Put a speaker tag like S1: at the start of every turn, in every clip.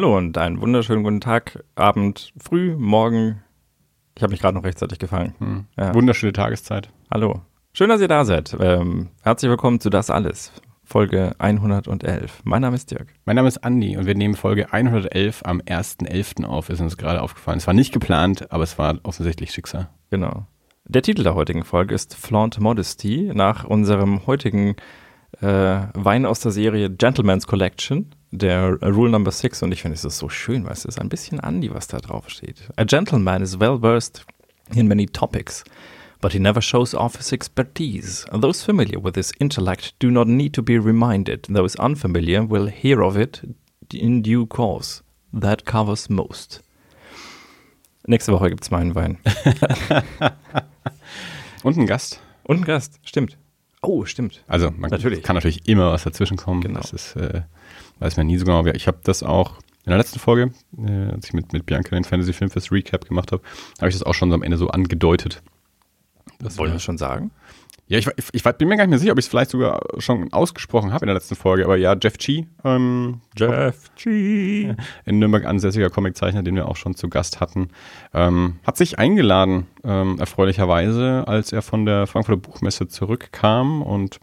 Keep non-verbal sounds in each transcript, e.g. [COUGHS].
S1: Hallo und einen wunderschönen guten Tag, Abend, früh, morgen. Ich habe mich gerade noch rechtzeitig gefangen.
S2: Hm. Ja. Wunderschöne Tageszeit.
S1: Hallo. Schön, dass ihr da seid. Ähm, herzlich willkommen zu Das Alles, Folge 111. Mein Name ist Dirk.
S2: Mein Name ist Andi und wir nehmen Folge 111 am 1.11. auf. Ist uns gerade aufgefallen. Es war nicht geplant, aber es war offensichtlich Schicksal.
S1: Genau. Der Titel der heutigen Folge ist Flaunt Modesty nach unserem heutigen äh, Wein aus der Serie Gentleman's Collection, der Rule Number 6. Und ich finde es ist so schön, weil es ist ein bisschen Andy, was da drauf steht. A gentleman is well versed in many topics. But he never shows off his expertise. Those familiar with his intellect do not need to be reminded. Those unfamiliar will hear of it in due course. That covers most. Nächste Woche gibt es meinen Wein. [LAUGHS]
S2: Und einen Gast.
S1: Und einen Gast, stimmt.
S2: Oh, stimmt. Also man natürlich. kann natürlich immer was dazwischen kommen.
S1: Genau.
S2: Das ist, äh, weiß man nie so genau. Ich habe das auch in der letzten Folge, äh, als ich mit, mit Bianca den Fantasy Filmfest Recap gemacht habe, habe ich das auch schon so am Ende so angedeutet.
S1: Das Wollen wir schon sagen?
S2: Ja, ich, ich, ich, bin mir gar nicht mehr sicher, ob ich es vielleicht sogar schon ausgesprochen habe in der letzten Folge, aber ja, Jeff Chi. Ähm,
S1: Jeff Chi. [LAUGHS]
S2: In Nürnberg ansässiger Comiczeichner, den wir auch schon zu Gast hatten, ähm, hat sich eingeladen, ähm, erfreulicherweise, als er von der Frankfurter Buchmesse zurückkam und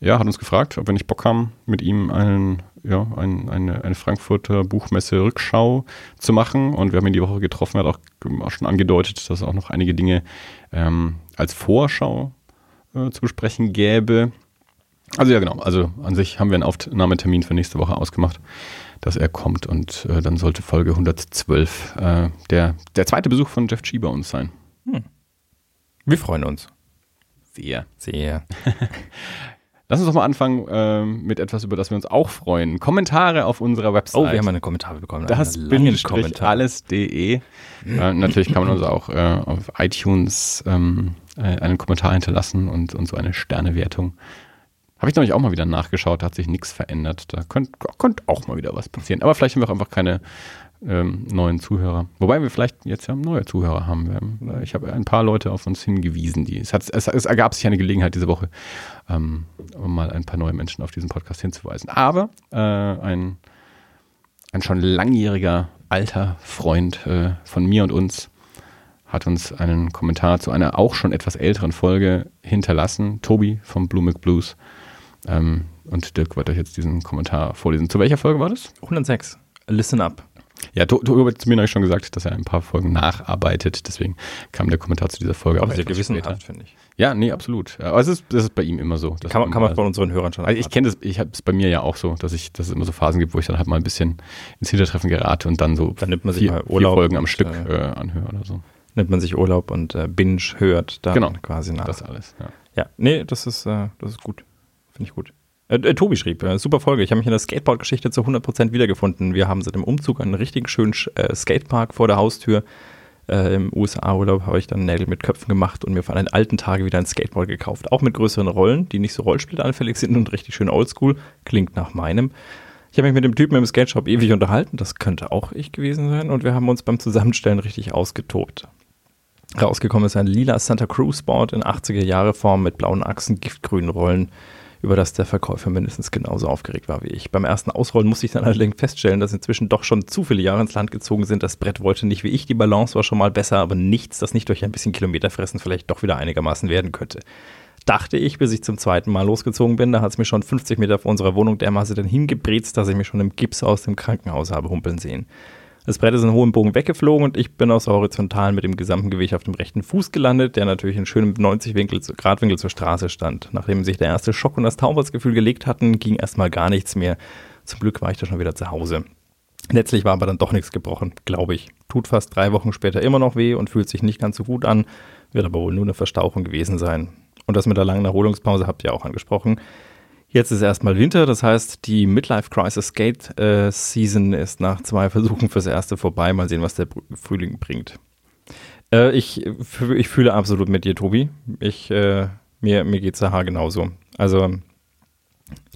S2: ja, hat uns gefragt, ob wir nicht Bock haben, mit ihm einen, ja, ein, eine, eine Frankfurter Buchmesse-Rückschau zu machen. Und wir haben ihn die Woche getroffen, er hat auch, auch schon angedeutet, dass es auch noch einige Dinge ähm, als Vorschau äh, zu besprechen gäbe. Also ja, genau. Also an sich haben wir einen Aufnahmetermin für nächste Woche ausgemacht, dass er kommt und äh, dann sollte Folge 112 äh, der, der zweite Besuch von Jeff Chi bei uns sein. Hm.
S1: Wir freuen uns.
S2: Sehr.
S1: Sehr. [LAUGHS]
S2: Lass uns doch mal anfangen äh, mit etwas, über das wir uns auch freuen. Kommentare auf unserer Website.
S1: Oh, wir haben eine Kommentare bekommen.
S2: Das bin alles.de. äh, natürlich kann man uns auch äh, auf iTunes ähm, äh, einen Kommentar hinterlassen und, und so eine Sternewertung. Habe ich nämlich auch mal wieder nachgeschaut, da hat sich nichts verändert. Da könnte könnt auch mal wieder was passieren. Aber vielleicht haben wir auch einfach keine ähm, neuen Zuhörer. Wobei wir vielleicht jetzt ja neue Zuhörer haben. Haben, ich habe ein paar Leute auf uns hingewiesen. Die, es, hat, es, es ergab sich eine Gelegenheit diese Woche, ähm, um mal ein paar neue Menschen auf diesen Podcast hinzuweisen. Aber äh, ein, ein schon langjähriger alter Freund äh, von mir und uns hat uns einen Kommentar zu einer auch schon etwas älteren Folge hinterlassen. Tobi vom Blue Blues. Ähm, und Dirk wird euch jetzt diesen Kommentar vorlesen. Zu welcher Folge war das?
S1: 106. Listen up.
S2: Ja, Tobi hat zu mir schon gesagt, dass er ein paar Folgen nacharbeitet. Deswegen kam der Kommentar zu dieser Folge.
S1: Aber sehr gewissenhaft, finde ich.
S2: Ja, nee, absolut. Aber es ist, das ist bei ihm immer so.
S1: Kann man, kann man von unseren Hörern schon
S2: also Ich kenne das, ich habe es bei mir ja auch so, dass ich, dass es immer so Phasen gibt, wo ich dann halt mal ein bisschen ins Hintertreffen gerate und dann so
S1: dann nimmt man sich vier, vier
S2: Folgen am Stück äh, äh, anhöre oder so.
S1: Nimmt man sich Urlaub und äh, binge hört dann
S2: genau,
S1: quasi nach.
S2: Das alles, ja.
S1: Ja, nee, das ist, äh, das ist gut. Finde ich gut. Äh, äh, Tobi schrieb, äh, super Folge. Ich habe mich in der Skateboard-Geschichte zu 100% wiedergefunden. Wir haben seit dem Umzug einen richtig schönen äh, Skatepark vor der Haustür. Äh, Im USA-Urlaub habe ich dann Nägel mit Köpfen gemacht und mir von den alten Tagen wieder ein Skateboard gekauft. Auch mit größeren Rollen, die nicht so rollspielanfällig sind und richtig schön oldschool. Klingt nach meinem. Ich habe mich mit dem Typen im Skateshop ewig unterhalten. Das könnte auch ich gewesen sein. Und wir haben uns beim Zusammenstellen richtig ausgetobt. Rausgekommen ist ein lila Santa Cruz Board in 80er-Jahre-Form mit blauen Achsen, giftgrünen Rollen über das der Verkäufer mindestens genauso aufgeregt war wie ich. Beim ersten Ausrollen musste ich dann allerdings feststellen, dass inzwischen doch schon zu viele Jahre ins Land gezogen sind. Das Brett wollte nicht wie ich, die Balance war schon mal besser, aber nichts, das nicht durch ein bisschen Kilometerfressen vielleicht doch wieder einigermaßen werden könnte. Dachte ich, bis ich zum zweiten Mal losgezogen bin, da hat es mir schon 50 Meter vor unserer Wohnung dermaßen dann hingebrezt, dass ich mich schon im Gips aus dem Krankenhaus habe humpeln sehen. Das Brett ist in hohem Bogen weggeflogen und ich bin aus der Horizontalen mit dem gesamten Gewicht auf dem rechten Fuß gelandet, der natürlich in schönem 90 Winkel, Gradwinkel zur Straße stand. Nachdem sich der erste Schock und das Taubertsgefühl gelegt hatten, ging erstmal gar nichts mehr. Zum Glück war ich da schon wieder zu Hause. Letztlich war aber dann doch nichts gebrochen, glaube ich. Tut fast drei Wochen später immer noch weh und fühlt sich nicht ganz so gut an, wird aber wohl nur eine Verstauchung gewesen sein. Und das mit der langen Erholungspause habt ihr auch angesprochen. Jetzt ist erstmal Winter, das heißt, die Midlife Crisis Skate äh, Season ist nach zwei Versuchen fürs erste vorbei. Mal sehen, was der Frühling bringt. Äh, ich, ich fühle absolut mit dir, Tobi. Ich, äh, mir mir geht es da genauso. Also,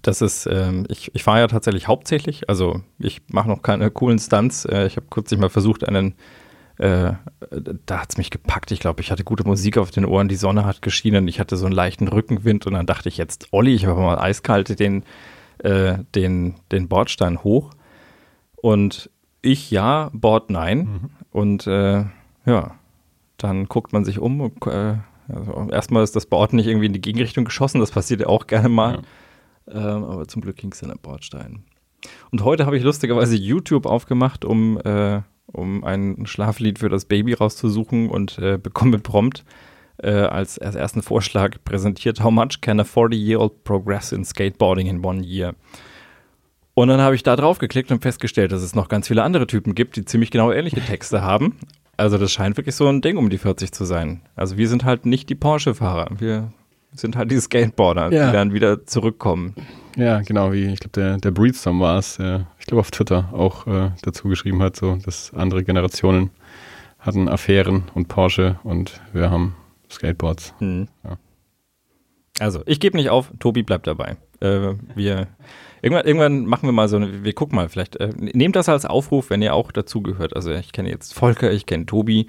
S1: das ist, ähm, ich, ich fahre ja tatsächlich hauptsächlich. Also, ich mache noch keine coolen Stunts. Äh, ich habe kürzlich mal versucht, einen äh, da hat es mich gepackt. Ich glaube, ich hatte gute Musik auf den Ohren, die Sonne hat geschienen, ich hatte so einen leichten Rückenwind und dann dachte ich jetzt, Olli, ich habe mal eiskalt den, äh, den, den Bordstein hoch. Und Ich ja, Board nein. Mhm. Und äh, ja, dann guckt man sich um. Und, äh, also erstmal ist das Board nicht irgendwie in die Gegenrichtung geschossen, das passiert ja auch gerne mal. Ja. Ähm, aber zum Glück ging es in der Bordstein. Und heute habe ich lustigerweise YouTube aufgemacht, um, äh, um ein Schlaflied für das Baby rauszusuchen und äh, bekomme prompt äh, als, als ersten Vorschlag präsentiert, How much can a 40-year-old progress in skateboarding in one year? Und dann habe ich da drauf geklickt und festgestellt, dass es noch ganz viele andere Typen gibt, die ziemlich genau ähnliche Texte haben. Also das scheint wirklich so ein Ding um die 40 zu sein. Also wir sind halt nicht die Porsche-Fahrer. Wir sind halt die Skateboarder, ja. die dann wieder zurückkommen.
S2: Ja, genau, wie ich glaube, der, der Breedstorm war es, der, ich glaube auf Twitter auch äh, dazu geschrieben hat, so, dass andere Generationen hatten Affären und Porsche und wir haben Skateboards. Hm. Ja.
S1: Also, ich gebe nicht auf, Tobi bleibt dabei. Äh, wir irgendwann, irgendwann machen wir mal so eine, wir gucken mal, vielleicht äh, nehmt das als Aufruf, wenn ihr auch dazugehört. Also ich kenne jetzt Volker, ich kenne Tobi.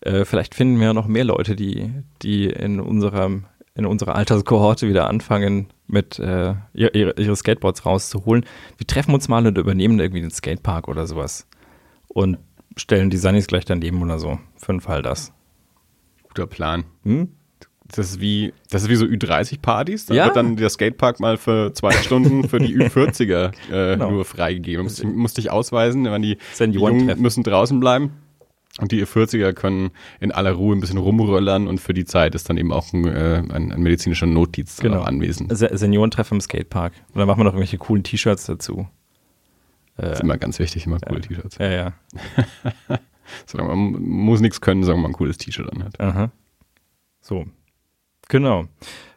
S1: Äh, vielleicht finden wir noch mehr Leute, die, die in unserem in unserer Alterskohorte wieder anfangen, mit äh, ihre, ihre Skateboards rauszuholen. Wir treffen uns mal und übernehmen irgendwie den Skatepark oder sowas. Und stellen die Sunnies gleich daneben oder so. Für den Fall das.
S2: Guter Plan. Hm? Das ist wie, das ist wie so Ü30-Partys. Da ja. wird dann der Skatepark mal für zwei Stunden für die [LAUGHS] Ü40er äh, genau. nur freigegeben. Musst, musst dich ausweisen, wenn die, die Jungen müssen draußen bleiben. Und die Ü40er können in aller Ruhe ein bisschen rumröllern und für die Zeit ist dann eben auch ein, äh, ein, ein medizinischer Notdienst genau. anwesend.
S1: Se Seniorentreffen im Skatepark. Und dann machen wir noch irgendwelche coolen T-Shirts dazu.
S2: Das ist immer ganz wichtig, immer coole
S1: ja.
S2: T-Shirts.
S1: Ja, ja. [LAUGHS]
S2: man muss nichts können, sagen man ein cooles T-Shirt anhat.
S1: Aha. So. Genau.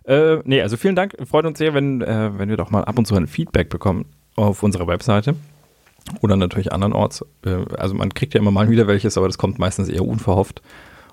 S1: Äh, nee, also vielen Dank. Freut uns sehr, wenn, äh, wenn wir doch mal ab und zu ein Feedback bekommen auf unserer Webseite. Oder natürlich andernorts. Äh, also man kriegt ja immer mal wieder welches, aber das kommt meistens eher unverhofft.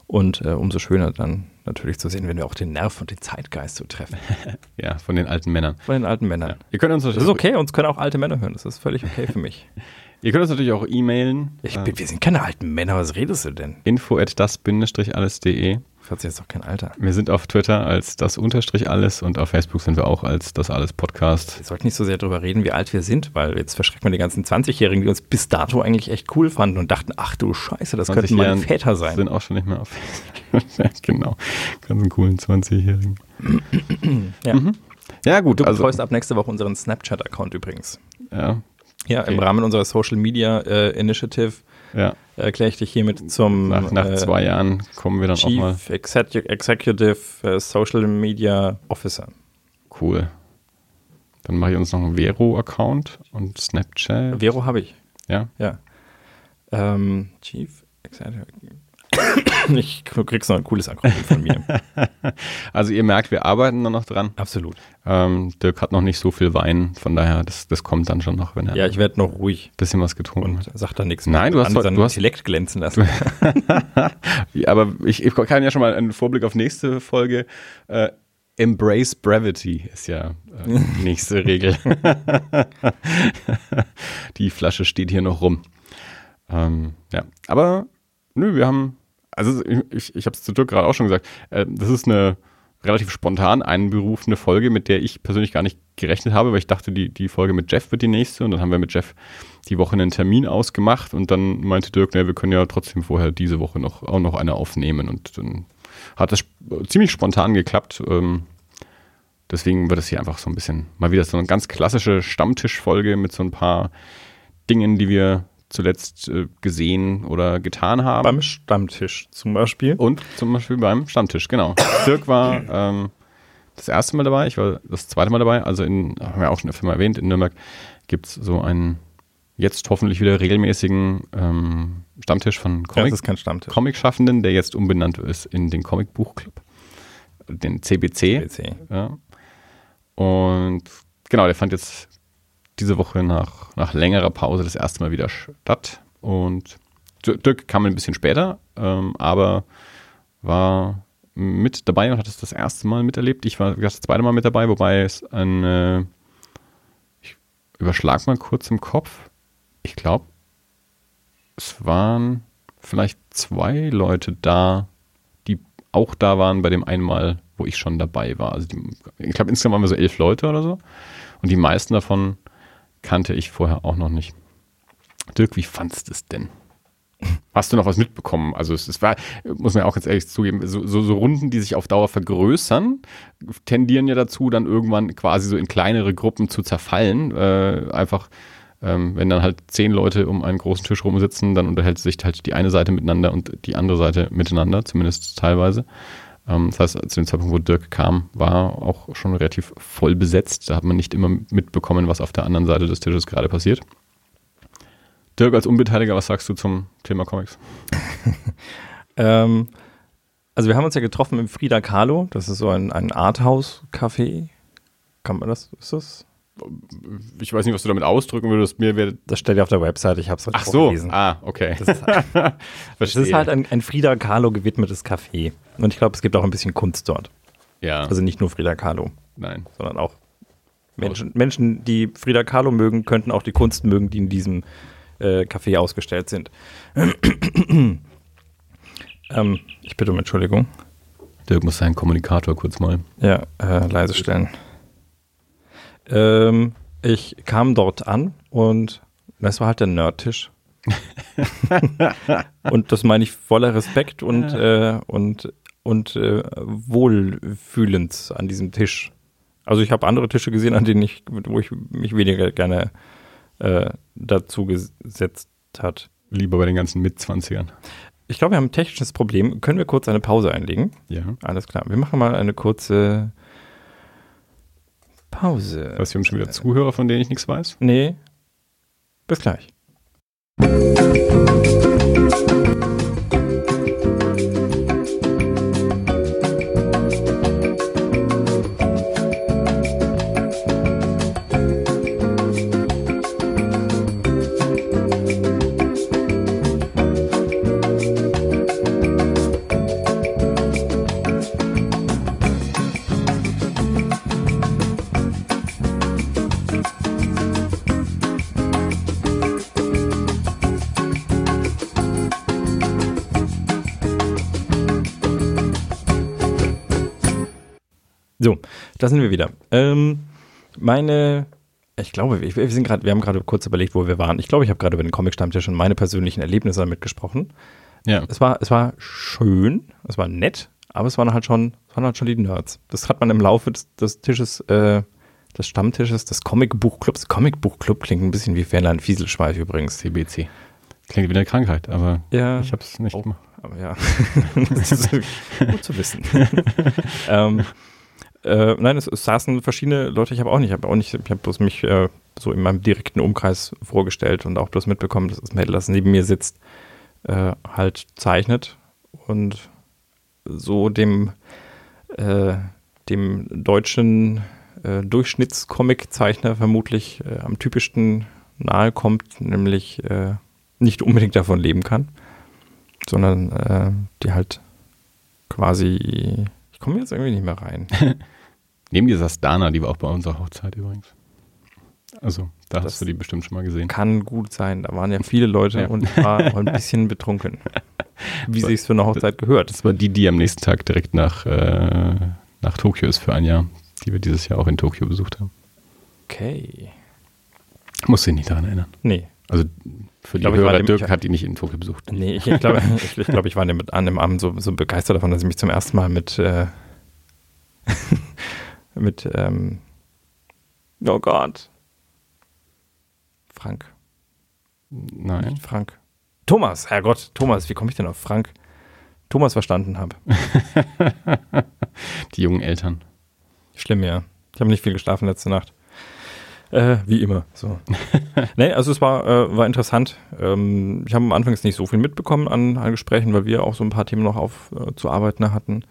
S1: Und äh, umso schöner dann natürlich zu sehen, wenn wir auch den Nerv und den Zeitgeist so treffen. [LAUGHS]
S2: ja, von den alten Männern.
S1: Von den alten Männern. Ja.
S2: Ihr könnt uns
S1: das ist okay, uns können auch alte Männer hören. Das ist völlig okay für mich. [LAUGHS]
S2: Ihr könnt uns natürlich auch e-mailen.
S1: wir sind keine alten Männer, was redest du denn?
S2: Info at das-alles.de
S1: hat sich jetzt doch kein Alter.
S2: Wir sind auf Twitter als das Unterstrich alles und auf Facebook sind wir auch als das alles Podcast.
S1: Wir sollten nicht so sehr darüber reden, wie alt wir sind, weil jetzt verschreckt man die ganzen 20-Jährigen, die uns bis dato eigentlich echt cool fanden und dachten, ach du Scheiße, das könnten meine Väter sein.
S2: sind auch schon nicht mehr auf Facebook. [LAUGHS] genau, ganz coolen 20-Jährigen. [CLEARS THROAT]
S1: ja. Mhm. ja, gut. Du also, betreust ab nächste Woche unseren Snapchat-Account übrigens.
S2: Ja.
S1: Ja, okay. im Rahmen unserer Social Media äh, Initiative
S2: ja.
S1: erkläre ich dich hiermit zum
S2: Nach, nach äh, zwei Jahren kommen wir dann
S1: Chief
S2: auch mal.
S1: Executive, Executive äh, Social Media Officer.
S2: Cool. Dann mache ich uns noch einen Vero-Account und Snapchat.
S1: Vero habe ich.
S2: Ja?
S1: Ja. Ähm, Chief Executive [COUGHS] ich krieg's noch ein cooles Akronym von mir. [LAUGHS]
S2: Also ihr merkt, wir arbeiten da noch dran.
S1: Absolut.
S2: Ähm, Dirk hat noch nicht so viel Wein, von daher, das, das kommt dann schon noch, wenn er
S1: Ja, ich werde noch ruhig.
S2: Bisschen was getrunken
S1: und sagt dann nichts
S2: Nein, du hast,
S1: doch,
S2: du hast
S1: Intellekt glänzen lassen. [LAUGHS]
S2: ja, aber ich, ich, kann ja schon mal einen Vorblick auf nächste Folge. Äh, Embrace Brevity ist ja äh, nächste [LAUGHS] Regel. Die Flasche steht hier noch rum. Ähm, ja, aber nö, wir haben also ich, ich habe es zu Dirk gerade auch schon gesagt, äh, das ist eine relativ spontan einberufene Folge, mit der ich persönlich gar nicht gerechnet habe, weil ich dachte, die, die Folge mit Jeff wird die nächste. Und dann haben wir mit Jeff die Woche einen Termin ausgemacht. Und dann meinte Dirk, ne, wir können ja trotzdem vorher diese Woche noch auch noch eine aufnehmen. Und dann hat das ziemlich spontan geklappt. Ähm, deswegen wird es hier einfach so ein bisschen mal wieder so eine ganz klassische Stammtischfolge mit so ein paar Dingen, die wir zuletzt äh, gesehen oder getan haben.
S1: Beim Stammtisch zum Beispiel.
S2: Und zum Beispiel beim Stammtisch, genau. Dirk war ähm, das erste Mal dabei, ich war das zweite Mal dabei. Also in, haben wir auch schon öfter mal erwähnt, in Nürnberg gibt es so einen jetzt hoffentlich wieder regelmäßigen ähm, Stammtisch von
S1: Comic,
S2: ja, Comic-Schaffenden, der jetzt umbenannt ist in den Comic-Buch-Club, den CBC. CBC. Ja. Und genau, der fand jetzt diese Woche nach, nach längerer Pause das erste Mal wieder statt. Und Dirk kam ein bisschen später, ähm, aber war mit dabei und hat es das erste Mal miterlebt. Ich war das zweite Mal mit dabei, wobei es ein, ich überschlag mal kurz im Kopf. Ich glaube, es waren vielleicht zwei Leute da, die auch da waren bei dem einmal, wo ich schon dabei war. Also die, ich glaube, insgesamt waren wir so elf Leute oder so. Und die meisten davon kannte ich vorher auch noch nicht. Dirk, wie fandst du es denn? Hast du noch was mitbekommen? Also es, es war, muss man ja auch ganz ehrlich zugeben, so, so, so, Runden, die sich auf Dauer vergrößern, tendieren ja dazu, dann irgendwann quasi so in kleinere Gruppen zu zerfallen. Äh, einfach, ähm, wenn dann halt zehn Leute um einen großen Tisch rumsitzen, dann unterhält sich halt die eine Seite miteinander und die andere Seite miteinander, zumindest teilweise. Ähm, das heißt, zu dem Zeitpunkt, wo Dirk kam, war auch schon relativ voll besetzt. Da hat man nicht immer mitbekommen, was auf der anderen Seite des Tisches gerade passiert. Dirk als Unbeteiligter, was sagst du zum Thema Comics? [LAUGHS]
S1: ähm, also wir haben uns ja getroffen im Frida Kahlo. Das ist so ein, ein Arthouse-Café. Kann man das? Ist das?
S2: Ich weiß nicht, was du damit ausdrücken würdest. Mir wäre
S1: das steht ja auf der Website. Ich habe es
S2: Ach so. Gelesen. Ah, okay.
S1: Das ist, [LAUGHS] das ist halt ein, ein Frida Kahlo gewidmetes Café. Und ich glaube, es gibt auch ein bisschen Kunst dort.
S2: Ja.
S1: Also nicht nur Frida Kahlo.
S2: Nein.
S1: Sondern auch Menschen, Menschen, die Frida Kahlo mögen, könnten auch die Kunst mögen, die in diesem äh, Café ausgestellt sind. [CLEARS THROAT] ähm, ich bitte um Entschuldigung.
S2: Dirk muss seinen Kommunikator kurz mal.
S1: Ja, äh, leise stellen. Ähm, ich kam dort an und das war halt der Nerdtisch. [LAUGHS] und das meine ich voller Respekt und, äh, und, und äh, wohlfühlend an diesem Tisch. Also ich habe andere Tische gesehen, an denen ich, wo ich mich weniger gerne äh, dazu gesetzt hat.
S2: Lieber bei den ganzen Mitzwanzigern.
S1: Ich glaube, wir haben ein technisches Problem. Können wir kurz eine Pause einlegen?
S2: Ja.
S1: Alles klar. Wir machen mal eine kurze Pause.
S2: Was, wir haben schon wieder Zuhörer, von denen ich nichts weiß?
S1: Nee. Bis gleich. Da sind wir wieder. Ähm, meine, ich glaube, wir, wir sind gerade, wir haben gerade kurz überlegt, wo wir waren. Ich glaube, ich habe gerade über den Comic-Stammtisch und meine persönlichen Erlebnisse damit gesprochen.
S2: Ja.
S1: Es war, es war schön, es war nett, aber es waren halt schon, es waren halt schon die Nerds. Das hat man im Laufe des, des Tisches, äh, des Stammtisches, des Comic-Buchclubs. Comic-Buchclub klingt ein bisschen wie Fernlein Fieselschweif übrigens.
S2: CBC. Klingt wie eine Krankheit, aber
S1: ja.
S2: ich habe es nicht
S1: oh. Aber ja, [LAUGHS] das ist gut zu wissen. [LAUGHS] ähm, äh, nein, es, es, saßen verschiedene Leute. Ich habe auch nicht, ich habe auch nicht, ich habe bloß mich äh, so in meinem direkten Umkreis vorgestellt und auch bloß mitbekommen, dass das Mädel, das neben mir sitzt, äh, halt zeichnet und so dem äh, dem deutschen äh, Durchschnittscomic-Zeichner vermutlich äh, am typischsten nahe kommt, nämlich äh, nicht unbedingt davon leben kann, sondern die halt quasi ich komme jetzt irgendwie nicht mehr rein. [LAUGHS]
S2: Neben dir saß Dana, die war auch bei unserer Hochzeit übrigens. Also, da das hast du die bestimmt schon mal gesehen.
S1: Kann gut sein. Da waren ja viele Leute ja. und ich war auch ein bisschen betrunken. [LAUGHS] Wie sich es für eine Hochzeit gehört.
S2: Das war die, die am nächsten Tag direkt nach, äh, nach Tokio ist für ein Jahr, die wir dieses Jahr auch in Tokio besucht haben.
S1: Okay.
S2: Muss dich nicht daran erinnern.
S1: Nee.
S2: Also für die Hörer, Dirk hat die nicht in Tokio besucht.
S1: Nee, ich, ich glaube, [LAUGHS] ich, ich, glaub, ich war mit an dem Abend so, so begeistert davon, dass ich mich zum ersten Mal mit, äh, [LAUGHS] mit, ähm, oh Gott. Frank.
S2: Nein.
S1: Nicht Frank. Thomas, Herrgott, Thomas, wie komme ich denn auf Frank? Thomas verstanden habe. [LAUGHS]
S2: die jungen Eltern.
S1: Schlimm, ja. Ich habe nicht viel geschlafen letzte Nacht. Äh, wie immer. So. [LAUGHS] nee, also es war, äh, war interessant. Ähm, ich habe am Anfang nicht so viel mitbekommen an, an, Gesprächen, weil wir auch so ein paar Themen noch aufzuarbeiten äh, hatten.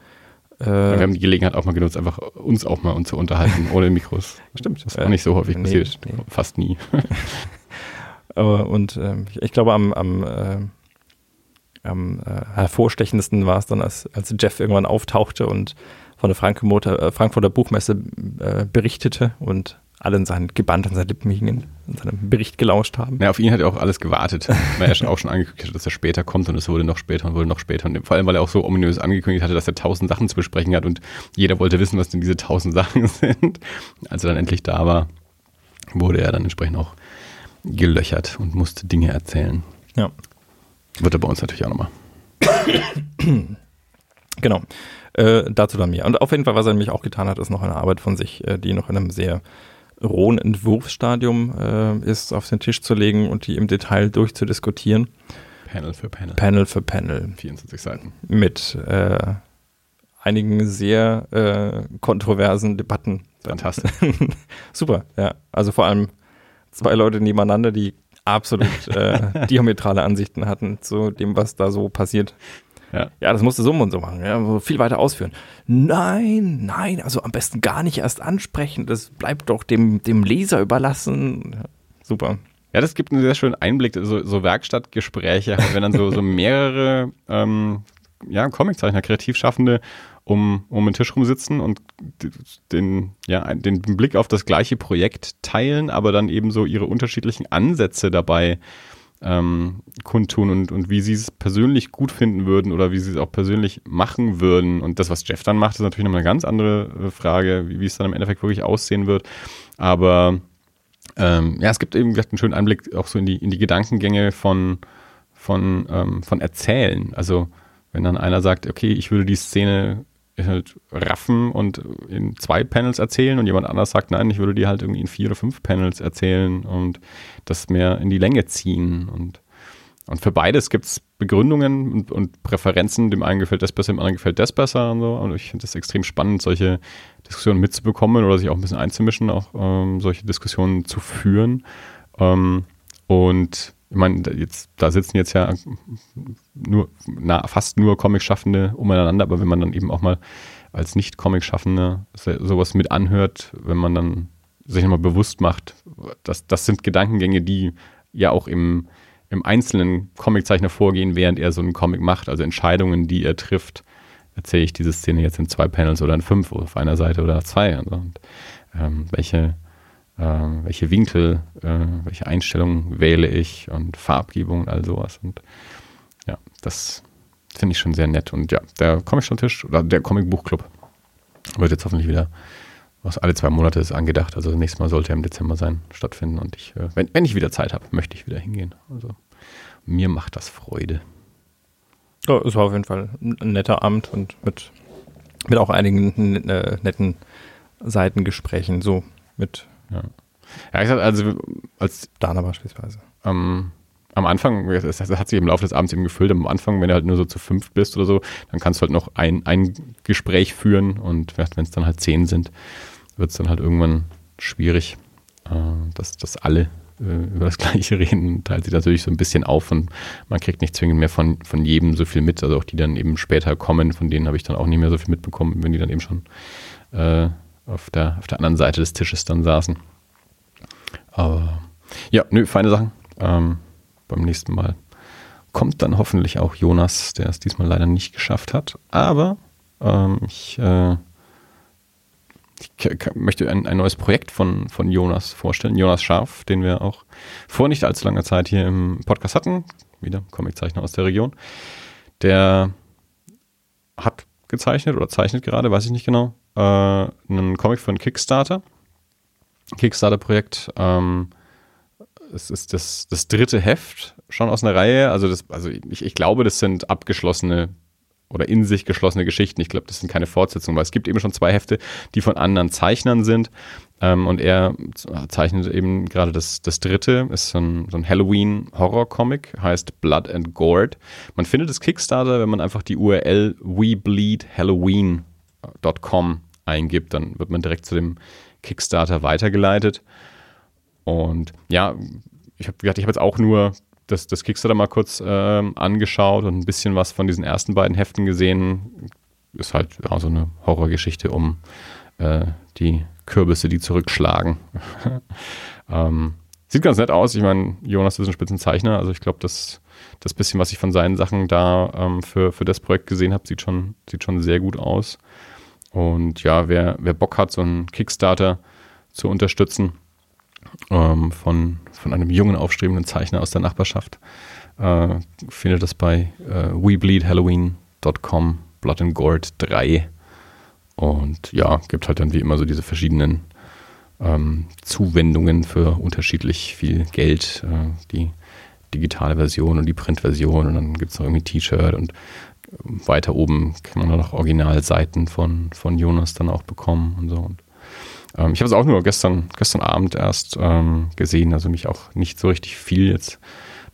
S2: Äh, wir haben die Gelegenheit auch mal genutzt, einfach uns auch mal zu unterhalten, [LAUGHS] ohne Mikros.
S1: Stimmt.
S2: Das ist auch nicht so häufig
S1: nee,
S2: passiert.
S1: Nee.
S2: Fast nie. [LAUGHS]
S1: Aber, und ähm, ich glaube, am, am, äh, am äh, hervorstechendsten war es dann, als, als Jeff irgendwann auftauchte und von der Frankfurter Buchmesse berichtete und alle in seinen gebannt an seinen Lippen hingen und seinem Bericht gelauscht haben.
S2: Ja, auf ihn hat er auch alles gewartet, weil er [LAUGHS] auch schon angekündigt hat, dass er später kommt und es wurde noch später und wurde noch später. Und vor allem, weil er auch so ominös angekündigt hatte, dass er tausend Sachen zu besprechen hat und jeder wollte wissen, was denn diese tausend Sachen [LAUGHS] sind. Als er dann endlich da war, wurde er dann entsprechend auch gelöchert und musste Dinge erzählen.
S1: Ja.
S2: Wird er bei uns natürlich auch nochmal. [COUGHS]
S1: genau. Äh, dazu dann mehr. Und auf jeden Fall, was er nämlich auch getan hat, ist noch eine Arbeit von sich, äh, die noch in einem sehr rohen Entwurfsstadium äh, ist, auf den Tisch zu legen und die im Detail durchzudiskutieren.
S2: Panel für Panel.
S1: Panel für Panel.
S2: 24 Seiten.
S1: Mit äh, einigen sehr äh, kontroversen Debatten.
S2: Fantastisch. [LAUGHS]
S1: Super, ja. Also vor allem zwei Leute nebeneinander, die absolut äh, [LAUGHS] diametrale Ansichten hatten zu dem, was da so passiert. Ja. ja, das musste so und so machen, ja, so viel weiter ausführen. Nein, nein, also am besten gar nicht erst ansprechen, das bleibt doch dem, dem Leser überlassen. Ja, super.
S2: Ja, das gibt einen sehr schönen Einblick, so, so Werkstattgespräche, wenn dann so, so mehrere ähm, ja, Comiczeichner, Kreativschaffende um, um den Tisch rumsitzen und den, ja, den Blick auf das gleiche Projekt teilen, aber dann eben so ihre unterschiedlichen Ansätze dabei ähm, kundtun und, und wie sie es persönlich gut finden würden oder wie sie es auch persönlich machen würden. Und das, was Jeff dann macht, ist natürlich nochmal eine ganz andere äh, Frage, wie, wie es dann im Endeffekt wirklich aussehen wird. Aber ähm, ja, es gibt eben einen schönen Einblick auch so in die, in die Gedankengänge von, von, ähm, von Erzählen. Also wenn dann einer sagt, okay, ich würde die Szene halt raffen und in zwei Panels erzählen und jemand anders sagt, nein, ich würde die halt irgendwie in vier oder fünf Panels erzählen und das mehr in die Länge ziehen. Und, und für beides gibt es Begründungen und, und, Präferenzen. Dem einen gefällt das besser, dem anderen gefällt das besser und so. Und ich finde es extrem spannend, solche Diskussionen mitzubekommen oder sich auch ein bisschen einzumischen, auch ähm, solche Diskussionen zu führen. Ähm, und ich meine, jetzt, da sitzen jetzt ja nur, na, fast nur Comic-Schaffende umeinander, aber wenn man dann eben auch mal als Nicht-Comic-Schaffende sowas mit anhört, wenn man dann sich nochmal bewusst macht, dass das sind Gedankengänge, die ja auch im, im einzelnen Comiczeichner vorgehen, während er so einen Comic macht, also Entscheidungen, die er trifft, erzähle ich diese Szene jetzt in zwei Panels oder in fünf, auf einer Seite oder zwei. Und, und ähm, welche welche Winkel, äh, welche Einstellungen wähle ich und Farbgebung und all sowas. Und ja, das finde ich schon sehr nett. Und ja, der Comic-Stammtisch oder der Comic-Buchclub wird jetzt hoffentlich wieder, was alle zwei Monate ist angedacht. Also das nächste Mal sollte er im Dezember sein, stattfinden. Und ich, äh, wenn, wenn ich wieder Zeit habe, möchte ich wieder hingehen. Also mir macht das Freude.
S1: Ja, es war auf jeden Fall ein netter Abend und mit, mit auch einigen äh, netten Seitengesprächen, so mit
S2: ja. Ja, ich sag, also als
S1: Dana beispielsweise.
S2: Ähm, am Anfang, das hat sich im Laufe des Abends eben gefüllt, am Anfang, wenn du halt nur so zu fünf bist oder so, dann kannst du halt noch ein, ein Gespräch führen und wenn es dann halt zehn sind, wird es dann halt irgendwann schwierig, äh, dass, dass alle äh, über das [LAUGHS] Gleiche reden, teilt sich natürlich so ein bisschen auf und man kriegt nicht zwingend mehr von, von jedem so viel mit, also auch die dann eben später kommen, von denen habe ich dann auch nicht mehr so viel mitbekommen, wenn die dann eben schon äh, auf, der, auf der anderen Seite des Tisches dann saßen. Aber ja, nö, feine Sachen. Ähm, beim nächsten Mal kommt dann hoffentlich auch Jonas, der es diesmal leider nicht geschafft hat. Aber ähm, ich, äh, ich möchte ein, ein, neues Projekt von, von Jonas vorstellen. Jonas Scharf, den wir auch vor nicht allzu langer Zeit hier im Podcast hatten. Wieder Comiczeichner aus der Region. Der hat gezeichnet oder zeichnet gerade, weiß ich nicht genau, äh, einen Comic für einen Kickstarter. Kickstarter-Projekt. Ähm, es ist das, das dritte Heft schon aus einer Reihe. Also, das, also ich, ich glaube, das sind abgeschlossene oder in sich geschlossene Geschichten. Ich glaube, das sind keine Fortsetzungen, weil es gibt eben schon zwei Hefte, die von anderen Zeichnern sind. Ähm, und er zeichnet eben gerade das, das dritte, ist so ein, so ein Halloween-Horror-Comic, heißt Blood and Gourd. Man findet das Kickstarter, wenn man einfach die URL webleedhalloween.com eingibt, dann wird man direkt zu dem Kickstarter weitergeleitet. Und ja, ich habe ich hab jetzt auch nur das, das Kickstarter mal kurz ähm, angeschaut und ein bisschen was von diesen ersten beiden Heften gesehen. Ist halt ja, so eine Horrorgeschichte um äh, die Kürbisse, die zurückschlagen. [LAUGHS] ähm, sieht ganz nett aus. Ich meine, Jonas ist ein Spitzenzeichner. Also ich glaube, das, das bisschen, was ich von seinen Sachen da ähm, für, für das Projekt gesehen habe, sieht schon, sieht schon sehr gut aus. Und ja, wer, wer Bock hat, so einen Kickstarter zu unterstützen ähm, von, von einem jungen, aufstrebenden Zeichner aus der Nachbarschaft, äh, findet das bei äh, webleedhalloween.com Blood and Gold 3. Und ja, gibt halt dann wie immer so diese verschiedenen ähm, Zuwendungen für unterschiedlich viel Geld. Äh, die digitale Version und die Printversion und dann gibt es noch irgendwie T-Shirt und weiter oben kann man noch Originalseiten von, von Jonas dann auch bekommen und so. Und, ähm, ich habe es auch nur gestern, gestern Abend erst ähm, gesehen, also mich auch nicht so richtig viel jetzt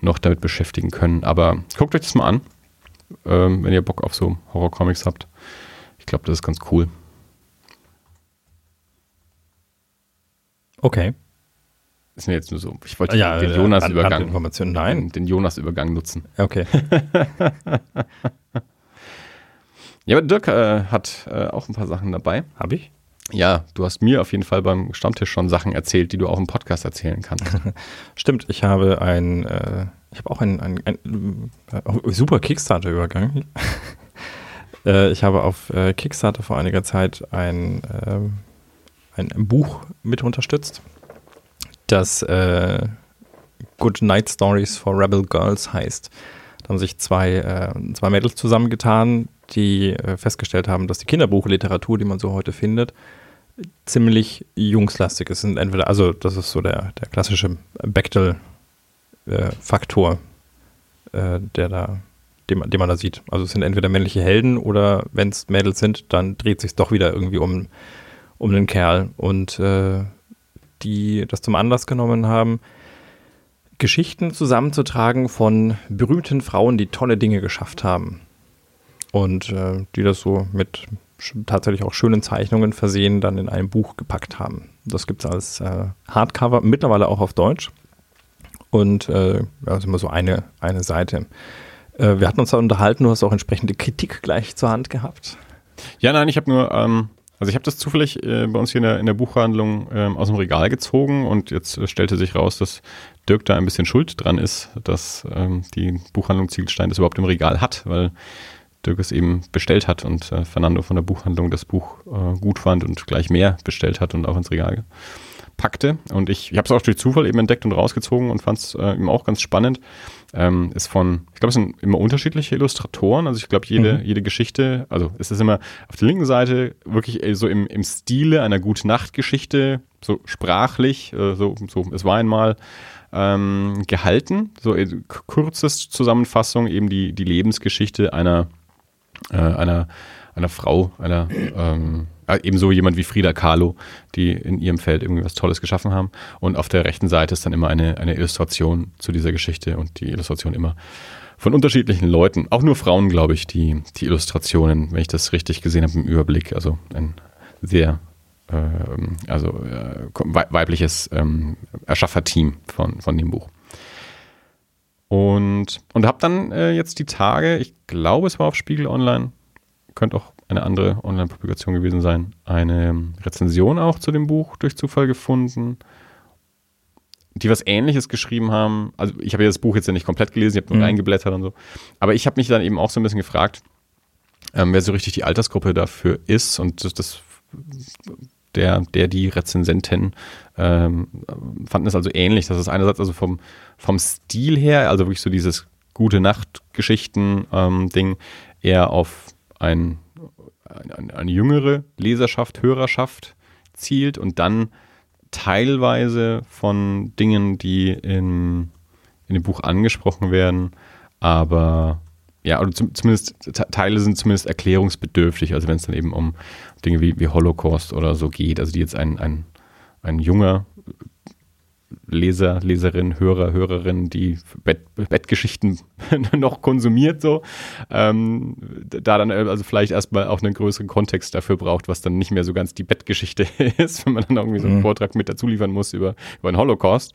S2: noch damit beschäftigen können. Aber guckt euch das mal an, ähm, wenn ihr Bock auf so Horror-Comics habt. Ich glaube, das ist ganz cool.
S1: Okay.
S2: Ist mir jetzt nur so. Ich wollte
S1: ja,
S2: den
S1: äh,
S2: Jonas-Übergang.
S1: Nein.
S2: Den, Jonas-Übergang nutzen.
S1: Okay. [LAUGHS]
S2: ja, aber Dirk äh, hat äh, auch ein paar Sachen dabei.
S1: Habe ich?
S2: Ja, du hast mir auf jeden Fall beim Stammtisch schon Sachen erzählt, die du auch im Podcast erzählen kannst. [LAUGHS]
S1: Stimmt, ich habe ein, äh, ich habe auch ein, ein, ein äh, super Kickstarter-Übergang. [LAUGHS] äh, ich habe auf Kickstarter vor einiger Zeit ein, ähm, ein, ein, Buch mit unterstützt, das äh, Good Night Stories for Rebel Girls heißt. Da haben sich zwei, äh, zwei Mädels zusammengetan, die äh, festgestellt haben, dass die Kinderbuchliteratur, die man so heute findet, ziemlich jungslastig ist. Sind entweder, also das ist so der, der klassische Bechtel-Faktor, äh, der da, den, den man da sieht. Also es sind entweder männliche Helden oder wenn es Mädels sind, dann dreht sich doch wieder irgendwie um, um den Kerl. Und äh, die das zum Anlass genommen haben, Geschichten zusammenzutragen von berühmten Frauen, die tolle Dinge geschafft haben. Und äh, die das so mit tatsächlich auch schönen Zeichnungen versehen dann in ein Buch gepackt haben. Das gibt es als äh, Hardcover, mittlerweile auch auf Deutsch. Und äh, ist immer so eine, eine Seite. Äh, wir hatten uns da unterhalten, du hast auch entsprechende Kritik gleich zur Hand gehabt.
S2: Ja, nein, ich habe nur, ähm, also ich habe das zufällig äh, bei uns hier in der, in der Buchhandlung ähm, aus dem Regal gezogen und jetzt äh, stellte sich raus, dass Dirk da ein bisschen schuld dran ist, dass ähm, die Buchhandlung Ziegelstein das überhaupt im Regal hat, weil Dirk es eben bestellt hat und äh, Fernando von der Buchhandlung das Buch äh, gut fand und gleich mehr bestellt hat und auch ins Regal packte. Und ich, ich habe es auch durch Zufall eben entdeckt und rausgezogen und fand es äh, eben auch ganz spannend. Ähm, ist von, ich glaube, es sind immer unterschiedliche Illustratoren. Also ich glaube, jede, mhm. jede Geschichte, also es ist immer auf der linken Seite wirklich so im, im Stile einer Gute-Nacht-Geschichte, so sprachlich, äh, so, so, es war einmal ähm, gehalten. So äh, kurzes Zusammenfassung, eben die, die Lebensgeschichte einer äh, einer, einer Frau, einer ähm, äh, ebenso jemand wie Frida Kahlo, die in ihrem Feld irgendwie was Tolles geschaffen haben. Und auf der rechten Seite ist dann immer eine, eine Illustration zu dieser Geschichte und die Illustration immer von unterschiedlichen Leuten, auch nur Frauen, glaube ich, die, die Illustrationen, wenn ich das richtig gesehen habe im Überblick, also ein sehr äh, also äh, weibliches ähm, Erschafferteam von, von dem Buch. Und, und habe dann äh, jetzt die Tage, ich glaube, es war auf Spiegel Online, könnte auch eine andere Online-Publikation gewesen sein, eine Rezension auch zu dem Buch durch Zufall gefunden, die was Ähnliches geschrieben haben. Also ich habe ja das Buch jetzt ja nicht komplett gelesen, ich habe nur mhm. reingeblättert und so. Aber ich habe mich dann eben auch so ein bisschen gefragt, ähm, wer so richtig die Altersgruppe dafür ist. Und das, das der, der die Rezensenten ähm, fanden es also ähnlich, dass es einerseits also vom, vom Stil her, also wirklich so dieses gute Nacht-Geschichten-Ding, ähm, eher auf ein, ein, eine jüngere Leserschaft, Hörerschaft zielt und dann teilweise von Dingen, die in, in dem Buch angesprochen werden, aber ja, oder zumindest Teile sind zumindest erklärungsbedürftig, also wenn es dann eben um Dinge wie, wie Holocaust oder so geht, also die jetzt ein, ein, ein junger Leser, Leserin, Hörer, Hörerin, die Bett, Bettgeschichten [LAUGHS] noch konsumiert, so, ähm, da dann also vielleicht erstmal auch einen größeren Kontext dafür braucht, was dann nicht mehr so ganz die Bettgeschichte [LAUGHS] ist, wenn man dann irgendwie so einen mhm. Vortrag mit dazu liefern muss über, über den Holocaust.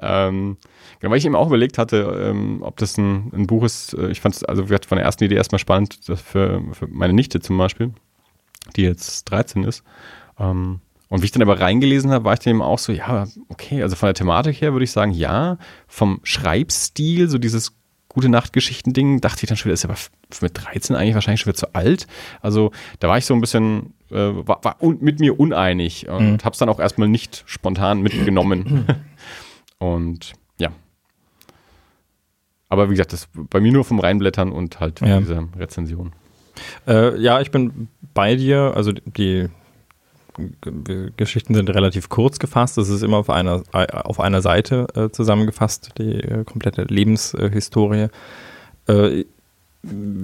S2: Ähm, genau, weil ich eben auch überlegt hatte, ähm, ob das ein, ein Buch ist, äh, ich fand es also von der ersten Idee erstmal spannend, für, für meine Nichte zum Beispiel, die jetzt 13 ist. Ähm, und wie ich dann aber reingelesen habe, war ich dann eben auch so, ja, okay, also von der Thematik her würde ich sagen, ja, vom Schreibstil, so dieses gute Nachtgeschichten-Ding, dachte ich dann schon wieder, ist aber mit 13 eigentlich wahrscheinlich schon wieder zu alt. Also da war ich so ein bisschen, äh, war, war mit mir uneinig und mhm. habe es dann auch erstmal nicht spontan mitgenommen. [CLEARS THROAT] und ja. Aber wie gesagt, das bei mir nur vom Reinblättern und halt ja. diese Rezension.
S1: Äh, ja, ich bin bei dir. Also die Geschichten sind relativ kurz gefasst. Das ist immer auf einer, auf einer Seite äh, zusammengefasst, die äh, komplette Lebenshistorie. Äh,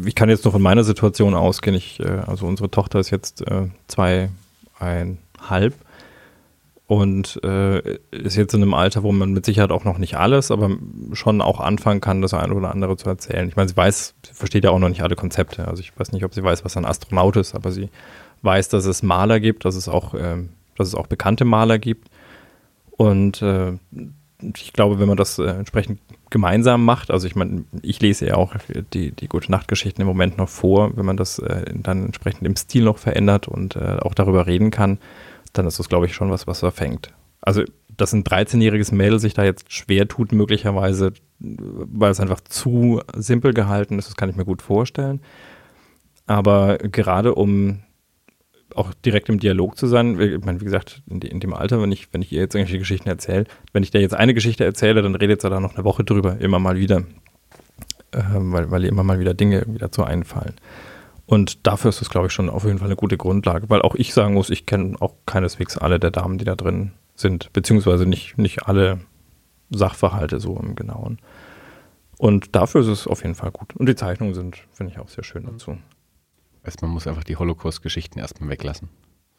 S1: ich kann jetzt nur von meiner Situation ausgehen. Ich, äh, also unsere Tochter ist jetzt äh, zweieinhalb und äh, ist jetzt in einem Alter, wo man mit Sicherheit auch noch nicht alles, aber schon auch anfangen kann, das eine oder andere zu erzählen. Ich meine, sie weiß, sie versteht ja auch noch nicht alle Konzepte. Also ich weiß nicht, ob sie weiß, was ein Astronaut ist, aber sie weiß, dass es Maler gibt, dass es auch, äh, dass es auch bekannte Maler gibt. Und äh, ich glaube, wenn man das äh, entsprechend gemeinsam macht, also ich meine, ich lese ja auch die, die gute Nachtgeschichten im Moment noch vor, wenn man das äh, dann entsprechend im Stil noch verändert und äh, auch darüber reden kann, dann ist das, glaube ich, schon was, was verfängt. Also, dass ein 13-jähriges Mädel sich da jetzt schwer tut, möglicherweise, weil es einfach zu simpel gehalten ist, das kann ich mir gut vorstellen. Aber gerade um auch direkt im Dialog zu sein, ich meine, wie gesagt, in, in dem Alter, wenn ich, wenn ich ihr jetzt irgendwelche Geschichten erzähle, wenn ich da jetzt eine Geschichte erzähle, dann redet sie da noch eine Woche drüber, immer mal wieder. Äh, weil, weil ihr immer mal wieder Dinge irgendwie dazu einfallen. Und dafür ist es, glaube ich, schon auf jeden Fall eine gute Grundlage, weil auch ich sagen muss, ich kenne auch keineswegs alle der Damen, die da drin sind, beziehungsweise nicht, nicht alle Sachverhalte so im Genauen. Und dafür ist es auf jeden Fall gut. Und die Zeichnungen sind, finde ich, auch sehr schön dazu.
S2: Heißt, man muss einfach die Holocaust-Geschichten erstmal weglassen.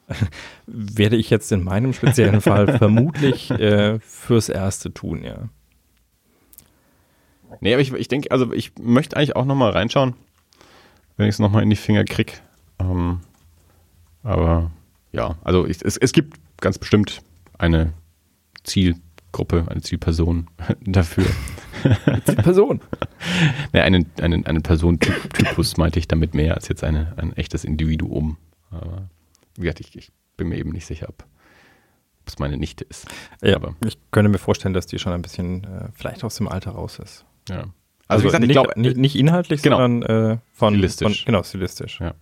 S2: [LAUGHS]
S1: Werde ich jetzt in meinem speziellen Fall vermutlich [LAUGHS] äh, fürs Erste tun, ja.
S2: Nee, aber ich, ich denke, also ich möchte eigentlich auch nochmal reinschauen wenn ich es nochmal in die Finger kriege. Ähm, aber ja, also ich, es, es gibt ganz bestimmt eine Zielgruppe, eine Zielperson [LAUGHS] dafür.
S1: Zielperson? [LAUGHS]
S2: ne, einen, einen, einen Personentypus meinte ich damit mehr als jetzt eine, ein echtes Individuum. Aber wie gesagt, ich, ich bin mir eben nicht sicher, ob es meine Nichte ist.
S1: Ja, aber ich könnte mir vorstellen, dass die schon ein bisschen äh, vielleicht aus dem Alter raus ist.
S2: Ja.
S1: Also, also gesagt, nicht, glaub, nicht, nicht, inhaltlich,
S2: genau.
S1: sondern äh, von,
S2: stilistisch.
S1: Von, genau, stilistisch.
S2: Ja.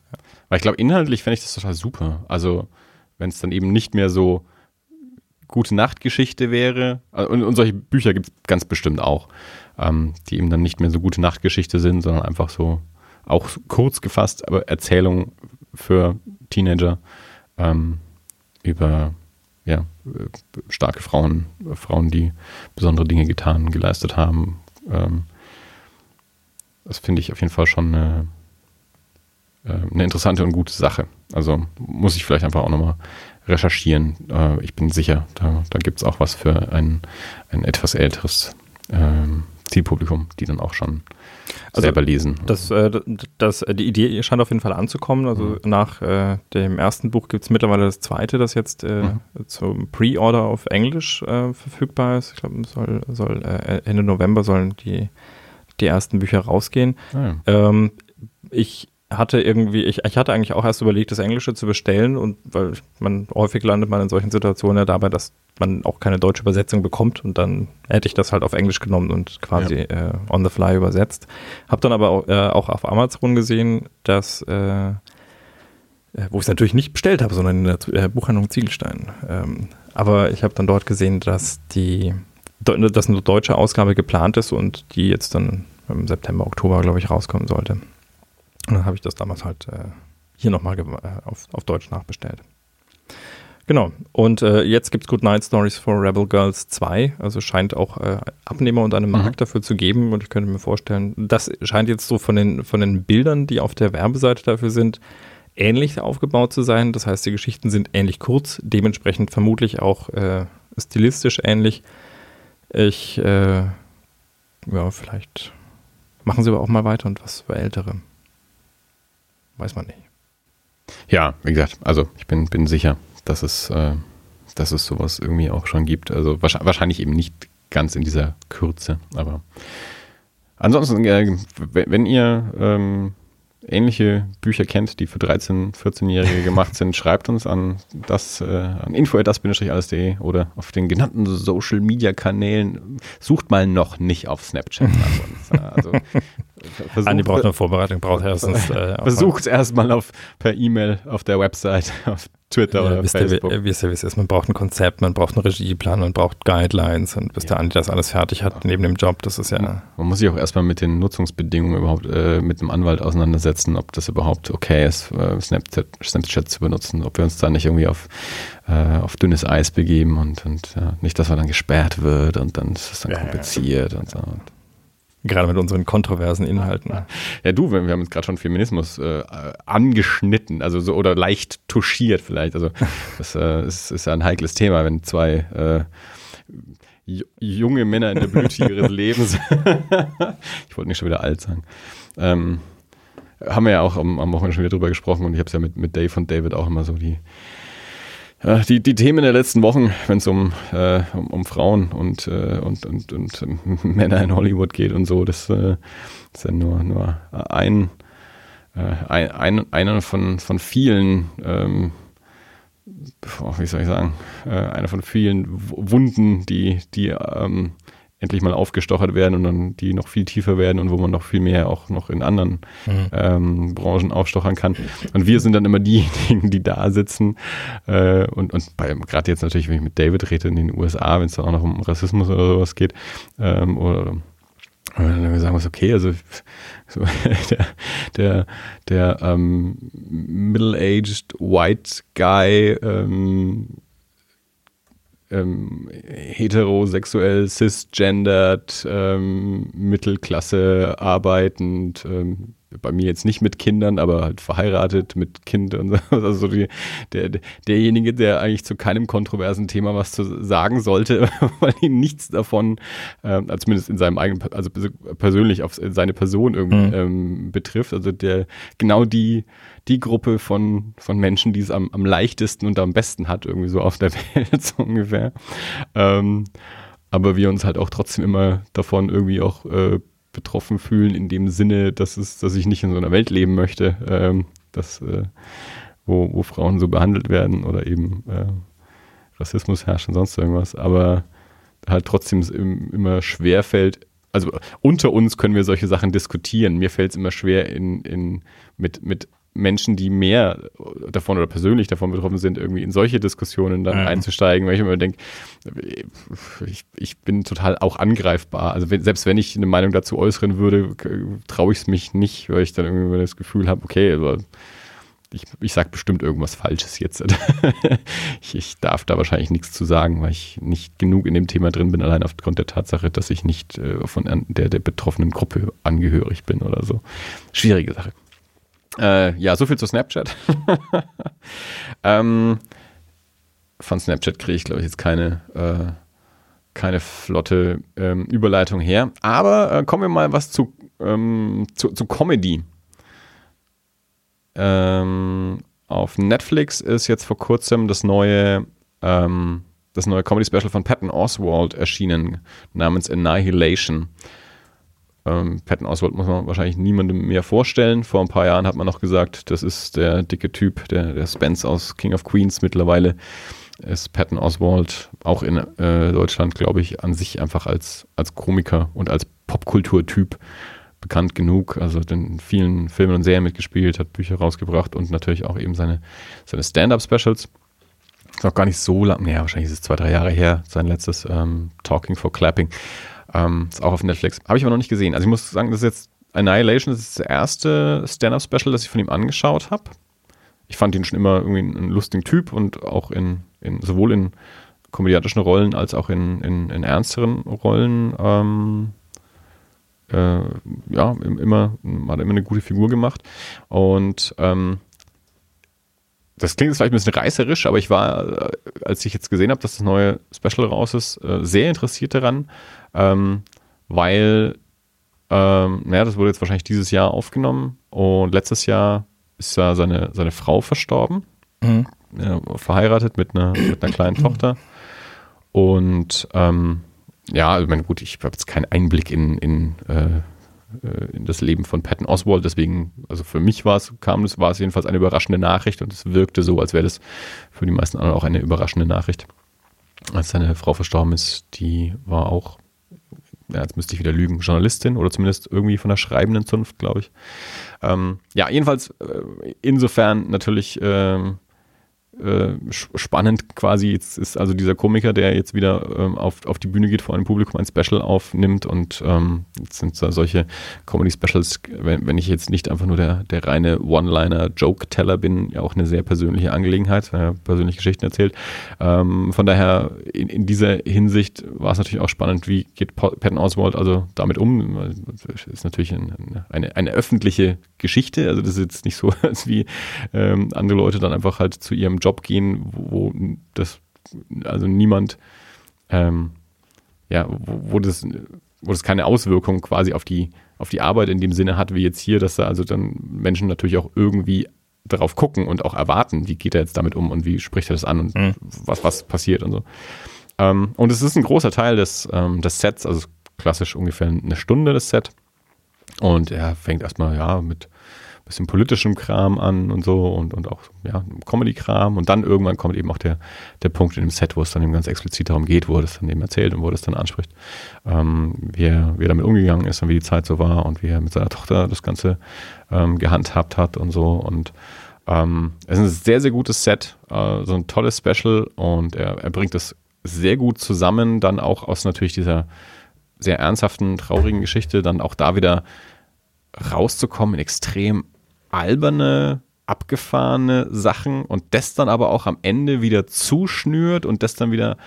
S2: Weil ich glaube, inhaltlich fände ich das total super. Also, wenn es dann eben nicht mehr so gute Nachtgeschichte wäre, äh, und, und solche Bücher gibt es ganz bestimmt auch, ähm, die eben dann nicht mehr so gute Nachtgeschichte sind, sondern einfach so auch kurz gefasst, aber Erzählung für Teenager ähm, über ja, starke Frauen, Frauen, die besondere Dinge getan, geleistet haben, ähm, das finde ich auf jeden Fall schon eine, äh, eine interessante und gute Sache. Also muss ich vielleicht einfach auch nochmal recherchieren. Äh, ich bin sicher, da, da gibt es auch was für ein, ein etwas älteres ähm, Zielpublikum, die dann auch schon also selber lesen.
S1: Das, äh, das, die Idee scheint auf jeden Fall anzukommen. Also mhm. nach äh, dem ersten Buch gibt es mittlerweile das zweite, das jetzt äh, mhm. zum Pre-Order auf Englisch äh, verfügbar ist. Ich glaube, soll, soll Ende November sollen die die ersten Bücher rausgehen. Ja. ähm, ich hatte irgendwie, ich, ich hatte eigentlich auch erst überlegt, das Englische zu bestellen und weil man häufig landet man in solchen Situationen ja dabei, dass man auch keine deutsche Übersetzung bekommt und dann hätte ich das halt auf Englisch genommen und quasi ja. äh, on the fly übersetzt. Hab dann aber auch, äh, auch auf Amazon gesehen, dass äh, äh wo ich es natürlich nicht bestellt habe, sondern in der Buchhandlung Ziegelstein. Ähm, aber ich habe dann dort gesehen, dass die dass eine deutsche Ausgabe geplant ist und die jetzt dann im September, Oktober, glaube ich, rauskommen sollte. Und dann habe ich das damals halt äh, hier nochmal äh, auf, auf Deutsch nachbestellt. Genau. Und äh, jetzt gibt es Good Night Stories for Rebel Girls 2. Also scheint auch äh, Abnehmer und einen Markt mhm. dafür zu geben. Und ich könnte mir vorstellen, das scheint jetzt so von den, von den Bildern, die auf der Werbeseite dafür sind, ähnlich aufgebaut zu sein. Das heißt, die Geschichten sind ähnlich kurz, dementsprechend vermutlich auch äh, stilistisch ähnlich. Ich, äh, ja, vielleicht machen sie aber auch mal weiter und was für Ältere. Weiß man nicht.
S2: Ja, wie gesagt, also ich bin, bin sicher, dass es, äh, dass es sowas irgendwie auch schon gibt. Also wahrscheinlich eben nicht ganz in dieser Kürze, aber ansonsten, äh, wenn ihr ähm, ähnliche Bücher kennt, die für 13-, 14-Jährige gemacht sind, schreibt uns an das äh, an info@das-alles.de oder auf den genannten Social Media Kanälen. Sucht mal noch nicht auf Snapchat nach uns. [LAUGHS] Also
S1: versucht, Andi braucht eine Vorbereitung, braucht erstens.
S2: Äh, versucht erstmal per E-Mail auf der Website, [LAUGHS] auf Twitter ja, oder
S1: wisst Facebook. Ihr, wisst ihr, wie es ist. Man braucht ein Konzept, man braucht einen Regieplan, man braucht Guidelines und bis ja. der Andi das alles fertig hat neben dem Job, das ist ja.
S2: Man muss sich auch erstmal mit den Nutzungsbedingungen überhaupt äh, mit dem Anwalt auseinandersetzen, ob das überhaupt okay ist, äh, Snapchat, Snapchat zu benutzen, ob wir uns da nicht irgendwie auf, äh, auf dünnes Eis begeben und, und ja, nicht, dass man dann gesperrt wird und dann ist es dann kompliziert und so.
S1: Gerade mit unseren kontroversen Inhalten.
S2: Ja, du, wir haben jetzt gerade schon Feminismus äh, angeschnitten, also so oder leicht touchiert vielleicht. Also [LAUGHS] das äh, ist, ist ja ein heikles Thema, wenn zwei äh, junge Männer in der Blüte ihres [LAUGHS] Lebens, [LAUGHS] ich wollte nicht schon wieder alt sagen, ähm, haben wir ja auch am, am Wochenende schon wieder drüber gesprochen und ich habe es ja mit, mit Dave und David auch immer so die die, die Themen der letzten Wochen, wenn es um, äh, um, um, Frauen und, äh, und, und, und [LAUGHS] Männer in Hollywood geht und so, das äh, ist ja nur, nur ein, äh, ein, ein, einer von, von vielen, ähm, wie soll ich sagen, äh, einer von vielen Wunden, die, die ähm, endlich mal aufgestochert werden und dann die noch viel tiefer werden und wo man noch viel mehr auch noch in anderen mhm. ähm, Branchen aufstochern kann. Und wir sind dann immer diejenigen, die da sitzen äh, und, und gerade jetzt natürlich, wenn ich mit David rede in den USA, wenn es dann auch noch um Rassismus oder sowas geht, ähm, oder dann sagen wir okay, also so, [LAUGHS] der, der, der ähm, middle-aged white guy ähm, ähm, heterosexuell, cisgendered, ähm, Mittelklasse arbeitend, ähm, bei mir jetzt nicht mit Kindern, aber halt verheiratet mit Kind und so. [LAUGHS] Also die, der, derjenige, der eigentlich zu keinem kontroversen Thema was zu sagen sollte, [LAUGHS] weil ihn nichts davon, ähm, zumindest in seinem eigenen, also persönlich auf seine Person irgendwie mhm. ähm, betrifft. Also der genau die die Gruppe von, von Menschen, die es am, am leichtesten und am besten hat, irgendwie so auf der [LAUGHS] Welt, so ungefähr. Ähm, aber wir uns halt auch trotzdem immer davon irgendwie auch äh, betroffen fühlen, in dem Sinne, dass, es, dass ich nicht in so einer Welt leben möchte, ähm, dass, äh, wo, wo Frauen so behandelt werden oder eben äh, Rassismus herrscht und sonst irgendwas. Aber halt trotzdem immer schwer fällt, also unter uns können wir solche Sachen diskutieren. Mir fällt es immer schwer, in, in, mit, mit Menschen, die mehr davon oder persönlich davon betroffen sind, irgendwie in solche Diskussionen dann ja. einzusteigen, weil ich immer denke, ich, ich bin total auch angreifbar. Also wenn, selbst wenn ich eine Meinung dazu äußern würde, traue ich es mich nicht, weil ich dann irgendwie das Gefühl habe, okay, also ich, ich sage bestimmt irgendwas Falsches jetzt. [LAUGHS] ich, ich, darf da wahrscheinlich nichts zu sagen, weil ich nicht genug in dem Thema drin bin, allein aufgrund der Tatsache, dass ich nicht äh, von der, der betroffenen Gruppe angehörig bin oder so. Schwierige Sache. Äh, ja, so viel zu Snapchat. [LAUGHS] ähm, von Snapchat kriege ich, glaube ich, jetzt keine, äh, keine flotte ähm, Überleitung her. Aber äh, kommen wir mal was zu, ähm, zu, zu Comedy. Ähm, auf Netflix ist jetzt vor kurzem das neue, ähm, das neue Comedy-Special von Patton Oswald erschienen, namens Annihilation. Ähm, Patton Oswald muss man wahrscheinlich niemandem mehr vorstellen. Vor ein paar Jahren hat man noch gesagt, das ist der dicke Typ, der, der Spence aus King of Queens. Mittlerweile ist Patton Oswald auch in äh, Deutschland, glaube ich, an sich einfach als, als Komiker und als Popkulturtyp bekannt genug. Also in vielen Filmen und Serien mitgespielt, hat Bücher rausgebracht und natürlich auch eben seine, seine Stand-Up-Specials. Ist auch gar nicht so lang, naja, wahrscheinlich ist es zwei, drei Jahre her, sein letztes ähm, Talking for Clapping. Ähm, ist auch auf Netflix. Habe ich aber noch nicht gesehen. Also ich muss sagen, das ist jetzt Annihilation, das ist das erste Stand-Up-Special, das ich von ihm angeschaut habe. Ich fand ihn schon immer irgendwie einen lustigen Typ und auch in, in sowohl in komödiantischen Rollen als auch in, in, in ernsteren Rollen ähm, äh, ja, immer, hat immer eine gute Figur gemacht. Und ähm, das klingt jetzt vielleicht ein bisschen reißerisch, aber ich war, äh, als ich jetzt gesehen habe, dass das neue Special raus ist, äh, sehr interessiert daran, ähm, weil, ähm, naja, das wurde jetzt wahrscheinlich dieses Jahr aufgenommen und letztes Jahr ist ja seine, seine Frau verstorben, mhm. ja, verheiratet mit einer, mit einer kleinen [CLEARS THROAT] Tochter und ähm, ja, also meine, gut, ich habe jetzt keinen Einblick in, in äh, in das Leben von Patton Oswald. Deswegen, also für mich war es, kam es, war es jedenfalls eine überraschende Nachricht und es wirkte so, als wäre das für die meisten anderen auch eine überraschende Nachricht. Als seine Frau verstorben ist, die war auch ja, jetzt müsste ich wieder lügen, Journalistin oder zumindest irgendwie von der schreibenden Zunft, glaube ich. Ähm, ja, jedenfalls äh, insofern natürlich ähm, äh, spannend quasi. Jetzt ist also dieser Komiker, der jetzt wieder ähm, auf, auf die Bühne geht, vor einem Publikum ein Special aufnimmt und ähm, jetzt sind da solche Comedy-Specials, wenn, wenn ich jetzt nicht einfach nur der, der reine One-Liner-Joke-Teller bin, ja auch eine sehr persönliche Angelegenheit, äh, persönliche Geschichten erzählt. Ähm, von daher in, in dieser Hinsicht war es natürlich auch spannend, wie geht Patton Oswald also damit um. Das ist natürlich eine, eine, eine öffentliche Geschichte, also das ist jetzt nicht so, [LAUGHS] als wie ähm, andere Leute dann einfach halt zu ihrem Job gehen, wo das, also niemand, ähm, ja, wo, wo, das, wo das keine Auswirkung quasi auf die, auf die Arbeit in dem Sinne hat, wie jetzt hier, dass da also dann Menschen natürlich auch irgendwie darauf gucken und auch erwarten, wie geht er jetzt damit um und wie spricht er das an und mhm. was, was passiert und so. Ähm, und es ist ein großer Teil des, ähm, des Sets, also klassisch ungefähr eine Stunde das Set. Und er fängt erstmal ja mit bisschen politischem Kram an und so und, und auch ja, Comedy-Kram. Und dann irgendwann kommt eben auch der, der Punkt in dem Set, wo es dann eben ganz explizit darum geht, wo er das dann eben erzählt und wo er das dann anspricht, ähm, wie, er, wie er damit umgegangen ist und wie die Zeit so war und wie er mit seiner Tochter das Ganze ähm, gehandhabt hat und so. Und ähm, es ist ein sehr, sehr gutes Set, äh, so ein tolles Special und er, er bringt das sehr gut zusammen, dann auch aus natürlich dieser sehr ernsthaften, traurigen Geschichte, dann auch da wieder rauszukommen in extrem alberne, abgefahrene Sachen und das dann aber auch am Ende wieder zuschnürt und das dann wieder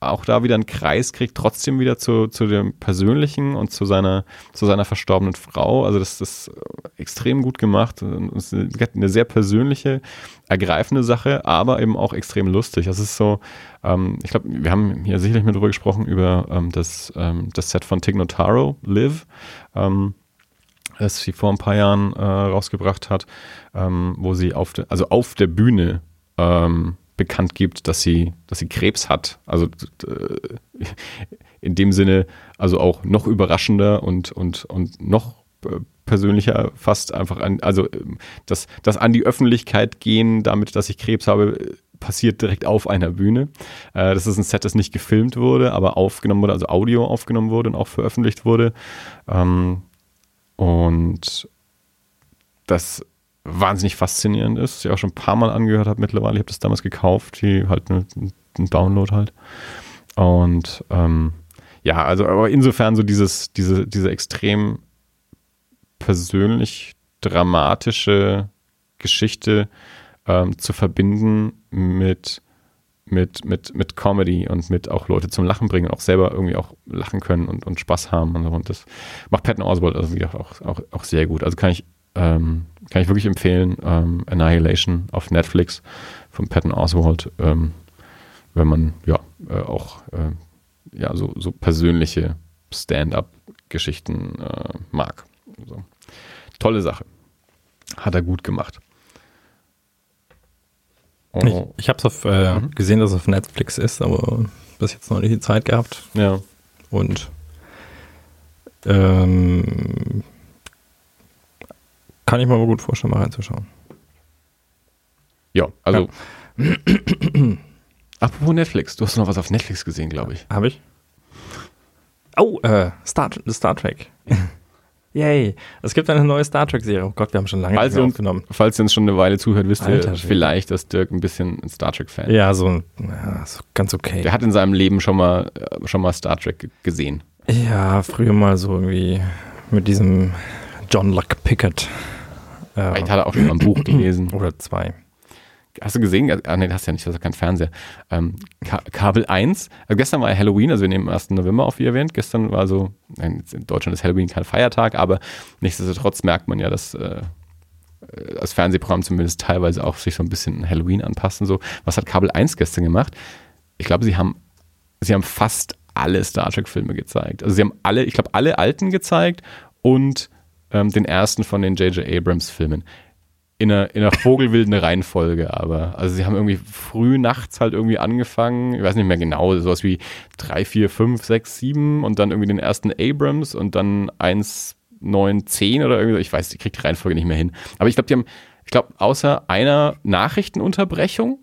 S2: auch da wieder einen Kreis kriegt, trotzdem wieder zu, zu dem Persönlichen und zu seiner, zu seiner verstorbenen Frau. Also das, ist extrem gut gemacht. Es ist eine sehr persönliche, ergreifende Sache, aber eben auch extrem lustig. Das ist so, ähm, ich glaube, wir haben hier sicherlich mit drüber gesprochen, über ähm, das, ähm, das Set von Tig Notaro, Live. Ähm, das sie vor ein paar Jahren äh, rausgebracht hat, ähm, wo sie auf, de, also auf der Bühne ähm, bekannt gibt, dass sie, dass sie Krebs hat. Also äh, in dem Sinne, also auch noch überraschender und, und, und noch äh, persönlicher fast einfach an, also das, das an die Öffentlichkeit gehen, damit, dass ich Krebs habe, passiert direkt auf einer Bühne. Äh, das ist ein Set, das nicht gefilmt wurde, aber aufgenommen wurde, also Audio aufgenommen wurde und auch veröffentlicht wurde. Ähm, und das wahnsinnig faszinierend ist, ich auch schon ein paar Mal angehört habe mittlerweile. Ich habe das damals gekauft, die halt ein Download halt. Und ähm, ja, also aber insofern so dieses, diese, diese extrem persönlich dramatische Geschichte ähm, zu verbinden mit mit, mit, mit Comedy und mit auch Leute zum Lachen bringen auch selber irgendwie auch lachen können und, und Spaß haben und so. Und das macht Patton Oswald also auch, auch, auch sehr gut. Also kann ich, ähm, kann ich wirklich empfehlen, ähm, Annihilation auf Netflix von Patton Oswald, ähm, wenn man ja äh, auch äh, ja, so, so persönliche Stand-up-Geschichten äh, mag. Also, tolle Sache. Hat er gut gemacht.
S1: Oh. Ich, ich habe es äh, mhm. gesehen, dass es auf Netflix ist, aber bis jetzt noch nicht die Zeit gehabt.
S2: Ja.
S1: Und ähm, kann ich mir aber gut vorstellen, mal reinzuschauen.
S2: Ja, also. Ja. Apropos Netflix, du hast noch was auf Netflix gesehen, glaube ich.
S1: Habe ich? Oh, äh, Star, Star Trek. Yay. Es gibt eine neue Star Trek-Serie. Oh Gott, wir haben schon lange
S2: falls nicht aufgenommen. Falls ihr uns schon eine Weile zuhört, wisst Alter, ihr vielleicht, dass Dirk ein bisschen ein Star Trek-Fan
S1: ist. Ja, so, ja, so ganz okay.
S2: Der hat in seinem Leben schon mal, äh, schon mal Star Trek gesehen.
S1: Ja, früher mal so irgendwie mit diesem John Luck Pickett.
S2: Äh, vielleicht hat er auch schon mal ein Buch gelesen.
S1: Oder zwei.
S2: Hast du gesehen? Ah, nee, hast ja nicht, das ist ja kein Fernseher. Ähm, Kabel 1. Also gestern war Halloween, also wir nehmen am 1. November auf, wie erwähnt. Gestern war so, in Deutschland ist Halloween kein Feiertag, aber nichtsdestotrotz merkt man ja, dass äh, das Fernsehprogramm zumindest teilweise auch sich so ein bisschen an Halloween anpassen. So. Was hat Kabel 1 gestern gemacht? Ich glaube, sie haben, sie haben fast alle Star Trek-Filme gezeigt. Also sie haben alle, ich glaube, alle alten gezeigt und ähm, den ersten von den J.J. Abrams-Filmen in einer, in einer vogelwilden Reihenfolge, aber also sie haben irgendwie früh nachts halt irgendwie angefangen, ich weiß nicht mehr genau, sowas wie 3, 4, 5, 6, 7 und dann irgendwie den ersten Abrams und dann 1, 9, 10 oder irgendwie, ich weiß, ich kriege die Reihenfolge nicht mehr hin. Aber ich glaube, die haben, ich glaube, außer einer Nachrichtenunterbrechung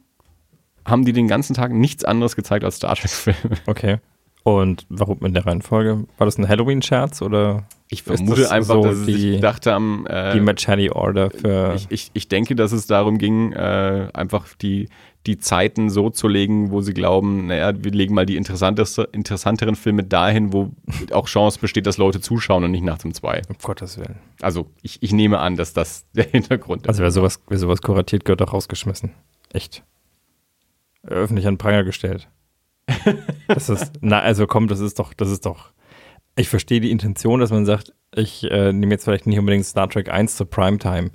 S2: haben die den ganzen Tag nichts anderes gezeigt als Star Trek-Filme.
S1: Okay. Und warum in der Reihenfolge? War das ein Halloween-Scherz oder?
S2: Ich vermute das einfach, so dass die, ich dachte am
S1: äh, die Machete Order für.
S2: Ich, ich, ich denke, dass es darum ging, äh, einfach die, die Zeiten so zu legen, wo sie glauben, naja, wir legen mal die interessanteren Filme dahin, wo auch Chance besteht, dass Leute zuschauen und nicht nach dem 2.
S1: Um Gottes Willen.
S2: Also ich, ich nehme an, dass das [LAUGHS] der Hintergrund ist.
S1: Also wer sowas, wer sowas kuratiert, gehört auch rausgeschmissen. Echt. Öffentlich an Pranger gestellt. [LAUGHS] das ist, na, also komm, das ist doch, das ist doch. Ich verstehe die Intention, dass man sagt, ich äh, nehme jetzt vielleicht nicht unbedingt Star Trek 1 zur Primetime,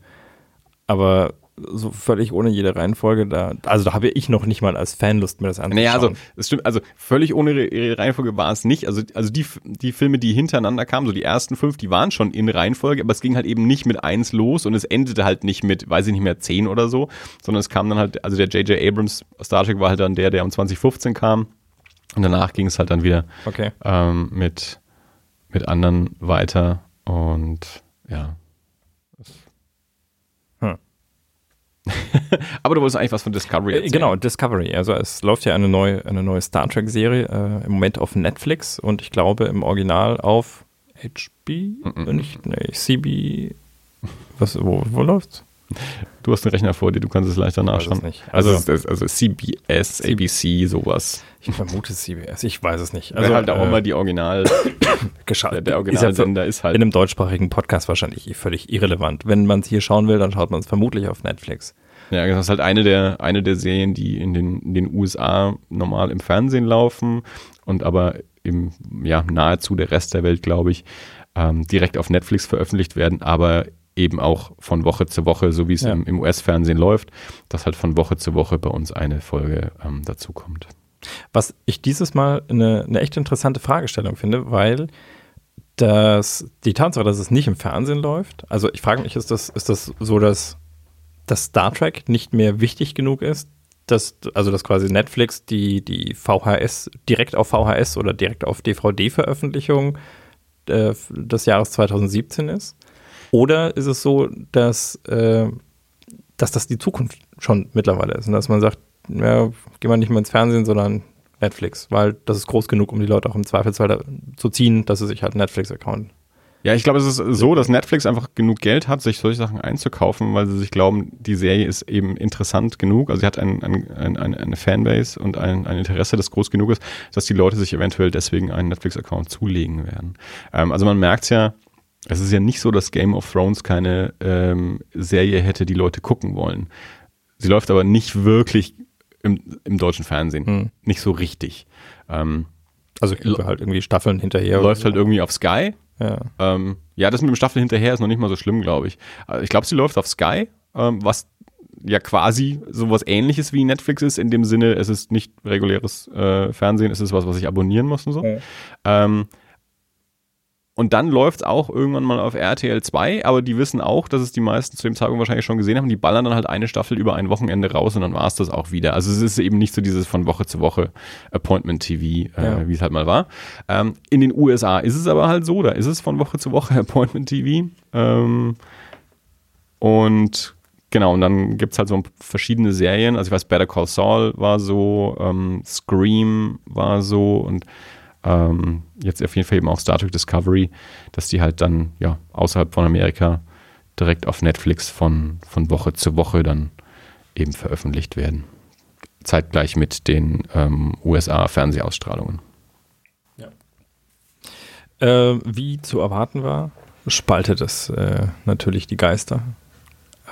S1: aber so völlig ohne jede Reihenfolge da. Also da habe ich noch nicht mal als Fan Lust, mir das anzuschauen.
S2: Naja, also es stimmt, also völlig ohne ihre Reihenfolge war es nicht. Also, also die, die Filme, die hintereinander kamen, so die ersten fünf, die waren schon in Reihenfolge, aber es ging halt eben nicht mit eins los und es endete halt nicht mit, weiß ich nicht mehr, zehn oder so, sondern es kam dann halt, also der J.J. Abrams Star Trek war halt dann der, der um 2015 kam. Und danach ging es halt dann wieder
S1: okay.
S2: ähm, mit, mit anderen weiter und ja. [LAUGHS] Aber du wolltest eigentlich was von Discovery
S1: äh, erzählen. Genau, Discovery. Also es läuft ja eine neue, eine neue Star Trek-Serie äh, im Moment auf Netflix und ich glaube im Original auf HB, mm -mm. nicht, nee, CB. Was, wo, wo läuft's?
S2: Du hast einen Rechner vor dir, du kannst es leichter nachschauen.
S1: Es nicht.
S2: Also, also, also, CBS, ABC, sowas.
S1: Ich vermute CBS, ich weiß es nicht.
S2: Also Wäre halt auch äh, immer die Original. [COUGHS]
S1: der,
S2: der Originalsender ist,
S1: ist halt. In einem deutschsprachigen Podcast wahrscheinlich völlig irrelevant. Wenn man es hier schauen will, dann schaut man es vermutlich auf Netflix.
S2: Ja, das ist halt eine der, eine der Serien, die in den, in den USA normal im Fernsehen laufen und aber im, ja, nahezu der Rest der Welt, glaube ich, ähm, direkt auf Netflix veröffentlicht werden, aber eben auch von Woche zu Woche, so wie es ja. im, im US-Fernsehen läuft, dass halt von Woche zu Woche bei uns eine Folge ähm, dazu kommt.
S1: Was ich dieses Mal eine, eine echt interessante Fragestellung finde, weil das, die Tatsache, dass es nicht im Fernsehen läuft, also ich frage mich, ist das, ist das so, dass, dass Star Trek nicht mehr wichtig genug ist, dass, also dass quasi Netflix die, die VHS direkt auf VHS oder direkt auf DVD-Veröffentlichung äh, des Jahres 2017 ist? Oder ist es so, dass, äh, dass das die Zukunft schon mittlerweile ist und dass man sagt, ja, gehen wir nicht mehr ins Fernsehen, sondern Netflix, weil das ist groß genug, um die Leute auch im Zweifelsfall zu ziehen, dass sie sich halt Netflix-Account
S2: ja, ich glaube, es ist so, dass Netflix einfach genug Geld hat, sich solche Sachen einzukaufen, weil sie sich glauben, die Serie ist eben interessant genug. Also sie hat ein, ein, ein, eine Fanbase und ein, Interesse, das groß genug ist, dass die Leute sich eventuell deswegen einen Netflix-Account zulegen werden. Ähm, also man merkt ja, es ist ja nicht so, dass Game of Thrones keine ähm, Serie hätte, die Leute gucken wollen. Sie läuft aber nicht wirklich im, im deutschen Fernsehen. Hm. Nicht so richtig. Ähm,
S1: also halt irgendwie Staffeln hinterher.
S2: Läuft halt irgendwie auf Sky. Ja. Ähm, ja, das mit dem Staffeln hinterher ist noch nicht mal so schlimm, glaube ich. Ich glaube, sie läuft auf Sky, ähm, was ja quasi sowas ähnliches wie Netflix ist, in dem Sinne, es ist nicht reguläres äh, Fernsehen, es ist was, was ich abonnieren muss und so. Ja. Ähm, und dann läuft es auch irgendwann mal auf RTL 2, aber die wissen auch, dass es die meisten zu dem Zeitpunkt wahrscheinlich schon gesehen haben. Die ballern dann halt eine Staffel über ein Wochenende raus und dann war es das auch wieder. Also es ist eben nicht so dieses von Woche zu Woche Appointment TV, äh, ja. wie es halt mal war. Ähm, in den USA ist es aber halt so, da ist es von Woche zu Woche [LAUGHS] Appointment TV. Ähm, und genau, und dann gibt es halt so verschiedene Serien. Also ich weiß, Better Call Saul war so, ähm, Scream war so und ähm, jetzt auf jeden Fall eben auch Star Trek Discovery, dass die halt dann ja außerhalb von Amerika direkt auf Netflix von, von Woche zu Woche dann eben veröffentlicht werden. Zeitgleich mit den ähm, USA-Fernsehausstrahlungen.
S1: Ja. Äh, wie zu erwarten war, spaltet es äh, natürlich die Geister.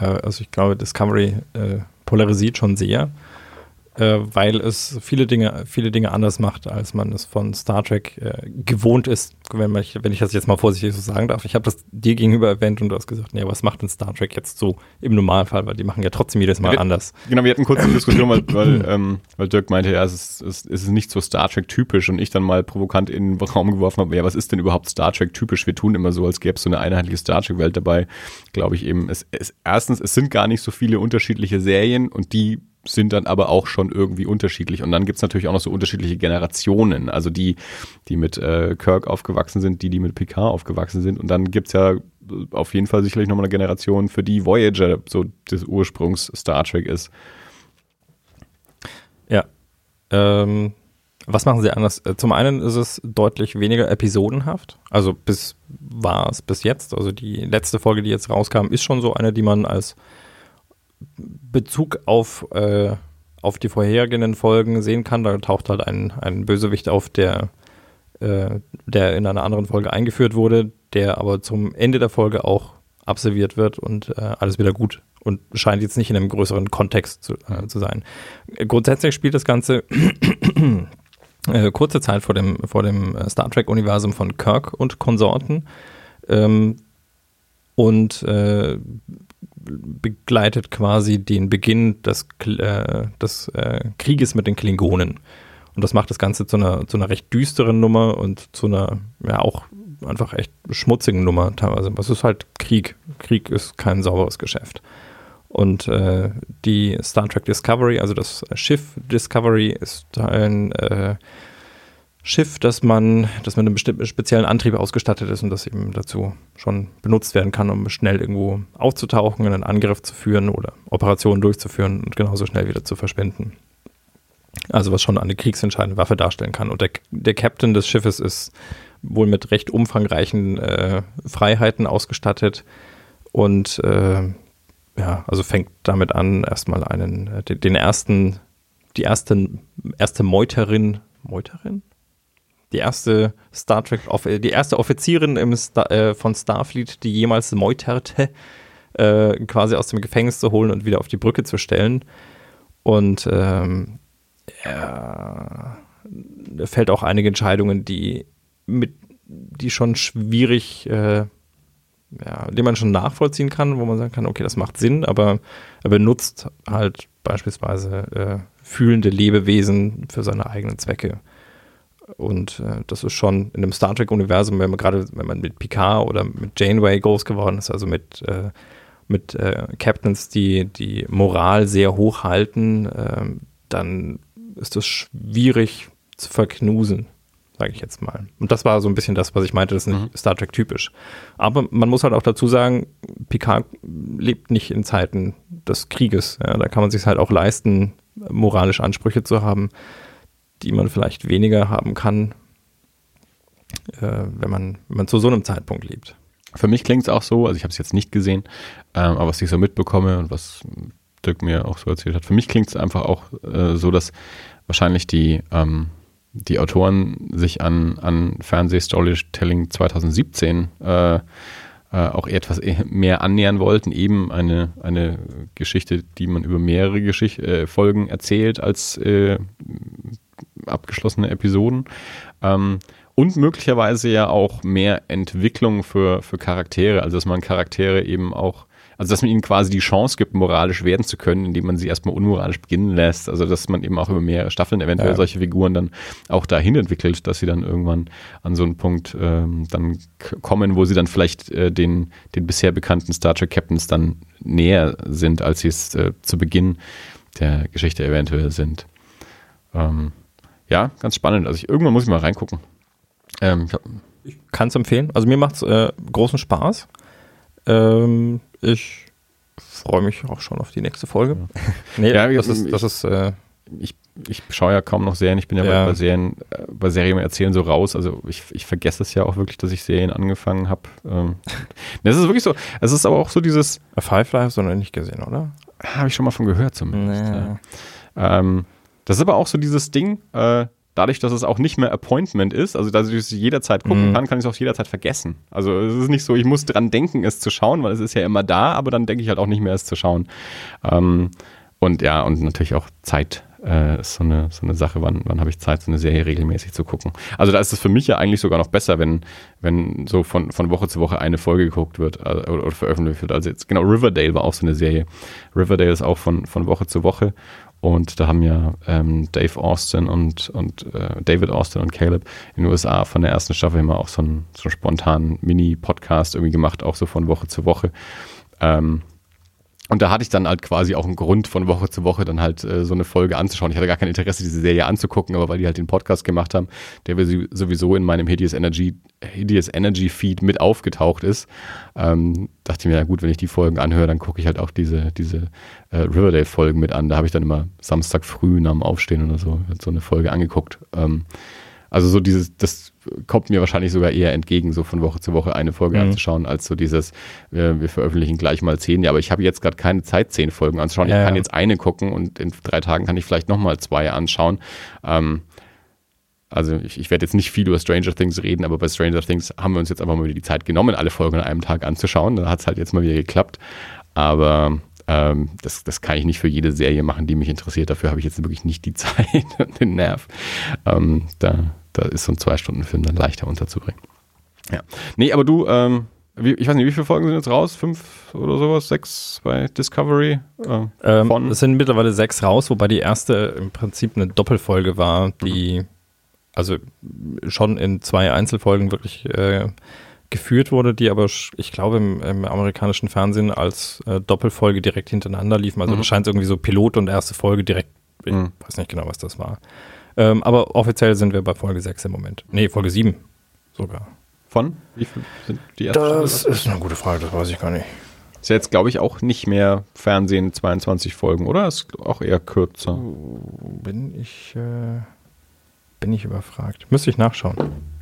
S1: Äh, also ich glaube, Discovery äh, polarisiert schon sehr äh, weil es viele Dinge, viele Dinge anders macht, als man es von Star Trek äh, gewohnt ist, wenn, man, wenn ich das jetzt mal vorsichtig so sagen darf. Ich habe das dir gegenüber erwähnt und du hast gesagt, nee, was macht denn Star Trek jetzt so im Normalfall, weil die machen ja trotzdem jedes Mal
S2: wir,
S1: anders.
S2: Genau, wir hatten kurz eine Diskussion, weil, [COUGHS] weil, ähm, weil Dirk meinte, ja, es ist, es ist nicht so Star Trek typisch und ich dann mal provokant in den Raum geworfen habe, ja, was ist denn überhaupt Star Trek typisch? Wir tun immer so, als gäbe es so eine einheitliche Star Trek Welt dabei. Glaube ich eben, es, es, erstens, es sind gar nicht so viele unterschiedliche Serien und die sind dann aber auch schon irgendwie unterschiedlich. Und dann gibt's natürlich auch noch so unterschiedliche Generationen. Also die, die mit äh, Kirk aufgewachsen sind, die, die mit Picard aufgewachsen sind. Und dann gibt's ja auf jeden Fall sicherlich nochmal eine Generation, für die Voyager so des Ursprungs Star Trek ist.
S1: Ja. Ähm, Was machen sie anders? Äh, zum einen ist es deutlich weniger episodenhaft. Also bis war es bis jetzt. Also die letzte Folge, die jetzt rauskam, ist schon so eine, die man als Bezug auf, äh, auf die vorhergehenden Folgen sehen kann. Da taucht halt ein, ein Bösewicht auf, der, äh, der in einer anderen Folge eingeführt wurde, der aber zum Ende der Folge auch absolviert wird und äh, alles wieder gut und scheint jetzt nicht in einem größeren Kontext zu, äh, zu sein. Grundsätzlich spielt das Ganze äh, kurze Zeit vor dem, vor dem äh, Star Trek-Universum von Kirk und Konsorten ähm, und äh, begleitet quasi den Beginn des, äh, des äh, Krieges mit den Klingonen. Und das macht das Ganze zu einer, zu einer recht düsteren Nummer und zu einer, ja, auch einfach echt schmutzigen Nummer teilweise. Es ist halt Krieg. Krieg ist kein sauberes Geschäft. Und äh, die Star Trek Discovery, also das Schiff Discovery, ist ein äh, Schiff, das man, das mit einem speziellen Antrieb ausgestattet ist und das eben dazu schon benutzt werden kann, um schnell irgendwo aufzutauchen, einen Angriff zu führen oder Operationen durchzuführen und genauso schnell wieder zu verschwinden. Also was schon eine kriegsentscheidende Waffe darstellen kann. Und der, der Captain des Schiffes ist wohl mit recht umfangreichen äh, Freiheiten ausgestattet und äh, ja, also fängt damit an, erstmal einen, äh, den, den ersten, die erste, erste Meuterin, Meuterin? Die erste Star Trek, die erste Offizierin Star, äh, von Starfleet, die jemals meuterte, äh, quasi aus dem Gefängnis zu holen und wieder auf die Brücke zu stellen. Und ähm, er fällt auch einige Entscheidungen, die mit, die schon schwierig äh, ja, den man schon nachvollziehen kann, wo man sagen kann, okay, das macht Sinn, aber er benutzt halt beispielsweise äh, fühlende Lebewesen für seine eigenen Zwecke. Und äh, das ist schon in dem Star Trek-Universum, wenn man gerade, wenn man mit Picard oder mit Janeway groß geworden ist, also mit, äh, mit äh, Captains, die die Moral sehr hoch halten, ähm, dann ist es schwierig zu verknusen sage ich jetzt mal. Und das war so ein bisschen das, was ich meinte, das ist nicht mhm. Star Trek typisch. Aber man muss halt auch dazu sagen, Picard lebt nicht in Zeiten des Krieges. Ja, da kann man sich halt auch leisten, moralische Ansprüche zu haben, die man vielleicht weniger haben kann, äh, wenn, man, wenn man zu so einem Zeitpunkt lebt.
S2: Für mich klingt es auch so, also ich habe es jetzt nicht gesehen, ähm, aber was ich so mitbekomme und was Dirk mir auch so erzählt hat, für mich klingt es einfach auch äh, so, dass wahrscheinlich die ähm, die Autoren sich an, an Fernseh-Storytelling 2017 äh, äh, auch etwas e-, mehr annähern wollten, eben eine, eine Geschichte, die man über mehrere Geschicht äh, Folgen erzählt als äh, abgeschlossene Episoden. Ähm, und möglicherweise ja auch mehr Entwicklung für, für Charaktere, also dass man Charaktere eben auch also, dass man ihnen quasi die Chance gibt, moralisch werden zu können, indem man sie erstmal unmoralisch beginnen lässt. Also, dass man eben auch über mehrere Staffeln eventuell ja. solche Figuren dann auch dahin entwickelt, dass sie dann irgendwann an so einen Punkt ähm, dann kommen, wo sie dann vielleicht äh, den, den bisher bekannten Star Trek Captains dann näher sind, als sie es äh, zu Beginn der Geschichte eventuell sind. Ähm, ja, ganz spannend. Also, ich, irgendwann muss ich mal reingucken.
S1: Ähm, ich, ich kann es empfehlen. Also, mir macht es äh, großen Spaß. Ähm, ich freue mich auch schon auf die nächste Folge.
S2: Ja. [LAUGHS] nee, ja, das ist, das ist äh, ich, ich schaue ja kaum noch Serien. Ich bin ja, ja. bei Serien, äh, bei Serien erzählen so raus. Also ich, ich vergesse es ja auch wirklich, dass ich Serien angefangen habe. Ähm, [LAUGHS] das ist wirklich so. Es ist aber auch so dieses.
S1: Firefly hast du noch nicht gesehen, oder?
S2: Habe ich schon mal von gehört zumindest. Nee. Ja. Ähm, das ist aber auch so dieses Ding. Äh, dadurch, dass es auch nicht mehr Appointment ist, also dass ich es jederzeit gucken mhm. kann, kann ich es auch jederzeit vergessen. Also es ist nicht so, ich muss dran denken, es zu schauen, weil es ist ja immer da, aber dann denke ich halt auch nicht mehr, es zu schauen. Ähm, und ja, und natürlich auch Zeit äh, ist so eine, so eine Sache, wann, wann habe ich Zeit, so eine Serie regelmäßig zu gucken. Also da ist es für mich ja eigentlich sogar noch besser, wenn, wenn so von, von Woche zu Woche eine Folge geguckt wird äh, oder, oder veröffentlicht wird. Also jetzt, genau, Riverdale war auch so eine Serie. Riverdale ist auch von, von Woche zu Woche und da haben ja ähm, Dave Austin und, und äh, David Austin und Caleb in den USA von der ersten Staffel immer auch so einen, so einen spontanen Mini-Podcast irgendwie gemacht, auch so von Woche zu Woche. Ähm, Und da hatte ich dann halt quasi auch einen Grund von Woche zu Woche dann halt äh, so eine Folge anzuschauen. Ich hatte gar kein Interesse, diese Serie anzugucken, aber weil die halt den Podcast gemacht haben, der sowieso in meinem Hideous Energy, Hideous Energy Feed mit aufgetaucht ist, ähm, dachte ich mir, ja gut, wenn ich die Folgen anhöre, dann gucke ich halt auch diese, diese äh, Riverdale-Folgen mit an. Da habe ich dann immer Samstag früh nach dem Aufstehen oder so so eine Folge angeguckt. Ähm, also so dieses, das kommt mir wahrscheinlich sogar eher entgegen, so von Woche zu Woche eine Folge mhm. anzuschauen, als so dieses, wir, wir veröffentlichen gleich mal zehn. Ja, aber ich habe jetzt gerade keine Zeit, zehn Folgen anzuschauen. Ja, ich kann ja. jetzt eine gucken und in drei Tagen kann ich vielleicht nochmal zwei anschauen. Ähm, also ich, ich werde jetzt nicht viel über Stranger Things reden, aber bei Stranger Things haben wir uns jetzt einfach mal wieder die Zeit genommen, alle Folgen an einem Tag anzuschauen. Da hat es halt jetzt mal wieder geklappt. Aber ähm, das, das kann ich nicht für jede Serie machen, die mich interessiert. Dafür habe ich jetzt wirklich nicht die [LAUGHS] Zeit und den Nerv. Ähm, da, da ist so ein Zwei-Stunden-Film dann leichter unterzubringen. Ja. Nee, aber du, ähm, wie, ich weiß nicht, wie viele Folgen sind jetzt raus? Fünf oder sowas? Sechs bei Discovery?
S1: Äh, ähm, es sind mittlerweile sechs raus, wobei die erste im Prinzip eine Doppelfolge war, die mhm. also schon in zwei Einzelfolgen wirklich äh, geführt wurde, die aber, ich glaube, im, im amerikanischen Fernsehen als äh, Doppelfolge direkt hintereinander liefen. Also mhm. scheint irgendwie so Pilot und erste Folge direkt, ich mhm. weiß nicht genau, was das war. Ähm, aber offiziell sind wir bei Folge 6 im Moment. Nee, Folge 7 sogar.
S2: Von? Wie
S1: viel sind die ersten Das Staffel? ist eine gute Frage, das weiß ich gar nicht.
S2: Ist ja jetzt, glaube ich, auch nicht mehr Fernsehen 22 Folgen, oder? Ist auch eher kürzer.
S1: Bin ich, äh, bin ich überfragt. Müsste ich nachschauen.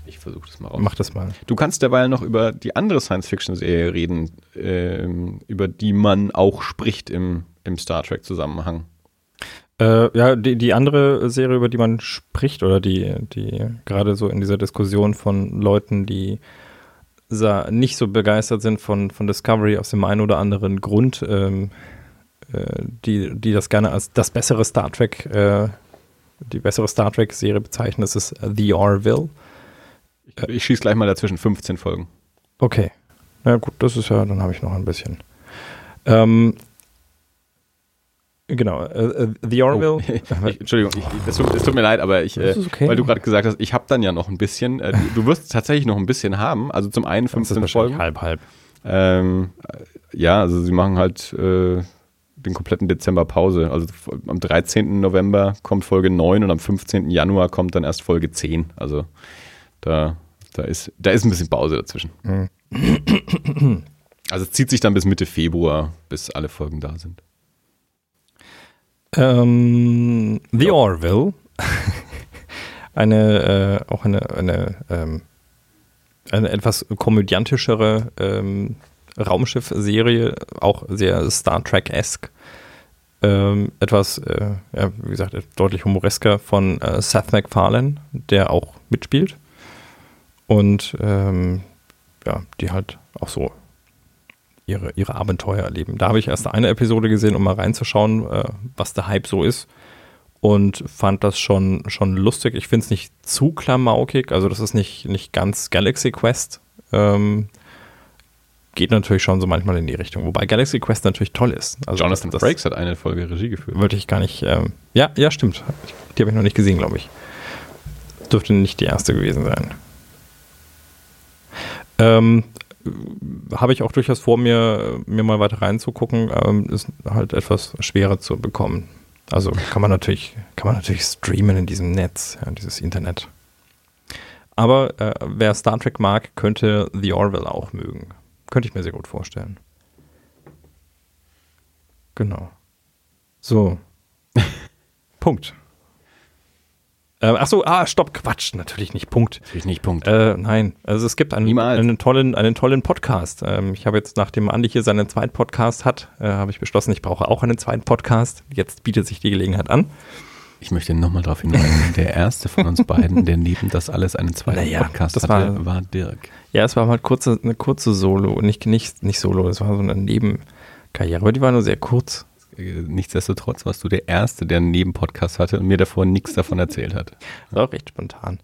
S2: Ich versuche das mal
S1: raus. Mach das mal.
S2: Du kannst derweil noch über die andere Science-Fiction-Serie reden, ähm, über die man auch spricht im, im Star Trek-Zusammenhang.
S1: Äh, ja, die, die andere Serie, über die man spricht, oder die, die gerade so in dieser Diskussion von Leuten, die nicht so begeistert sind von, von Discovery aus dem einen oder anderen Grund, ähm, äh, die, die das gerne als das bessere Star Trek, äh, die bessere Star Trek-Serie bezeichnen, das ist The Orville.
S2: Ich, ich schieße gleich mal dazwischen 15 Folgen.
S1: Okay. Na gut, das ist ja, dann habe ich noch ein bisschen. Ähm, Genau, uh, The Orville.
S2: Oh. [LAUGHS] Entschuldigung, ich, es, tut, es, tut, mir leid, aber ich, äh, okay. weil du gerade gesagt hast, ich habe dann ja noch ein bisschen. Äh, du, du, wirst tatsächlich noch ein bisschen haben. Also zum einen 15 Folgen.
S1: Halb, halb.
S2: Ähm, ja, also sie machen halt äh, den kompletten Dezember Pause. Also am 13. November kommt Folge 9 und am 15. Januar kommt dann erst Folge 10. Also da da ist, da ist ein bisschen Pause dazwischen. Mhm. Also es zieht sich dann bis Mitte Februar, bis alle Folgen da sind.
S1: Ähm, The ja. Orville. [LAUGHS] eine, äh, auch eine, eine, ähm, eine etwas komödiantischere ähm, Raumschiff-Serie, auch sehr Star Trek-esque. Ähm, etwas, äh, ja, wie gesagt, deutlich humoresker von äh, Seth MacFarlane, der auch mitspielt und ähm, ja, die halt auch so ihre, ihre Abenteuer erleben. Da habe ich erst eine Episode gesehen, um mal reinzuschauen, äh, was der Hype so ist. Und fand das schon, schon lustig. Ich finde es nicht zu klamaukig, also das ist nicht, nicht ganz Galaxy Quest. Ähm, geht natürlich schon so manchmal in die Richtung. Wobei Galaxy Quest natürlich toll ist.
S2: Also Jonathan das, Frakes hat eine Folge Regie geführt.
S1: Wollte ich gar nicht. Ähm, ja, ja, stimmt. Die habe ich noch nicht gesehen, glaube ich. Dürfte nicht die erste gewesen sein. Ähm, habe ich auch durchaus vor, mir, mir mal weiter reinzugucken. Ähm, ist halt etwas schwerer zu bekommen. Also kann man natürlich, kann man natürlich streamen in diesem Netz, ja, dieses Internet. Aber äh, wer Star Trek mag, könnte The Orville auch mögen. Könnte ich mir sehr gut vorstellen. Genau. So. [LAUGHS] Punkt. Äh, ach so, ah, stopp, Quatsch, natürlich nicht Punkt.
S2: Natürlich nicht Punkt.
S1: Äh, nein, also es gibt einen, einen tollen, einen tollen Podcast. Ähm, ich habe jetzt, nachdem Andi hier seinen zweiten Podcast hat, äh, habe ich beschlossen, ich brauche auch einen zweiten Podcast. Jetzt bietet sich die Gelegenheit an.
S2: Ich möchte nochmal darauf hinweisen, [LAUGHS] der erste von uns beiden, der neben das alles einen zweiten naja, Podcast
S1: das hatte, war, war Dirk. Ja, es war mal kurze, eine kurze Solo, nicht, nicht, nicht Solo, es war so eine Nebenkarriere, aber die war nur sehr kurz
S2: nichtsdestotrotz warst du der Erste, der einen Nebenpodcast hatte und mir davor nichts davon erzählt hat. [LAUGHS]
S1: Das war auch recht spontan.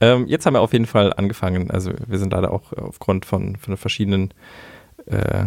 S1: Ähm, jetzt haben wir auf jeden Fall angefangen. Also wir sind leider auch aufgrund von, von verschiedenen äh,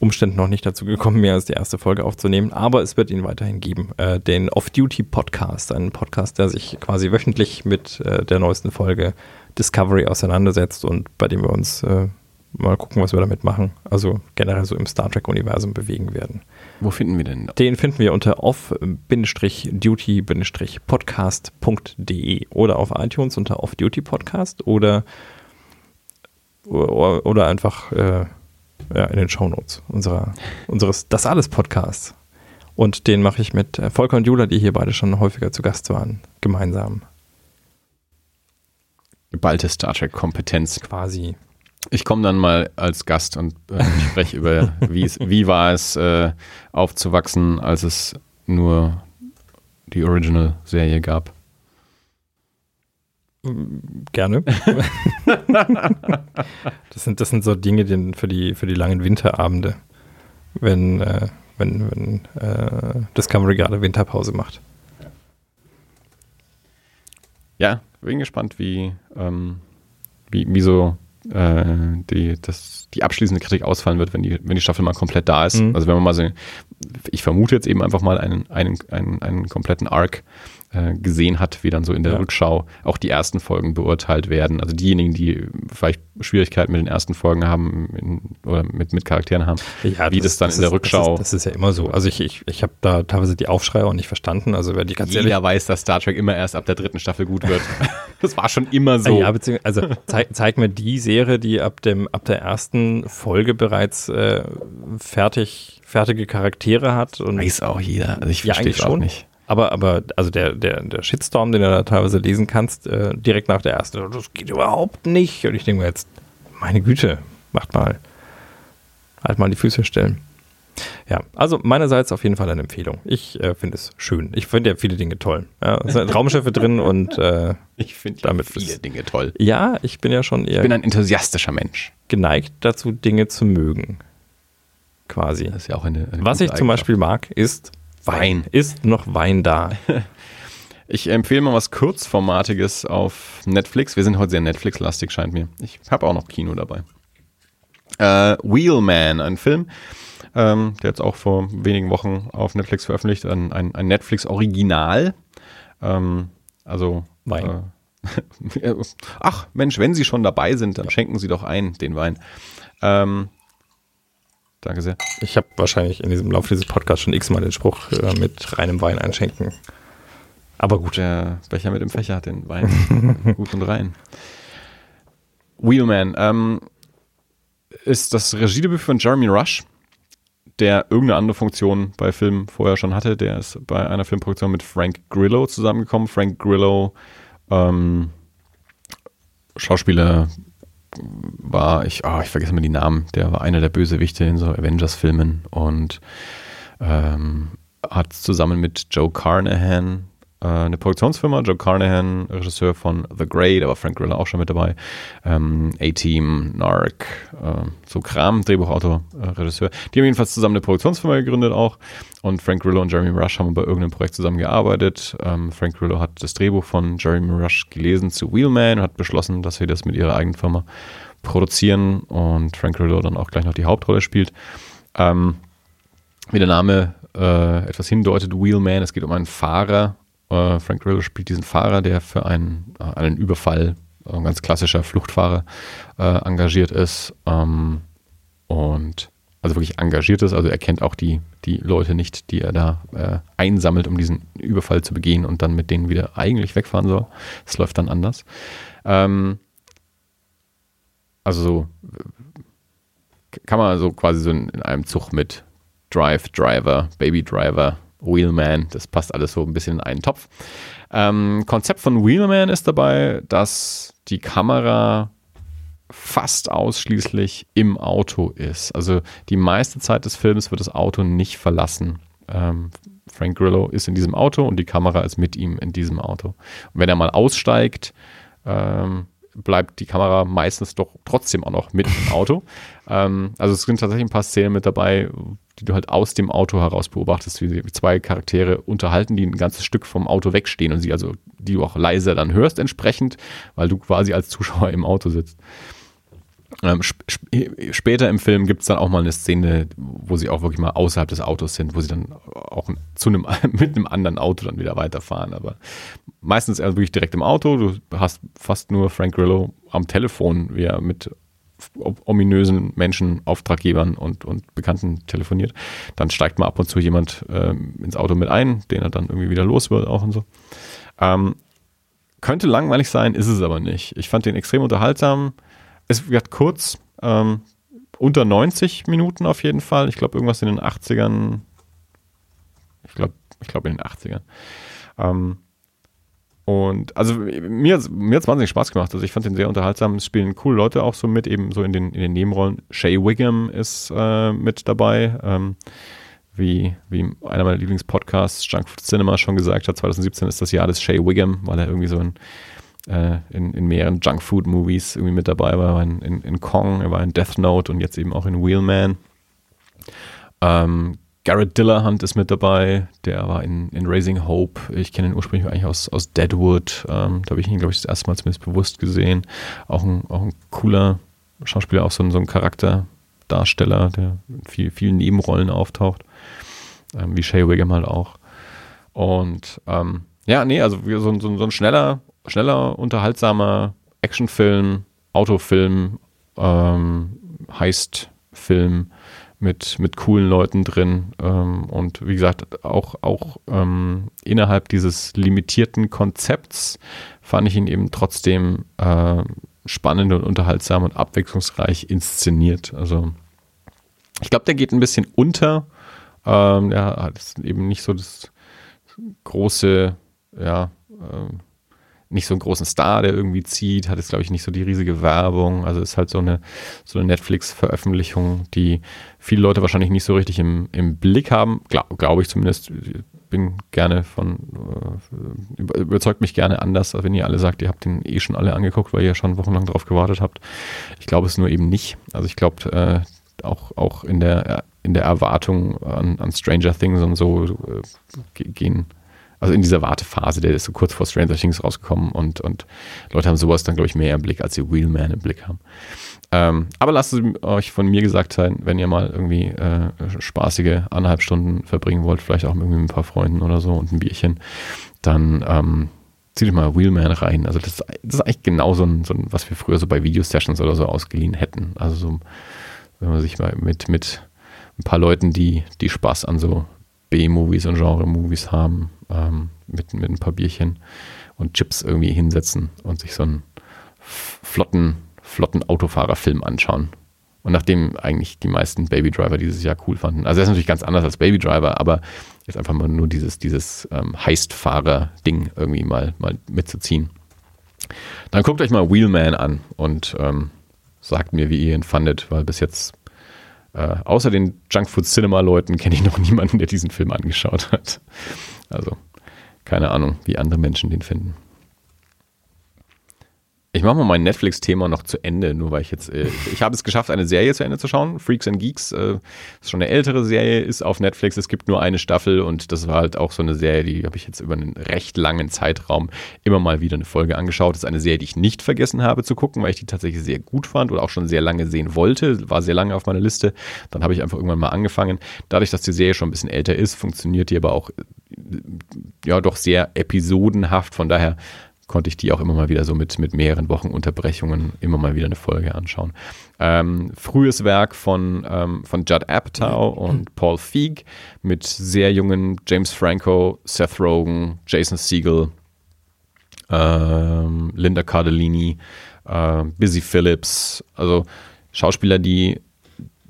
S1: Umständen noch nicht dazu gekommen, mehr als die erste Folge aufzunehmen. Aber es wird ihn weiterhin geben. Äh, den Off-Duty-Podcast, einen Podcast, der sich quasi wöchentlich mit äh, der neuesten Folge Discovery auseinandersetzt und bei dem wir uns äh, mal gucken, was wir damit machen. Also generell so im Star Trek-Universum bewegen werden.
S2: Wo finden wir denn?
S1: Den finden wir unter off-duty-podcast.de oder auf iTunes unter Off-Duty-Podcast oder, oder einfach äh, ja, in den Shownotes unserer, unseres Das Alles Podcasts. Und den mache ich mit Volker und Jula, die hier beide schon häufiger zu Gast waren, gemeinsam.
S2: Geballte Star Trek-Kompetenz.
S1: Quasi.
S2: Ich komme dann mal als Gast und äh, [LAUGHS] spreche über, wie war es äh, aufzuwachsen, als es nur die Original-Serie gab.
S1: Gerne. [LAUGHS] das, sind, das sind so Dinge die, für, die, für die langen Winterabende, wenn, äh, wenn, wenn äh, Discovery gerade Winterpause macht.
S2: Ja, bin gespannt, wie, ähm, wie, wie so äh, die, das, die abschließende Kritik ausfallen wird, wenn die, wenn die Staffel mal komplett da ist. Mhm. Also wenn man mal so, ich vermute jetzt eben einfach mal einen, einen, einen, einen kompletten Arc äh, gesehen hat, wie dann so in der ja. Rückschau auch die ersten Folgen beurteilt werden. Also diejenigen, die vielleicht Schwierigkeiten mit den ersten Folgen haben in, oder mit, mit Charakteren haben,
S1: ja, wie das, das dann das in der ist, Rückschau. Das ist, das ist, ja immer so. Also ich, ich, ich habe da teilweise die Aufschreie auch nicht verstanden. Also wer die
S2: ganz Jeder ehrlich, weiß, dass Star Trek immer erst ab der dritten Staffel gut wird. [LAUGHS] das war schon immer so.
S1: Ja, also zeig, zeig, mir die Serie, die ab dem ab der ersten Folge bereits äh, fertig fertige Charaktere hat.
S2: Und weiß auch jeder. Also ich verstehe es auch nicht.
S1: Aber, aber, also der, der, der Shitstorm, den du da teilweise lesen kannst, äh, direkt nach der ersten, das geht überhaupt nicht. Und ich denke mir jetzt, meine Güte, macht mal, halt mal die Füße stellen. Ja, also meinerseits auf jeden Fall eine Empfehlung. Ich äh, finde es schön. Ich finde ja viele Dinge toll. Ja, es sind Raumschiffe drin und äh, [LAUGHS]
S2: ich finde damit viele ist, Dinge toll.
S1: Ja, ich bin ja schon eher.
S2: Ich bin ein enthusiastischer Mensch.
S1: Geneigt dazu, Dinge zu mögen. Quasi.
S2: Das ist ja auch eine. eine
S1: Was ich zum Beispiel mag, ist Wein. Ist noch Wein da? [LAUGHS]
S2: Ich empfehle mal was Kurzformatiges auf Netflix. Wir sind heute sehr Netflix-lastig, scheint mir. Ich habe auch noch Kino dabei. Äh, Wheelman, ein Film, ähm, der jetzt auch vor wenigen Wochen auf Netflix veröffentlicht, ein, ein, ein Netflix-Original. Ähm, also
S1: Wein.
S2: Äh, [LAUGHS] ach, Mensch, wenn Sie schon dabei sind, dann schenken Sie doch ein, den Wein. Ähm, Danke sehr.
S1: Ich habe wahrscheinlich in diesem Laufe dieses Podcasts schon x-mal den Spruch äh, mit reinem Wein einschenken.
S2: Aber gut. Der Becher mit dem Fächer hat den Wein [LAUGHS] gut und rein. Wheelman ähm, ist das Regiedebüt von Jeremy Rush, der irgendeine andere Funktion bei Filmen vorher schon hatte. Der ist bei einer Filmproduktion mit Frank Grillo zusammengekommen. Frank Grillo, ähm, Schauspieler, war, ich, oh, ich vergesse mal die Namen, der war einer der Bösewichte in so Avengers-Filmen und ähm, hat zusammen mit Joe Carnahan äh, eine Produktionsfirma, Joe Carnahan, Regisseur von The Great, aber Frank Grillo auch schon mit dabei, ähm, A-Team, Narc, äh, so Kram, Drehbuchautor, äh, Regisseur. Die haben jedenfalls zusammen eine Produktionsfirma gegründet auch und Frank Grillo und Jeremy Rush haben bei irgendeinem Projekt zusammengearbeitet. Ähm, Frank Grillo hat das Drehbuch von Jeremy Rush gelesen zu Wheelman und hat beschlossen, dass sie das mit ihrer eigenen Firma produzieren und Frank Grillo dann auch gleich noch die Hauptrolle spielt. Ähm, wie der Name äh, etwas hindeutet, Wheelman, es geht um einen Fahrer äh, Frank Grillo spielt diesen Fahrer, der für einen, äh, einen Überfall, ein äh, ganz klassischer Fluchtfahrer, äh, engagiert ist. Ähm, und also wirklich engagiert ist, also er kennt auch die, die Leute nicht, die er da äh, einsammelt, um diesen Überfall zu begehen und dann mit denen wieder eigentlich wegfahren soll. Es läuft dann anders. Ähm, also so kann man so quasi so in einem Zug mit Drive, Driver, Baby Driver, Wheelman. Das passt alles so ein bisschen in einen Topf. Ähm, Konzept von Wheelman ist dabei, dass die Kamera fast ausschließlich im Auto ist. Also die meiste Zeit des Films wird das Auto nicht verlassen. Ähm, Frank Grillo ist in diesem Auto und die Kamera ist mit ihm in diesem Auto. Und wenn er mal aussteigt, ähm, bleibt die Kamera meistens doch trotzdem auch noch mit im Auto. ähm, also es sind tatsächlich ein paar Szenen mit dabei, die du halt aus dem Auto heraus beobachtest, wie zwei Charaktere unterhalten, die ein ganzes Stück vom Auto wegstehen und sie also, die du auch leiser dann hörst entsprechend, weil du quasi als Zuschauer im Auto sitzt. Ähm, sp später im Film gibt es dann auch mal eine Szene, wo sie auch wirklich mal außerhalb des Autos sind, wo sie dann auch zu einem, [LAUGHS] mit einem anderen Auto dann wieder weiterfahren. Aber meistens eher wirklich direkt im Auto. Du hast fast nur Frank Grillo am Telefon, wie er mit ominösen Menschen, Auftraggebern und, und Bekannten telefoniert. Dann steigt mal ab und zu jemand ähm, ins Auto mit ein, den er dann irgendwie wieder los wird auch und so. Ähm, könnte langweilig sein, ist es aber nicht. Ich fand den extrem unterhaltsam. Es wird kurz, ähm, unter 90 Minuten auf jeden Fall. Ich glaube, irgendwas in den 80ern. Ich glaube, ich glaube in den 80ern. Ähm, und also mir, mir hat es wahnsinnig Spaß gemacht. Also ich fand den sehr unterhaltsam. Es spielen coole Leute auch so mit, eben so in den, in den Nebenrollen. Shay Wiggum ist äh, mit dabei. Ähm, wie, wie einer meiner Lieblingspodcasts, Junk Food Cinema, schon gesagt hat, 2017 ist das Jahr des Shay Wiggum, weil er irgendwie so in, äh, in, in mehreren Junk Food Movies irgendwie mit dabei war. Er war in, in, in Kong, er war in Death Note und jetzt eben auch in Wheelman. Ähm, Garrett Dillahunt ist mit dabei, der war in, in Raising Hope. Ich kenne ihn ursprünglich eigentlich aus, aus Deadwood. Ähm, da habe ich ihn, glaube ich, das erste Mal zumindest bewusst gesehen. Auch ein, auch ein cooler Schauspieler, auch so ein, so ein Charakterdarsteller, der in viel, vielen Nebenrollen auftaucht. Ähm, wie Shay Wiggum halt auch. Und ähm, ja, nee, also so, so, so ein schneller, schneller, unterhaltsamer Actionfilm, Autofilm, ähm, Heist-Film mit, mit coolen Leuten drin ähm, und wie gesagt, auch, auch ähm, innerhalb dieses limitierten Konzepts fand ich ihn eben trotzdem äh, spannend und unterhaltsam und abwechslungsreich inszeniert. Also ich glaube, der geht ein bisschen unter. Ähm, ja, hat eben nicht so das große, ja, äh, nicht so einen großen Star, der irgendwie zieht, hat jetzt, glaube ich, nicht so die riesige Werbung. Also ist halt so eine, so eine Netflix-Veröffentlichung, die viele Leute wahrscheinlich nicht so richtig im, im Blick haben. Glaube glaub ich zumindest. Bin gerne von, äh, überzeugt mich gerne anders, wenn ihr alle sagt, ihr habt den eh schon alle angeguckt, weil ihr schon wochenlang drauf gewartet habt. Ich glaube es nur eben nicht. Also ich glaube, äh, auch, auch in der, in der Erwartung an, an Stranger Things und so äh, gehen also in dieser Wartephase, der ist so kurz vor Stranger Things rausgekommen und, und Leute haben sowas dann, glaube ich, mehr im Blick, als sie Wheelman im Blick haben. Ähm, aber lasst es euch von mir gesagt sein, wenn ihr mal irgendwie äh, spaßige anderthalb Stunden verbringen wollt, vielleicht auch irgendwie mit ein paar Freunden oder so und ein Bierchen, dann ähm, zieht euch mal Wheelman rein. Also das, das ist eigentlich genau so ein, so ein, was wir früher so bei Video-Sessions oder so ausgeliehen hätten. Also so, wenn man sich mal mit, mit ein paar Leuten, die, die Spaß an so B-Movies und Genre-Movies haben, ähm, mit, mit ein paar Bierchen und Chips irgendwie hinsetzen und sich so einen flotten, flotten Autofahrerfilm anschauen. Und nachdem eigentlich die meisten Baby Driver dieses Jahr cool fanden. Also er ist natürlich ganz anders als Baby Driver, aber jetzt einfach mal nur dieses, dieses ähm, Heistfahrer-Ding irgendwie mal, mal mitzuziehen. Dann guckt euch mal Wheelman an und ähm, sagt mir, wie ihr ihn fandet, weil bis jetzt äh, außer den Junkfood Cinema Leuten kenne ich noch [LAUGHS] niemanden, der diesen Film angeschaut hat. Also keine Ahnung, wie andere Menschen den finden. Ich mache mal mein Netflix-Thema noch zu Ende, nur weil ich jetzt, äh, ich habe es geschafft, eine Serie zu Ende zu schauen. Freaks and Geeks äh, ist schon eine ältere Serie, ist auf Netflix. Es gibt nur eine Staffel und das war halt auch so eine Serie, die habe ich jetzt über einen recht langen Zeitraum immer mal wieder eine Folge angeschaut. Das ist eine Serie, die ich nicht vergessen habe zu gucken, weil ich die tatsächlich sehr gut fand oder auch schon sehr lange sehen wollte. War sehr lange auf meiner Liste. Dann habe ich einfach irgendwann mal angefangen. Dadurch, dass die Serie schon ein bisschen älter ist, funktioniert die aber auch äh, ja doch sehr episodenhaft. Von daher konnte ich die auch immer mal wieder so mit, mit mehreren Wochen Unterbrechungen immer mal wieder eine Folge anschauen. Ähm, frühes Werk von, ähm, von Judd Apatow und Paul Feig mit sehr jungen James Franco, Seth Rogen, Jason Siegel, ähm, Linda Cardellini, äh, Busy Phillips, also Schauspieler, die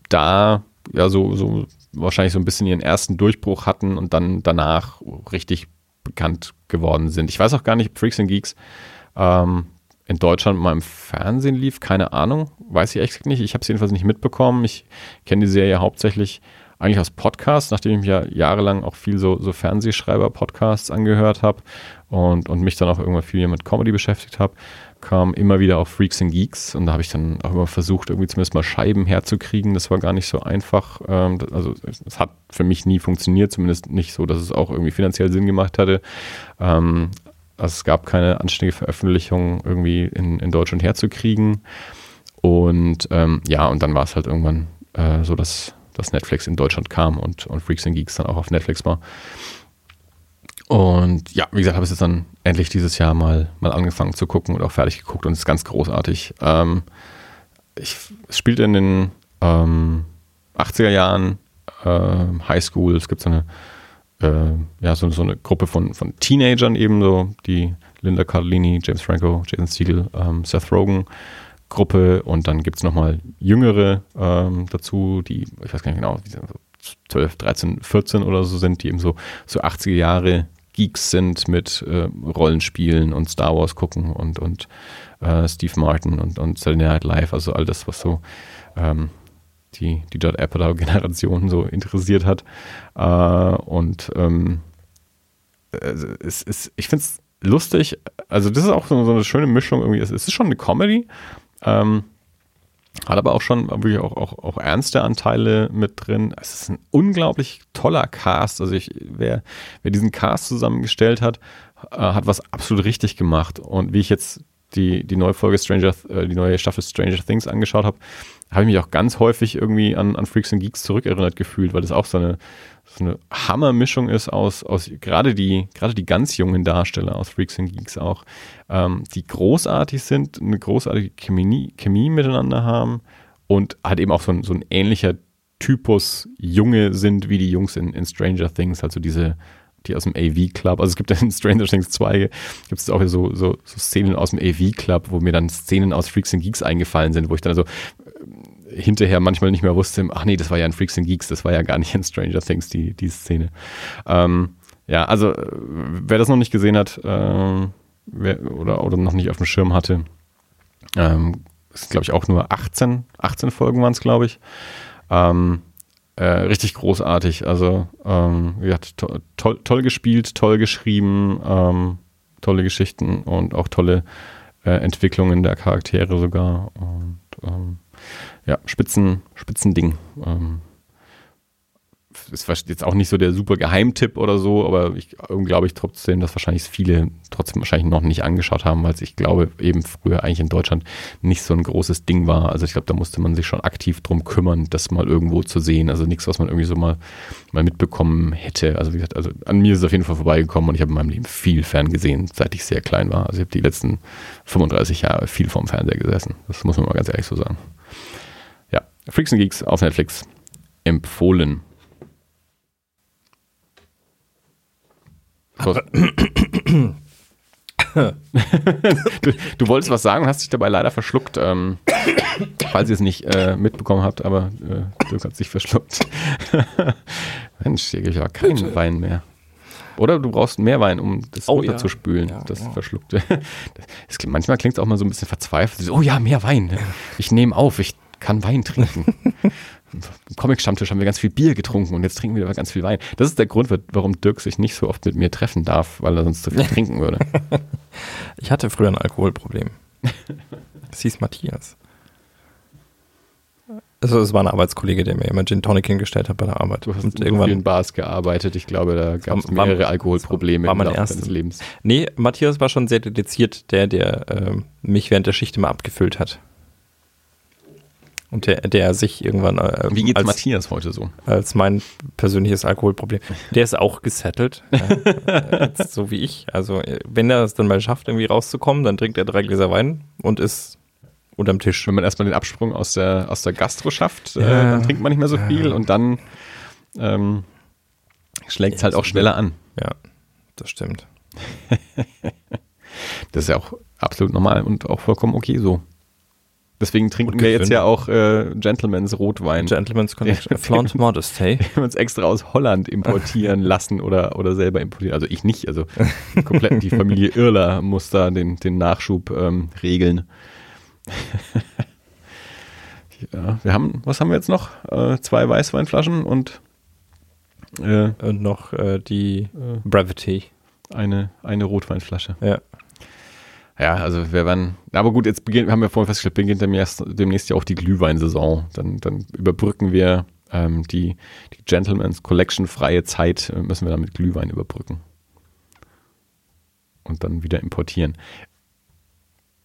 S2: da ja so, so wahrscheinlich so ein bisschen ihren ersten Durchbruch hatten und dann danach richtig bekannt geworden sind. Ich weiß auch gar nicht, Freaks and Geeks ähm, in Deutschland mal im Fernsehen lief, keine Ahnung, weiß ich echt nicht. Ich habe es jedenfalls nicht mitbekommen. Ich kenne die Serie hauptsächlich eigentlich aus Podcasts, nachdem ich mich ja jahrelang auch viel so, so Fernsehschreiber-Podcasts angehört habe und, und mich dann auch irgendwann viel mit Comedy beschäftigt habe kam immer wieder auf Freaks and Geeks und da habe ich dann auch immer versucht, irgendwie zumindest mal Scheiben herzukriegen. Das war gar nicht so einfach. Ähm, also es hat für mich nie funktioniert, zumindest nicht so, dass es auch irgendwie finanziell Sinn gemacht hatte. Ähm, also es gab keine anständige Veröffentlichung irgendwie in, in Deutschland herzukriegen. Und ähm, ja, und dann war es halt irgendwann äh, so, dass, dass Netflix in Deutschland kam und, und Freaks and Geeks dann auch auf Netflix war. Und ja, wie gesagt, habe ich jetzt dann endlich dieses Jahr mal, mal angefangen zu gucken und auch fertig geguckt und es ist ganz großartig. Ähm, ich, es spielt in den ähm, 80er Jahren äh, Highschool. Es gibt so eine, äh, ja, so, so, eine Gruppe von, von Teenagern ebenso, die Linda Cardellini, James Franco, Jason Siegel, ähm, Seth Rogen Gruppe und dann gibt es nochmal jüngere ähm, dazu, die, ich weiß gar nicht genau, 12, 13, 14 oder so sind, die eben so, so 80er Jahre Geeks sind mit äh, Rollenspielen und Star Wars gucken und, und äh, Steve Martin und, und Saturday Night Live, also all das, was so ähm, die, die Judd Apatow-Generation so interessiert hat. Äh, und ähm, es ist, ich finde es lustig, also das ist auch so, so, eine schöne Mischung irgendwie, es ist schon eine Comedy, ähm, hat aber auch schon wirklich auch, auch, auch ernste Anteile mit drin. Es ist ein unglaublich toller Cast. Also ich, wer, wer diesen Cast zusammengestellt hat, äh, hat was absolut richtig gemacht. Und wie ich jetzt die, die neue Folge Stranger, äh, die neue Staffel Stranger Things angeschaut habe, habe ich mich auch ganz häufig irgendwie an, an Freaks and Geeks zurückerinnert gefühlt, weil das auch so eine, so eine Hammermischung ist aus, aus gerade die, gerade die ganz jungen Darsteller aus Freaks and Geeks auch, ähm, die großartig sind, eine großartige Chemie, Chemie miteinander haben und halt eben auch so ein, so ein ähnlicher Typus Junge sind wie die Jungs in, in Stranger Things, also diese die aus dem AV-Club. Also es gibt in Stranger Things 2 gibt es auch so, so, so Szenen aus dem AV-Club, wo mir dann Szenen aus Freaks and Geeks eingefallen sind, wo ich dann so äh, hinterher manchmal nicht mehr wusste, ach nee, das war ja in Freaks and Geeks, das war ja gar nicht in Stranger Things, die, die Szene. Ähm, ja, also äh, wer das noch nicht gesehen hat äh, wer, oder, oder noch nicht auf dem Schirm hatte, ähm, ist glaube ich auch nur 18, 18 Folgen waren es, glaube ich. Ähm, äh, richtig großartig. Also, ähm, ja, to toll, toll gespielt, toll geschrieben, ähm, tolle Geschichten und auch tolle äh, Entwicklungen der Charaktere sogar. Und ähm, ja, Spitzen, Spitzending. Ähm, ist jetzt auch nicht so der super Geheimtipp oder so, aber ich glaube ich trotzdem, dass wahrscheinlich viele trotzdem wahrscheinlich noch nicht angeschaut haben, weil es ich glaube eben früher eigentlich in Deutschland nicht so ein großes Ding war. Also ich glaube, da musste man sich schon aktiv drum kümmern, das mal irgendwo zu sehen. Also nichts, was man irgendwie so mal, mal mitbekommen hätte. Also wie gesagt, also an mir ist es auf jeden Fall vorbeigekommen und ich habe in meinem Leben viel Fern gesehen, seit ich sehr klein war. Also ich habe die letzten 35 Jahre viel vorm Fernseher gesessen. Das muss man mal ganz ehrlich so sagen. Ja, Freaks and Geeks auf Netflix empfohlen. Du, du, wolltest was sagen und hast dich dabei leider verschluckt, ähm, falls ihr es nicht äh, mitbekommen habt, aber äh, Dirk hat sich verschluckt. [LAUGHS] Mensch, hier gibt ja keinen Bitte. Wein mehr. Oder du brauchst mehr Wein, um das oh, runterzuspülen, ja. ja, das ja. Verschluckte. [LAUGHS] Das, manchmal klingt es auch mal so ein bisschen verzweifelt. Oh ja, mehr Wein. Ich nehme auf, ich kann Wein trinken. Im Comic-Stammtisch haben wir ganz viel Bier getrunken und jetzt trinken wir aber ganz viel Wein. Das ist der Grund, warum Dirk sich nicht so oft mit mir treffen darf, weil er sonst zu viel trinken würde. [LAUGHS]
S1: Ich hatte früher ein Alkoholproblem. Das hieß Matthias. Also es war ein Arbeitskollege, der mir immer Gin Tonic hingestellt hat bei der Arbeit.
S2: Du hast und irgendwann in Bars gearbeitet. Ich glaube, da gab es mehrere war, Alkoholprobleme
S1: war mein im Laufe deines Lebens. Nee, Matthias war schon sehr dediziert, der, der äh, mich während der Schicht immer abgefüllt hat. Und der, der sich irgendwann.
S2: Äh, Wie geht's als, Matthias heute so?
S1: Als mein persönliches Alkoholproblem. Der ist auch gesettelt. [LAUGHS] äh, so wie ich. Also, wenn er es dann mal schafft, irgendwie rauszukommen, dann trinkt er drei Gläser Wein und ist unterm Tisch.
S2: Wenn man erstmal den Absprung aus der, aus der Gastro schafft, äh, ja. äh, dann trinkt man nicht mehr so viel und dann ähm, schlägt es ja, halt auch schneller an.
S1: Ja, das stimmt. [LAUGHS]
S2: das ist ja auch absolut normal und auch vollkommen okay so. Deswegen trinken wir jetzt ja auch äh, Gentleman's Rotwein.
S1: Gentleman's [LAUGHS] Connection. Flaunt [LAUGHS] Modesty.
S2: Wir haben uns extra aus Holland importieren [LAUGHS] lassen oder, oder selber importieren. Also ich nicht. Also komplett die Familie Irler muss da den, den Nachschub ähm, regeln. ja, wir haben, was haben wir jetzt noch? Äh, zwei Weißweinflaschen und
S1: äh, und noch äh, die äh, Brevity.
S2: Eine, eine Rotweinflasche.
S1: Ja.
S2: Ja, also wir werden, aber gut, jetzt beginnt, haben wir vorhin festgestellt, beginnt demnächst, demnächst ja auch die Glühweinsaison. Dann, dann überbrücken wir ähm, die, die Gentleman's Collection freie Zeit, äh, müssen wir dann mit Glühwein überbrücken. Und dann wieder importieren.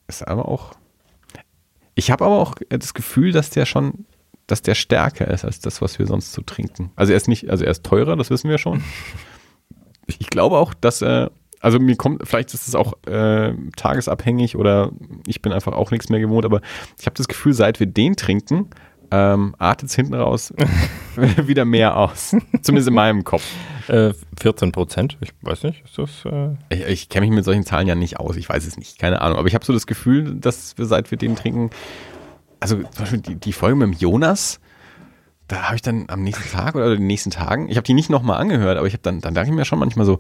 S2: Ist aber auch, ich habe aber auch das Gefühl, dass der schon, dass der stärker ist als das, was wir sonst so trinken. Also er ist nicht, also er ist teurer, das wissen wir schon. [LAUGHS] Ich glaube auch, dass er Also mir kommt, vielleicht ist es auch äh, tagesabhängig oder ich bin einfach auch nichts mehr gewohnt, aber ich habe das Gefühl, seit wir den trinken, ähm, artet es hinten raus [LAUGHS] wieder mehr aus. Zumindest in meinem Kopf.
S1: Äh, 14 Prozent, ich weiß nicht, ist das. Äh
S2: ich, ich kenne mich mit solchen Zahlen ja nicht aus, ich weiß es nicht, keine Ahnung. Aber ich habe so das Gefühl, dass wir seit wir den trinken, also zum Beispiel die, die Folge mit dem Jonas, da habe ich dann am nächsten Tag oder den nächsten Tagen, ich habe die nicht nochmal angehört, aber ich habe dann, dann dachte ich mir schon manchmal so,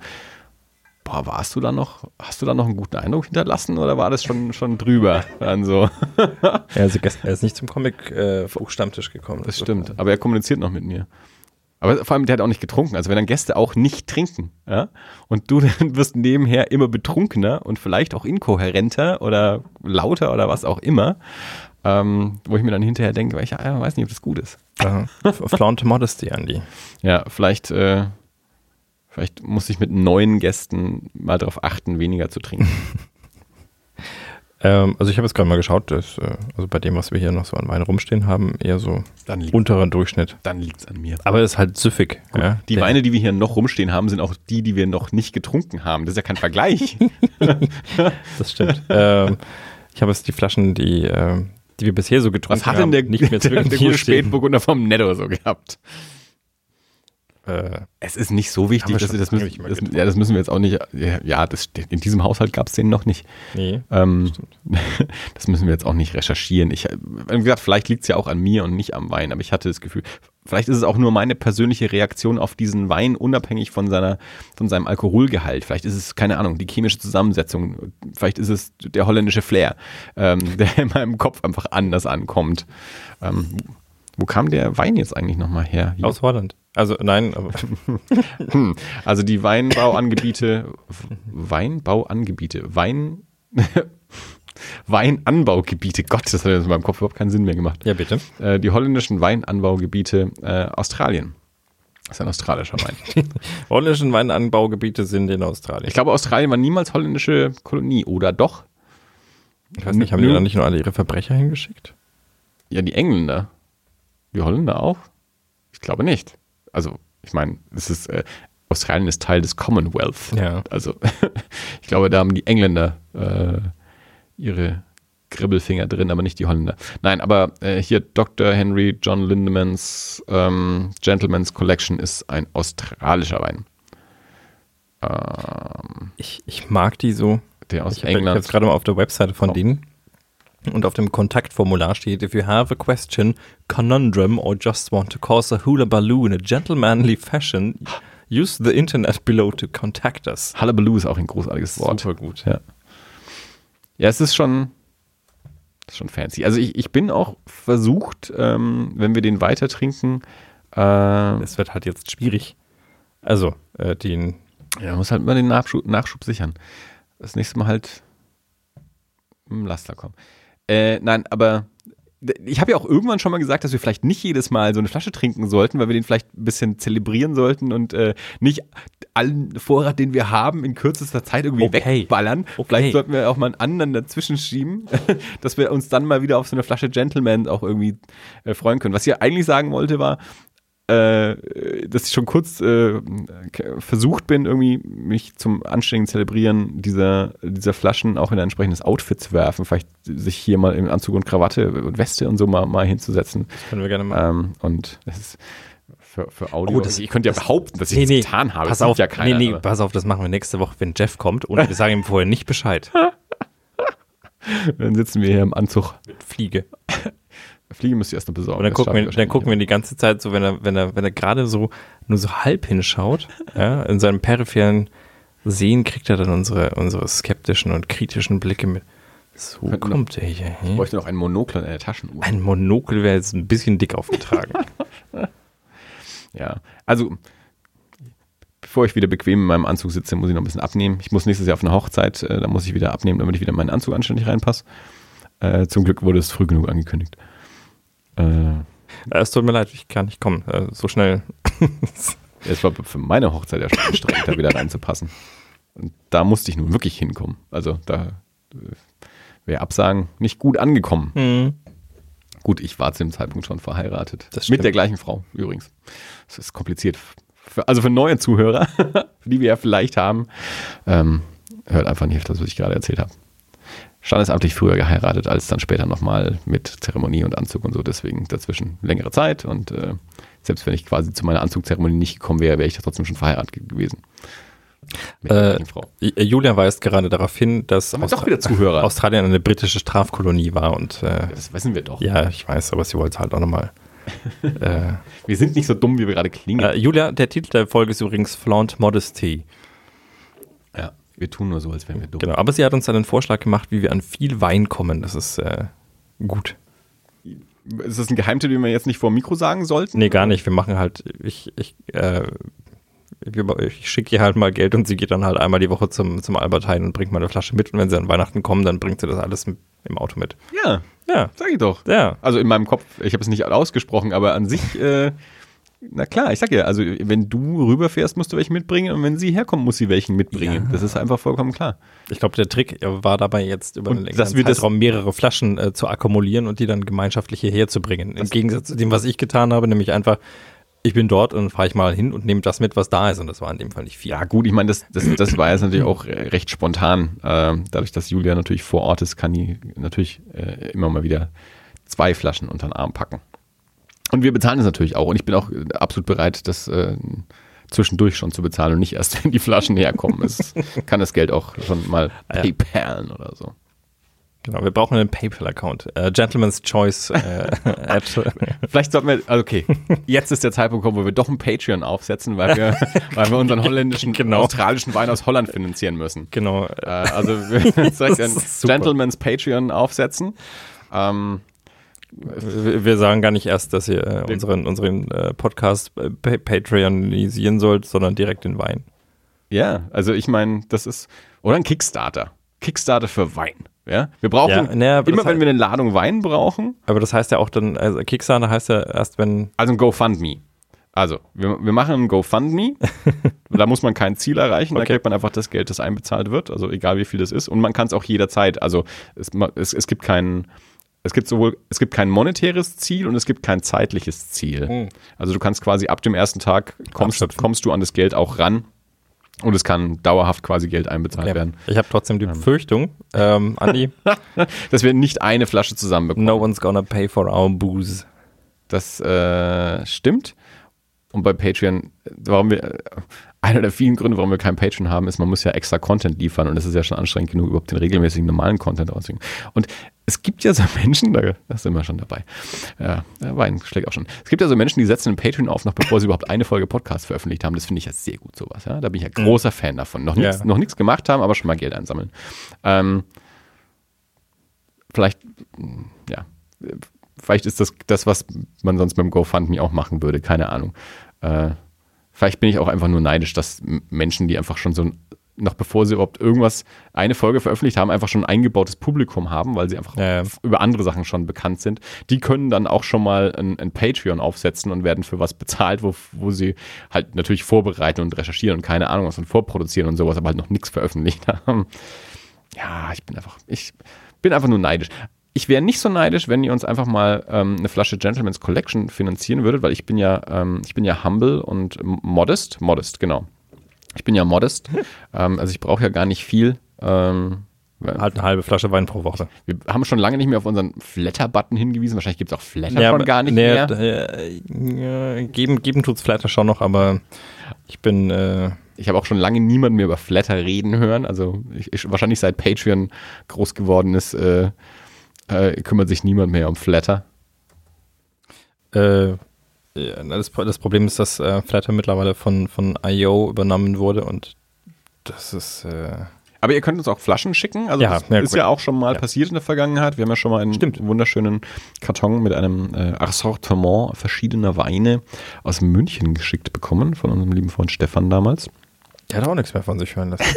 S2: boah, warst du da noch, hast du da noch einen guten Eindruck hinterlassen oder war das schon, schon drüber? Dann so. [LAUGHS]
S1: ja, also er ist nicht zum Comic-Stammtisch äh, gekommen.
S2: Das, stimmt, aber er kommuniziert noch mit mir. Aber vor allem, der hat auch nicht getrunken. Also wenn dann Gäste auch nicht trinken, ja, und du [LAUGHS] dann wirst nebenher immer betrunkener und vielleicht auch inkohärenter oder lauter oder was auch immer, ähm, wo ich mir dann hinterher denke, weil ich ja, weiß nicht, ob das gut ist.
S1: Ja, Flaunt Modesty, Andy.
S2: Ja, vielleicht äh, Vielleicht muss ich mit neuen Gästen mal darauf achten, weniger zu trinken. [LAUGHS]
S1: ähm, also ich habe jetzt gerade mal geschaut, dass, äh, also bei dem, was wir hier noch so an Wein rumstehen haben, eher so unterer Durchschnitt.
S2: Dann liegt es an mir.
S1: Aber es ist halt süffig. Ja,
S2: die Weine, die wir hier noch rumstehen haben, sind auch die, die wir noch nicht getrunken haben. Das ist ja kein Vergleich. [LAUGHS]
S1: das stimmt. ähm, ich habe jetzt die Flaschen, die, äh, die wir bisher so getrunken haben.
S2: Was hat denn der, nicht mehr [LAUGHS] der, der, der Spätburgunder vom Netto so gehabt? Äh, es ist nicht so wichtig, dass das, müssen, das, ja, das müssen wir jetzt auch nicht. Ja, das, in diesem Haushalt gab es den noch nicht. Nee. Ähm, [LAUGHS] das müssen wir jetzt auch nicht recherchieren. Ich, wie gesagt, vielleicht liegt es ja auch an mir und nicht am Wein, aber ich hatte das Gefühl, vielleicht ist es auch nur meine persönliche Reaktion auf diesen Wein, unabhängig von seiner, von seinem Alkoholgehalt. Vielleicht ist es, keine Ahnung, die chemische Zusammensetzung. Vielleicht ist es der holländische Flair, ähm, [LAUGHS] der in meinem Kopf einfach anders ankommt. Ähm, wo kam der Wein jetzt eigentlich nochmal her?
S1: Hier? Aus Holland. Also nein, aber [LAUGHS]
S2: hm, also die Weinbauangebiete, Weinbauangebiete, Wein, [LAUGHS] Weinanbaugebiete. Gott, das hat in meinem Kopf überhaupt keinen Sinn mehr gemacht.
S1: Ja, bitte.
S2: Äh, die holländischen Weinanbaugebiete äh, Australien. Das ist ein australischer Wein.
S1: Die [LAUGHS] holländischen Weinanbaugebiete sind in Australien.
S2: Ich glaube, Australien war niemals holländische Kolonie, oder doch?
S1: Ich weiß nicht, haben die da nicht nur alle ihre Verbrecher hingeschickt?
S2: Ja, die Engländer. Die Holländer auch? Ich glaube nicht also ich meine, es ist, äh, Australien ist Teil des Commonwealth.
S1: Ja.
S2: Also [LAUGHS] ich glaube, da haben die Engländer äh, ihre Kribbelfinger drin, aber nicht die Holländer. Nein, aber äh, hier Dr. Henry John Lindemans ähm, Gentleman's Collection ist ein australischer Wein.
S1: Ähm, ich, ich mag die so.
S2: Der aus
S1: ich
S2: England.
S1: Ich habe gerade mal auf der Webseite von oh. denen und auf dem Kontaktformular steht, if you have a question, conundrum or just want to cause a hula baloo in a gentlemanly fashion, use the internet below to contact us.
S2: Hullabaloo ist auch ein großartiges Wort.
S1: Super gut.
S2: Ja, ja es ist schon, ist schon fancy. Also ich, ich bin auch versucht, ähm, wenn wir den weiter trinken.
S1: Äh, es wird halt jetzt schwierig. Also, äh, den.
S2: Ja, man muss halt immer den Nachschub, Nachschub sichern. Das nächste Mal halt im Laster kommen. Äh, nein, aber ich habe ja auch irgendwann schon mal gesagt, dass wir vielleicht nicht jedes Mal so eine Flasche trinken sollten, weil wir den vielleicht ein bisschen zelebrieren sollten und äh, nicht allen Vorrat, den wir haben, in kürzester Zeit irgendwie okay. wegballern. Okay. Vielleicht sollten wir auch mal einen anderen dazwischen schieben, [LAUGHS] dass wir uns dann mal wieder auf so eine Flasche Gentleman auch irgendwie äh, freuen können. Was ich eigentlich sagen wollte war, äh, dass ich schon kurz äh, versucht bin, irgendwie mich zum anständigen Zelebrieren dieser, dieser Flaschen auch in ein entsprechendes Outfit zu werfen. Vielleicht sich hier mal im Anzug und Krawatte und Weste und so mal, mal hinzusetzen.
S1: Das können wir gerne machen.
S2: Ähm, und das ist für, für Audio. Oh, das, ich könnte ja das, behaupten, dass ich nee, das getan habe.
S1: Pass auf, ja keiner, nee, nee, pass auf, das machen wir nächste Woche, wenn Jeff kommt und wir sagen ihm vorher nicht Bescheid. [LAUGHS]
S2: Dann sitzen wir hier im Anzug.
S1: Mit Fliege. [LAUGHS]
S2: Fliege müsst ihr erst noch besorgen.
S1: Und dann gucken, wir, dann gucken wir die ganze Zeit so, wenn er, wenn er, wenn er gerade so nur so halb hinschaut, ja, in seinem peripheren Sehen kriegt er dann unsere, unsere skeptischen und kritischen Blicke mit. So Könnten kommt er hier.
S2: Ich bräuchte noch ein Monokel in der Taschenuhr.
S1: Ein Monokel wäre jetzt ein bisschen dick aufgetragen. [LAUGHS]
S2: ja, also bevor ich wieder bequem in meinem Anzug sitze, muss ich noch ein bisschen abnehmen. Ich muss nächstes Jahr auf eine Hochzeit, äh, da muss ich wieder abnehmen, damit ich wieder in meinen Anzug anständig reinpasse. Äh, zum Glück wurde es früh genug angekündigt.
S1: Äh, es tut mir leid, ich kann nicht kommen. Äh, so schnell. [LAUGHS]
S2: es war für meine Hochzeit ja schon anstrengend, da wieder reinzupassen. Und da musste ich nun wirklich hinkommen. Also da äh, wäre Absagen nicht gut angekommen. Mhm. Gut, ich war zu dem Zeitpunkt schon verheiratet. Mit der gleichen Frau übrigens. Es ist kompliziert. für, also für neue Zuhörer, [LAUGHS] die wir ja vielleicht haben, ähm, hört einfach nicht das, was ich gerade erzählt habe. Standesamtlich früher geheiratet, als dann später nochmal mit Zeremonie und Anzug und so. Deswegen dazwischen längere Zeit. Und äh, selbst wenn ich quasi zu meiner Anzugzeremonie nicht gekommen wäre, wäre ich trotzdem schon verheiratet gewesen.
S1: Äh, Julia weist gerade darauf hin, dass
S2: Austra
S1: Australien eine britische Strafkolonie war. Und,
S2: äh, das wissen wir doch.
S1: Ja, ich weiß, aber sie wollte es halt auch nochmal. [LAUGHS]
S2: äh, wir sind nicht so dumm, wie wir gerade klingen.
S1: Äh, Julia, der Titel der Folge ist übrigens Flaunt Modesty.
S2: Wir tun nur so, als wären wir dumm.
S1: Genau, aber sie hat uns einen Vorschlag gemacht, wie wir an viel Wein kommen. Das ist äh, gut.
S2: Ist das ein Geheimtipp, den wir jetzt nicht vor dem Mikro sagen sollten?
S1: Nee, gar nicht. Wir machen halt, ich, ich, äh, ich schicke ihr halt mal Geld und sie geht dann halt einmal die Woche zum, zum Albert Heijn und bringt mal eine Flasche mit. Und wenn sie an Weihnachten kommen, dann bringt sie das alles im Auto mit.
S2: Ja, ja. Sag ich doch.
S1: Ja.
S2: Also in meinem Kopf, ich habe es nicht ausgesprochen, aber an sich, äh, na klar, ich sag ja, also wenn du rüberfährst, musst du welchen mitbringen und wenn sie herkommt, muss sie welchen mitbringen. Ja. Das ist einfach vollkommen klar.
S1: Ich glaube, der Trick war dabei jetzt über
S2: einen längeren Zeitraum
S1: mehrere Flaschen äh, zu akkumulieren und die dann gemeinschaftlich hierher zu bringen. Im Gegensatz zu dem, was ich getan habe, nämlich einfach ich bin dort und fahre ich mal hin und nehme das mit, was da ist. Und das war in dem Fall nicht viel.
S2: Ja, gut, ich meine, das, das, das war jetzt natürlich auch recht spontan. Ähm, dadurch, dass Julia natürlich vor Ort ist, kann die natürlich äh, immer mal wieder zwei Flaschen unter den Arm packen. Und wir bezahlen es natürlich auch. Und ich bin auch absolut bereit, das äh, zwischendurch schon zu bezahlen und nicht erst, [LAUGHS] wenn die Flaschen herkommen. Es kann das Geld auch schon mal ja. PayPalen oder so.
S1: Genau, wir brauchen einen PayPal-Account. Uh, Gentleman's Choice äh, [LAUGHS] App.
S2: Vielleicht sollten wir, also okay, jetzt ist der Zeitpunkt gekommen, wo wir doch ein Patreon aufsetzen, weil wir, [LAUGHS] weil wir unseren holländischen, genau. australischen Wein aus Holland finanzieren müssen.
S1: Genau.
S2: Uh, also wir sollten ein Gentleman's Patreon aufsetzen.
S1: Ähm, wir sagen gar nicht erst, dass ihr äh, unseren, unseren äh, Podcast äh, patreonisieren sollt, sondern direkt den Wein.
S2: Ja, also ich meine, das ist, oder ein Kickstarter. Kickstarter für Wein. Ja? Wir brauchen, ja, ne, immer wenn wir eine Ladung Wein brauchen.
S1: Aber das heißt ja auch dann, also Kickstarter heißt ja erst, wenn.
S2: Also ein GoFundMe. Also, wir, wir machen ein GoFundMe. [LAUGHS] da muss man kein Ziel erreichen. Okay. Da kriegt man einfach das Geld, das einbezahlt wird. Also, egal wie viel das ist. Und man kann es auch jederzeit. Also, es, es, es gibt keinen. Es gibt sowohl, es gibt kein monetäres Ziel und es gibt kein zeitliches Ziel. Mhm. Also du kannst quasi ab dem ersten Tag kommst, kommst du an das Geld auch ran und es kann dauerhaft quasi Geld einbezahlt okay. werden.
S1: Ich habe trotzdem die ähm. Befürchtung, ähm, Andi, [LAUGHS]
S2: dass wir nicht eine Flasche zusammenbekommen.
S1: No one's gonna pay for our booze.
S2: Das äh, stimmt. Und bei Patreon, warum wir, einer der vielen Gründe, warum wir kein Patreon haben, ist, man muss ja extra Content liefern und es ist ja schon anstrengend genug, überhaupt den regelmäßigen normalen Content rauszubringen. Und es gibt ja so [LAUGHS] Menschen, da, da sind wir schon dabei. Ja, der Wein schlägt auch schon. Es gibt ja so Menschen, die setzen einen Patreon auf, noch bevor sie überhaupt eine Folge Podcast veröffentlicht haben. Das finde ich ja sehr gut, sowas. Ja? Da bin ich ja großer Fan davon. Noch nichts, ja. noch nichts gemacht haben, aber schon mal Geld einsammeln. Ähm, vielleicht, ja, vielleicht ist das das, was man sonst dem GoFundMe auch machen würde. Keine Ahnung. Äh, vielleicht bin ich auch einfach nur neidisch, dass Menschen, die einfach schon so ein noch bevor sie überhaupt irgendwas, eine Folge veröffentlicht haben, einfach schon ein eingebautes Publikum haben, weil sie einfach ja, ja. über andere Sachen schon bekannt sind. Die können dann auch schon mal ein, ein Patreon aufsetzen und werden für was bezahlt, wo, wo sie halt natürlich vorbereiten und recherchieren und keine Ahnung was und vorproduzieren und sowas, aber halt noch nichts veröffentlicht haben. Ja, ich bin einfach, ich bin einfach nur neidisch. Ich wäre nicht so neidisch, wenn ihr uns einfach mal ähm, eine Flasche Gentleman's Collection finanzieren würdet, weil ich bin ja, ähm, ich bin ja humble und modest, modest, genau. Ich bin ja modest, [LAUGHS] ähm, also ich brauche ja gar nicht viel. Ähm,
S1: halt eine halbe Flasche Wein pro Woche.
S2: Wir haben schon lange nicht mehr auf unseren Flatter-Button hingewiesen. Wahrscheinlich gibt es auch Flatter ja, schon gar nicht nee, mehr.
S1: Äh, geben, geben tut's Flatter schon noch, aber ich bin. Äh
S2: ich habe auch schon lange niemanden mehr über Flatter reden hören. Also ich, ich, wahrscheinlich seit Patreon groß geworden ist, äh, äh, kümmert sich niemand mehr um Flatter.
S1: Äh, das, das Problem ist, dass äh, Flatter mittlerweile von, von IO übernommen wurde und das ist. Äh
S2: aber ihr könnt uns auch Flaschen schicken. Also ja, das ja, ist ja auch schon mal ja. passiert in der Vergangenheit. Wir haben ja schon mal einen Stimmt. wunderschönen Karton mit einem äh, Assortiment verschiedener Weine aus München geschickt bekommen von unserem lieben Freund Stefan damals.
S1: Der hat auch nichts mehr von sich hören lassen. [LAUGHS]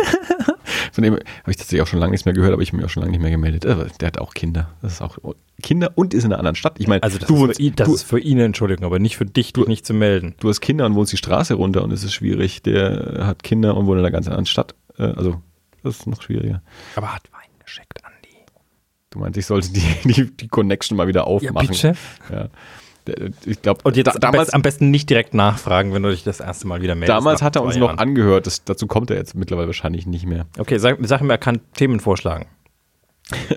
S2: Von dem habe ich tatsächlich auch schon lange nichts mehr gehört, aber ich habe mich auch schon lange nicht mehr gemeldet. Der hat auch Kinder. Das ist auch Kinder und ist in einer anderen Stadt. Ich meine,
S1: also das, du ist, für ihn, das du, ist für ihn Entschuldigung, aber nicht für dich, dich nicht zu melden.
S2: Du hast Kinder und wohnst die Straße runter und es ist schwierig. Der hat Kinder und wohnt in einer ganz anderen Stadt. Äh, also das ist noch schwieriger.
S1: Aber hat Wein geschickt, Andi.
S2: Du meinst, ich sollte die, [LAUGHS] die, die Connection mal wieder aufmachen. Ja, bitte? Ja. Ich glaube,
S1: und jetzt damals am besten nicht direkt nachfragen, wenn du dich das erste Mal wieder meldest.
S2: Damals hat er uns noch angehört. Das, dazu kommt er jetzt mittlerweile wahrscheinlich nicht mehr.
S1: Okay, sag, sag mir, er kann Themen vorschlagen. [LAUGHS]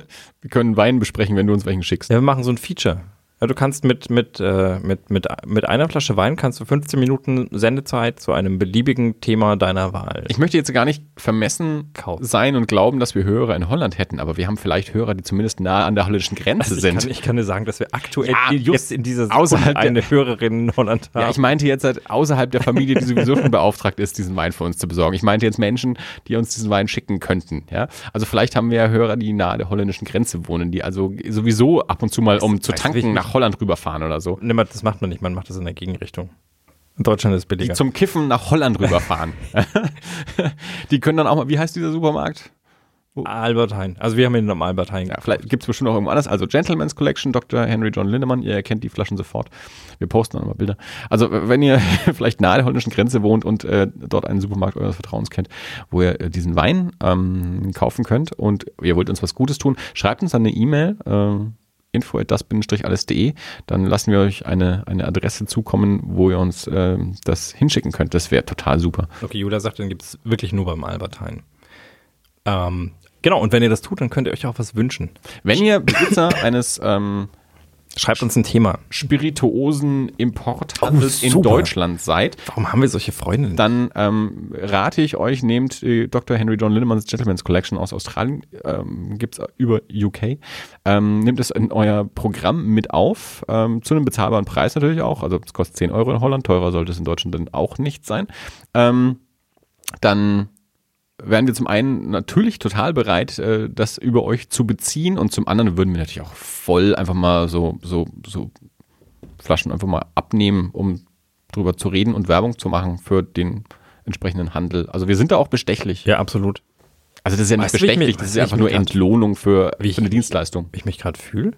S2: wir können Wein besprechen, wenn du uns welchen schickst.
S1: Ja, wir machen so ein Feature. Ja, du kannst mit, mit, äh, mit, mit, mit einer Flasche Wein kannst du 15 Minuten Sendezeit zu einem beliebigen Thema deiner Wahl.
S2: Ich möchte jetzt gar nicht vermessen Kaufen. sein und glauben, dass wir Hörer in Holland hätten, aber wir haben vielleicht Hörer, die zumindest nahe an der holländischen Grenze also
S1: ich
S2: sind.
S1: Kann, ich kann dir sagen, dass wir aktuell
S2: ja,
S1: jetzt in dieser
S2: Sekunde
S1: eine der, Hörerin in Holland
S2: haben. Ja, ich meinte jetzt halt außerhalb der Familie, die sowieso schon beauftragt ist, diesen Wein für uns zu besorgen. Ich meinte jetzt Menschen, die uns diesen Wein schicken könnten. Ja? Also vielleicht haben wir ja Hörer, die nahe der holländischen Grenze wohnen, die also sowieso ab und zu mal, um zu tanken, nach Holland rüberfahren oder so.
S1: Nee, das macht man nicht, man macht das in der Gegenrichtung. In Deutschland ist billiger.
S2: Die zum Kiffen nach Holland rüberfahren. [LAUGHS] die können dann auch mal, wie heißt dieser Supermarkt?
S1: Oh. Albert Hein. Also wir haben ihn am Albert Hein.
S2: Ja, vielleicht gibt es bestimmt auch irgendwo anders. Also Gentleman's Collection, Dr. Henry John Lindemann. Ihr erkennt die Flaschen sofort. Wir posten dann mal Bilder. Also wenn ihr [LAUGHS] vielleicht nahe der holländischen Grenze wohnt und äh, dort einen Supermarkt eures Vertrauens kennt, wo ihr äh, diesen Wein ähm, kaufen könnt und ihr wollt uns was Gutes tun, schreibt uns dann eine E-Mail. Äh, info alles.de, dann lassen wir euch eine, eine Adresse zukommen, wo ihr uns äh, das hinschicken könnt. Das wäre total super.
S1: Okay, Julia sagt, dann gibt es wirklich nur beim Albert Hein. Ähm, genau, und wenn ihr das tut, dann könnt ihr euch auch was wünschen.
S2: Wenn ihr Besitzer [COUGHS] eines ähm,
S1: Schreibt uns ein Thema.
S2: Spirituosen Importhandels oh, in Deutschland seid.
S1: Warum haben wir solche Freunde?
S2: Dann ähm, rate ich euch, nehmt äh, Dr. Henry John Lindemanns Gentleman's Collection aus Australien, ähm, gibt es über UK. Ähm, nehmt es in euer Programm mit auf, ähm, zu einem bezahlbaren Preis natürlich auch. Also es kostet 10 Euro in Holland, teurer sollte es in Deutschland dann auch nicht sein. Ähm, dann wären wir zum einen natürlich total bereit, äh, das über euch zu beziehen und zum anderen würden wir natürlich auch voll einfach mal so, so, so Flaschen einfach mal abnehmen, um drüber zu reden und Werbung zu machen für den entsprechenden Handel. Also wir sind da auch bestechlich.
S1: Ja, absolut.
S2: Also das ist ja nicht weißt bestechlich, mich, das ist einfach nur Entlohnung für, für eine Dienstleistung.
S1: Wie ich mich gerade fühle?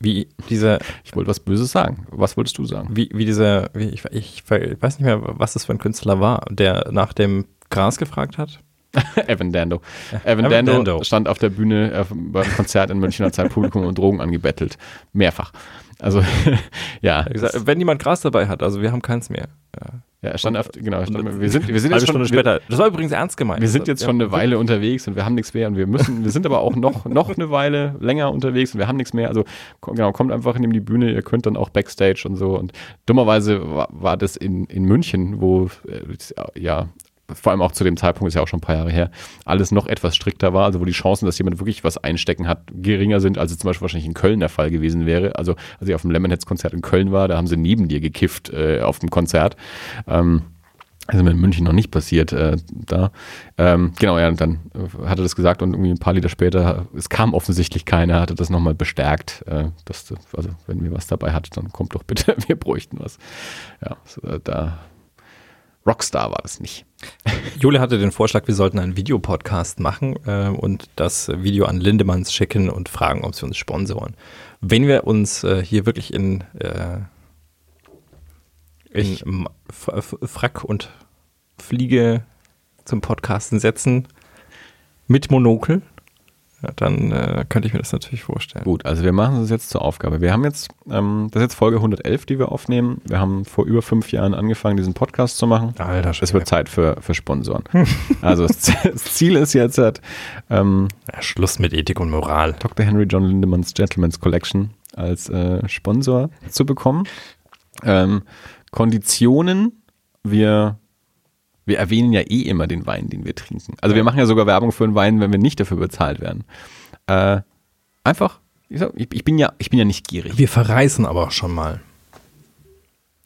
S1: Wie dieser.
S2: Ich wollte was Böses sagen. Was wolltest du sagen?
S1: Wie, wie dieser, wie, ich, ich, ich weiß nicht mehr, was das für ein Künstler war, der nach dem Gras gefragt hat. [LAUGHS]
S2: Evan Dando. Evan, Evan Dando, Dando, stand auf der Bühne äh, beim Konzert in München, hat sein Publikum und Drogen angebettelt. Mehrfach. Also, [LAUGHS] ja.
S1: Gesagt, wenn jemand Gras dabei hat, also wir haben keins mehr.
S2: Ja. Ja, er stand auf, genau, stand, wir sind, wir sind
S1: jetzt schon, später. Das war übrigens ernst gemeint.
S2: Wir sind jetzt schon eine Weile unterwegs und wir haben nichts mehr und wir müssen, wir sind aber auch noch, noch eine Weile länger unterwegs und wir haben nichts mehr. Also, genau, kommt einfach neben die Bühne, ihr könnt dann auch Backstage und so. Und dummerweise war, war das in, in München, wo, äh, ja, vor allem auch zu dem Zeitpunkt, ist ja auch schon ein paar Jahre her, alles noch etwas strikter war, also wo die Chancen, dass jemand wirklich was einstecken hat, geringer sind, als es zum Beispiel wahrscheinlich in Köln der Fall gewesen wäre. Also als ich auf dem Lemonheads-Konzert in Köln war, da haben sie neben dir gekifft äh, auf dem Konzert. Ähm, also in München noch nicht passiert äh, da. Ähm, genau, ja, und dann hat er das gesagt und irgendwie ein paar Lieder später, es kam offensichtlich keiner, hatte das nochmal bestärkt, äh, dass, also wenn wir was dabei hat, dann kommt doch bitte, [LAUGHS] wir bräuchten was. Ja, so, da Rockstar war das nicht.
S1: Jule hatte den Vorschlag, wir sollten einen Videopodcast machen äh, und das Video an Lindemanns schicken und fragen, ob sie uns sponsoren. Wenn wir uns äh, hier wirklich in, äh, in Frack und Fliege zum Podcasten setzen, mit Monokel, ja, dann äh, könnte ich mir das natürlich vorstellen.
S2: Gut, also wir machen es jetzt zur Aufgabe. Wir haben jetzt, ähm, das ist jetzt Folge 111, die wir aufnehmen. Wir haben vor über fünf Jahren angefangen, diesen Podcast zu machen.
S1: Alter,
S2: es wird Zeit für, für Sponsoren. [LAUGHS] also das, das, Ziel ist jetzt halt,
S1: ähm, ja, Schluss mit Ethik und Moral.
S2: Dr. Henry John Lindemanns Gentleman's Collection als äh, Sponsor zu bekommen. Ähm, Konditionen, wir wir erwähnen ja eh immer den Wein, den wir trinken. Also wir machen ja sogar Werbung für einen Wein, wenn wir nicht dafür bezahlt werden. Äh, einfach, ich, bin ja, ich bin ja nicht gierig.
S1: Wir verreißen aber auch schon mal.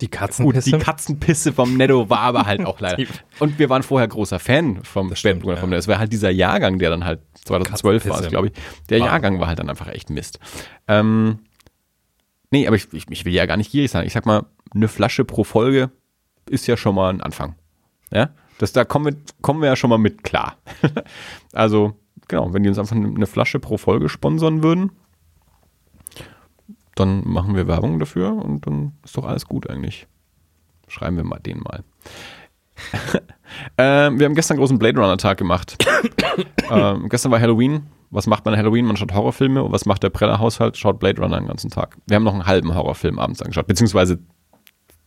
S1: Die Katzenpisse.
S2: Gut, die Katzenpisse vom Netto war aber halt auch [LAUGHS] leider. Und wir waren vorher großer Fan vom ja. vom Netto. Es war halt dieser Jahrgang, der dann halt 2012 war, glaube ich. Der war. Jahrgang war halt dann einfach echt Mist. Ähm, nee, aber ich, ich, ich will ja gar nicht gierig sein. Ich sag mal, eine Flasche pro Folge ist ja schon mal ein Anfang. Ja, das, da kommen wir, kommen wir ja schon mal mit klar. [LAUGHS] also, genau, wenn die uns einfach eine Flasche pro Folge sponsern würden, dann machen wir Werbung dafür und dann ist doch alles gut eigentlich. Schreiben wir mal den mal. [LAUGHS] ähm, wir haben gestern einen großen Blade Runner Tag gemacht. [COUGHS] ähm, gestern war Halloween was macht man an Halloween? Man schaut Horrorfilme und was macht der Preller-Haushalt? Schaut Blade Runner den ganzen Tag. Wir haben noch einen halben Horrorfilm abends angeschaut, beziehungsweise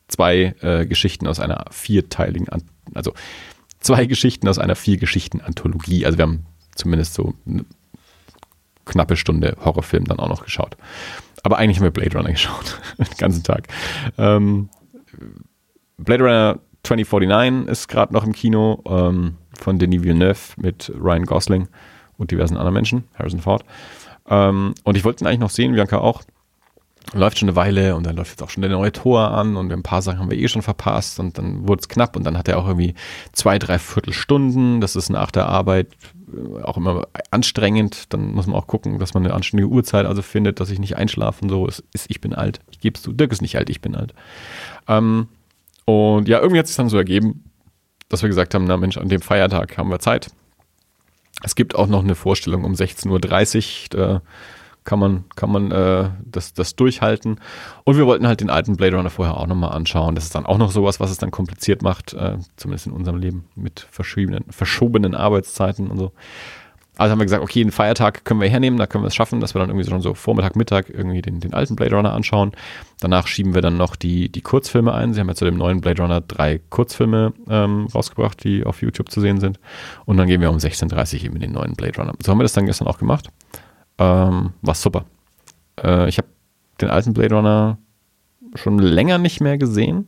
S2: zwei äh, Geschichten aus einer vierteiligen, also zwei Geschichten aus einer Vier-Geschichten-Anthologie. Also wir haben zumindest so eine knappe Stunde Horrorfilm dann auch noch geschaut. Aber eigentlich haben wir Blade Runner [LAUGHS] geschaut, den ganzen Tag. Ähm, Blade Runner 2049 ist gerade noch im Kino ähm, von Denis Villeneuve mit Ryan Gosling und diversen anderen Menschen, Harrison Ford. Ähm, und ich wollte ihn eigentlich noch sehen, Bianca auch läuft schon eine Weile und dann läuft jetzt auch schon der neue Tor an und ein paar Sachen haben wir eh schon verpasst und dann wurde es knapp und dann hat er auch irgendwie zwei, drei Viertelstunden. Das ist nach der Arbeit äh, auch immer anstrengend. Dann muss man auch gucken, dass man eine anständige Uhrzeit also findet, dass ich nicht einschlafe und so. Es ist, ich bin alt. Ich gebe es zu. Dirk ist nicht alt, ich bin alt. Ähm, und ja, irgendwie hat es sich dann so ergeben, dass wir gesagt haben, na Mensch, an dem Feiertag haben wir Zeit. Es gibt auch noch eine Vorstellung um 16.30 Uhr kann man, kann man äh, das, das durchhalten. Und wir wollten halt den alten Blade Runner vorher auch nochmal anschauen. Das ist dann auch noch sowas, was es dann kompliziert macht, äh, zumindest in unserem Leben mit verschobenen, verschobenen Arbeitszeiten und so. Also haben wir gesagt, okay, einen Feiertag können wir hernehmen, da können wir es schaffen, dass wir dann irgendwie schon so Vormittag, Mittag irgendwie den, den alten Blade Runner anschauen. Danach schieben wir dann noch die, die Kurzfilme ein. Sie haben ja zu dem neuen Blade Runner drei Kurzfilme ähm, rausgebracht, die auf YouTube zu sehen sind. Und dann gehen wir um 16.30 Uhr eben in den neuen Blade Runner. So haben wir das dann gestern auch gemacht. Ähm, war super. Äh, ich habe den alten Blade Runner schon länger nicht mehr gesehen.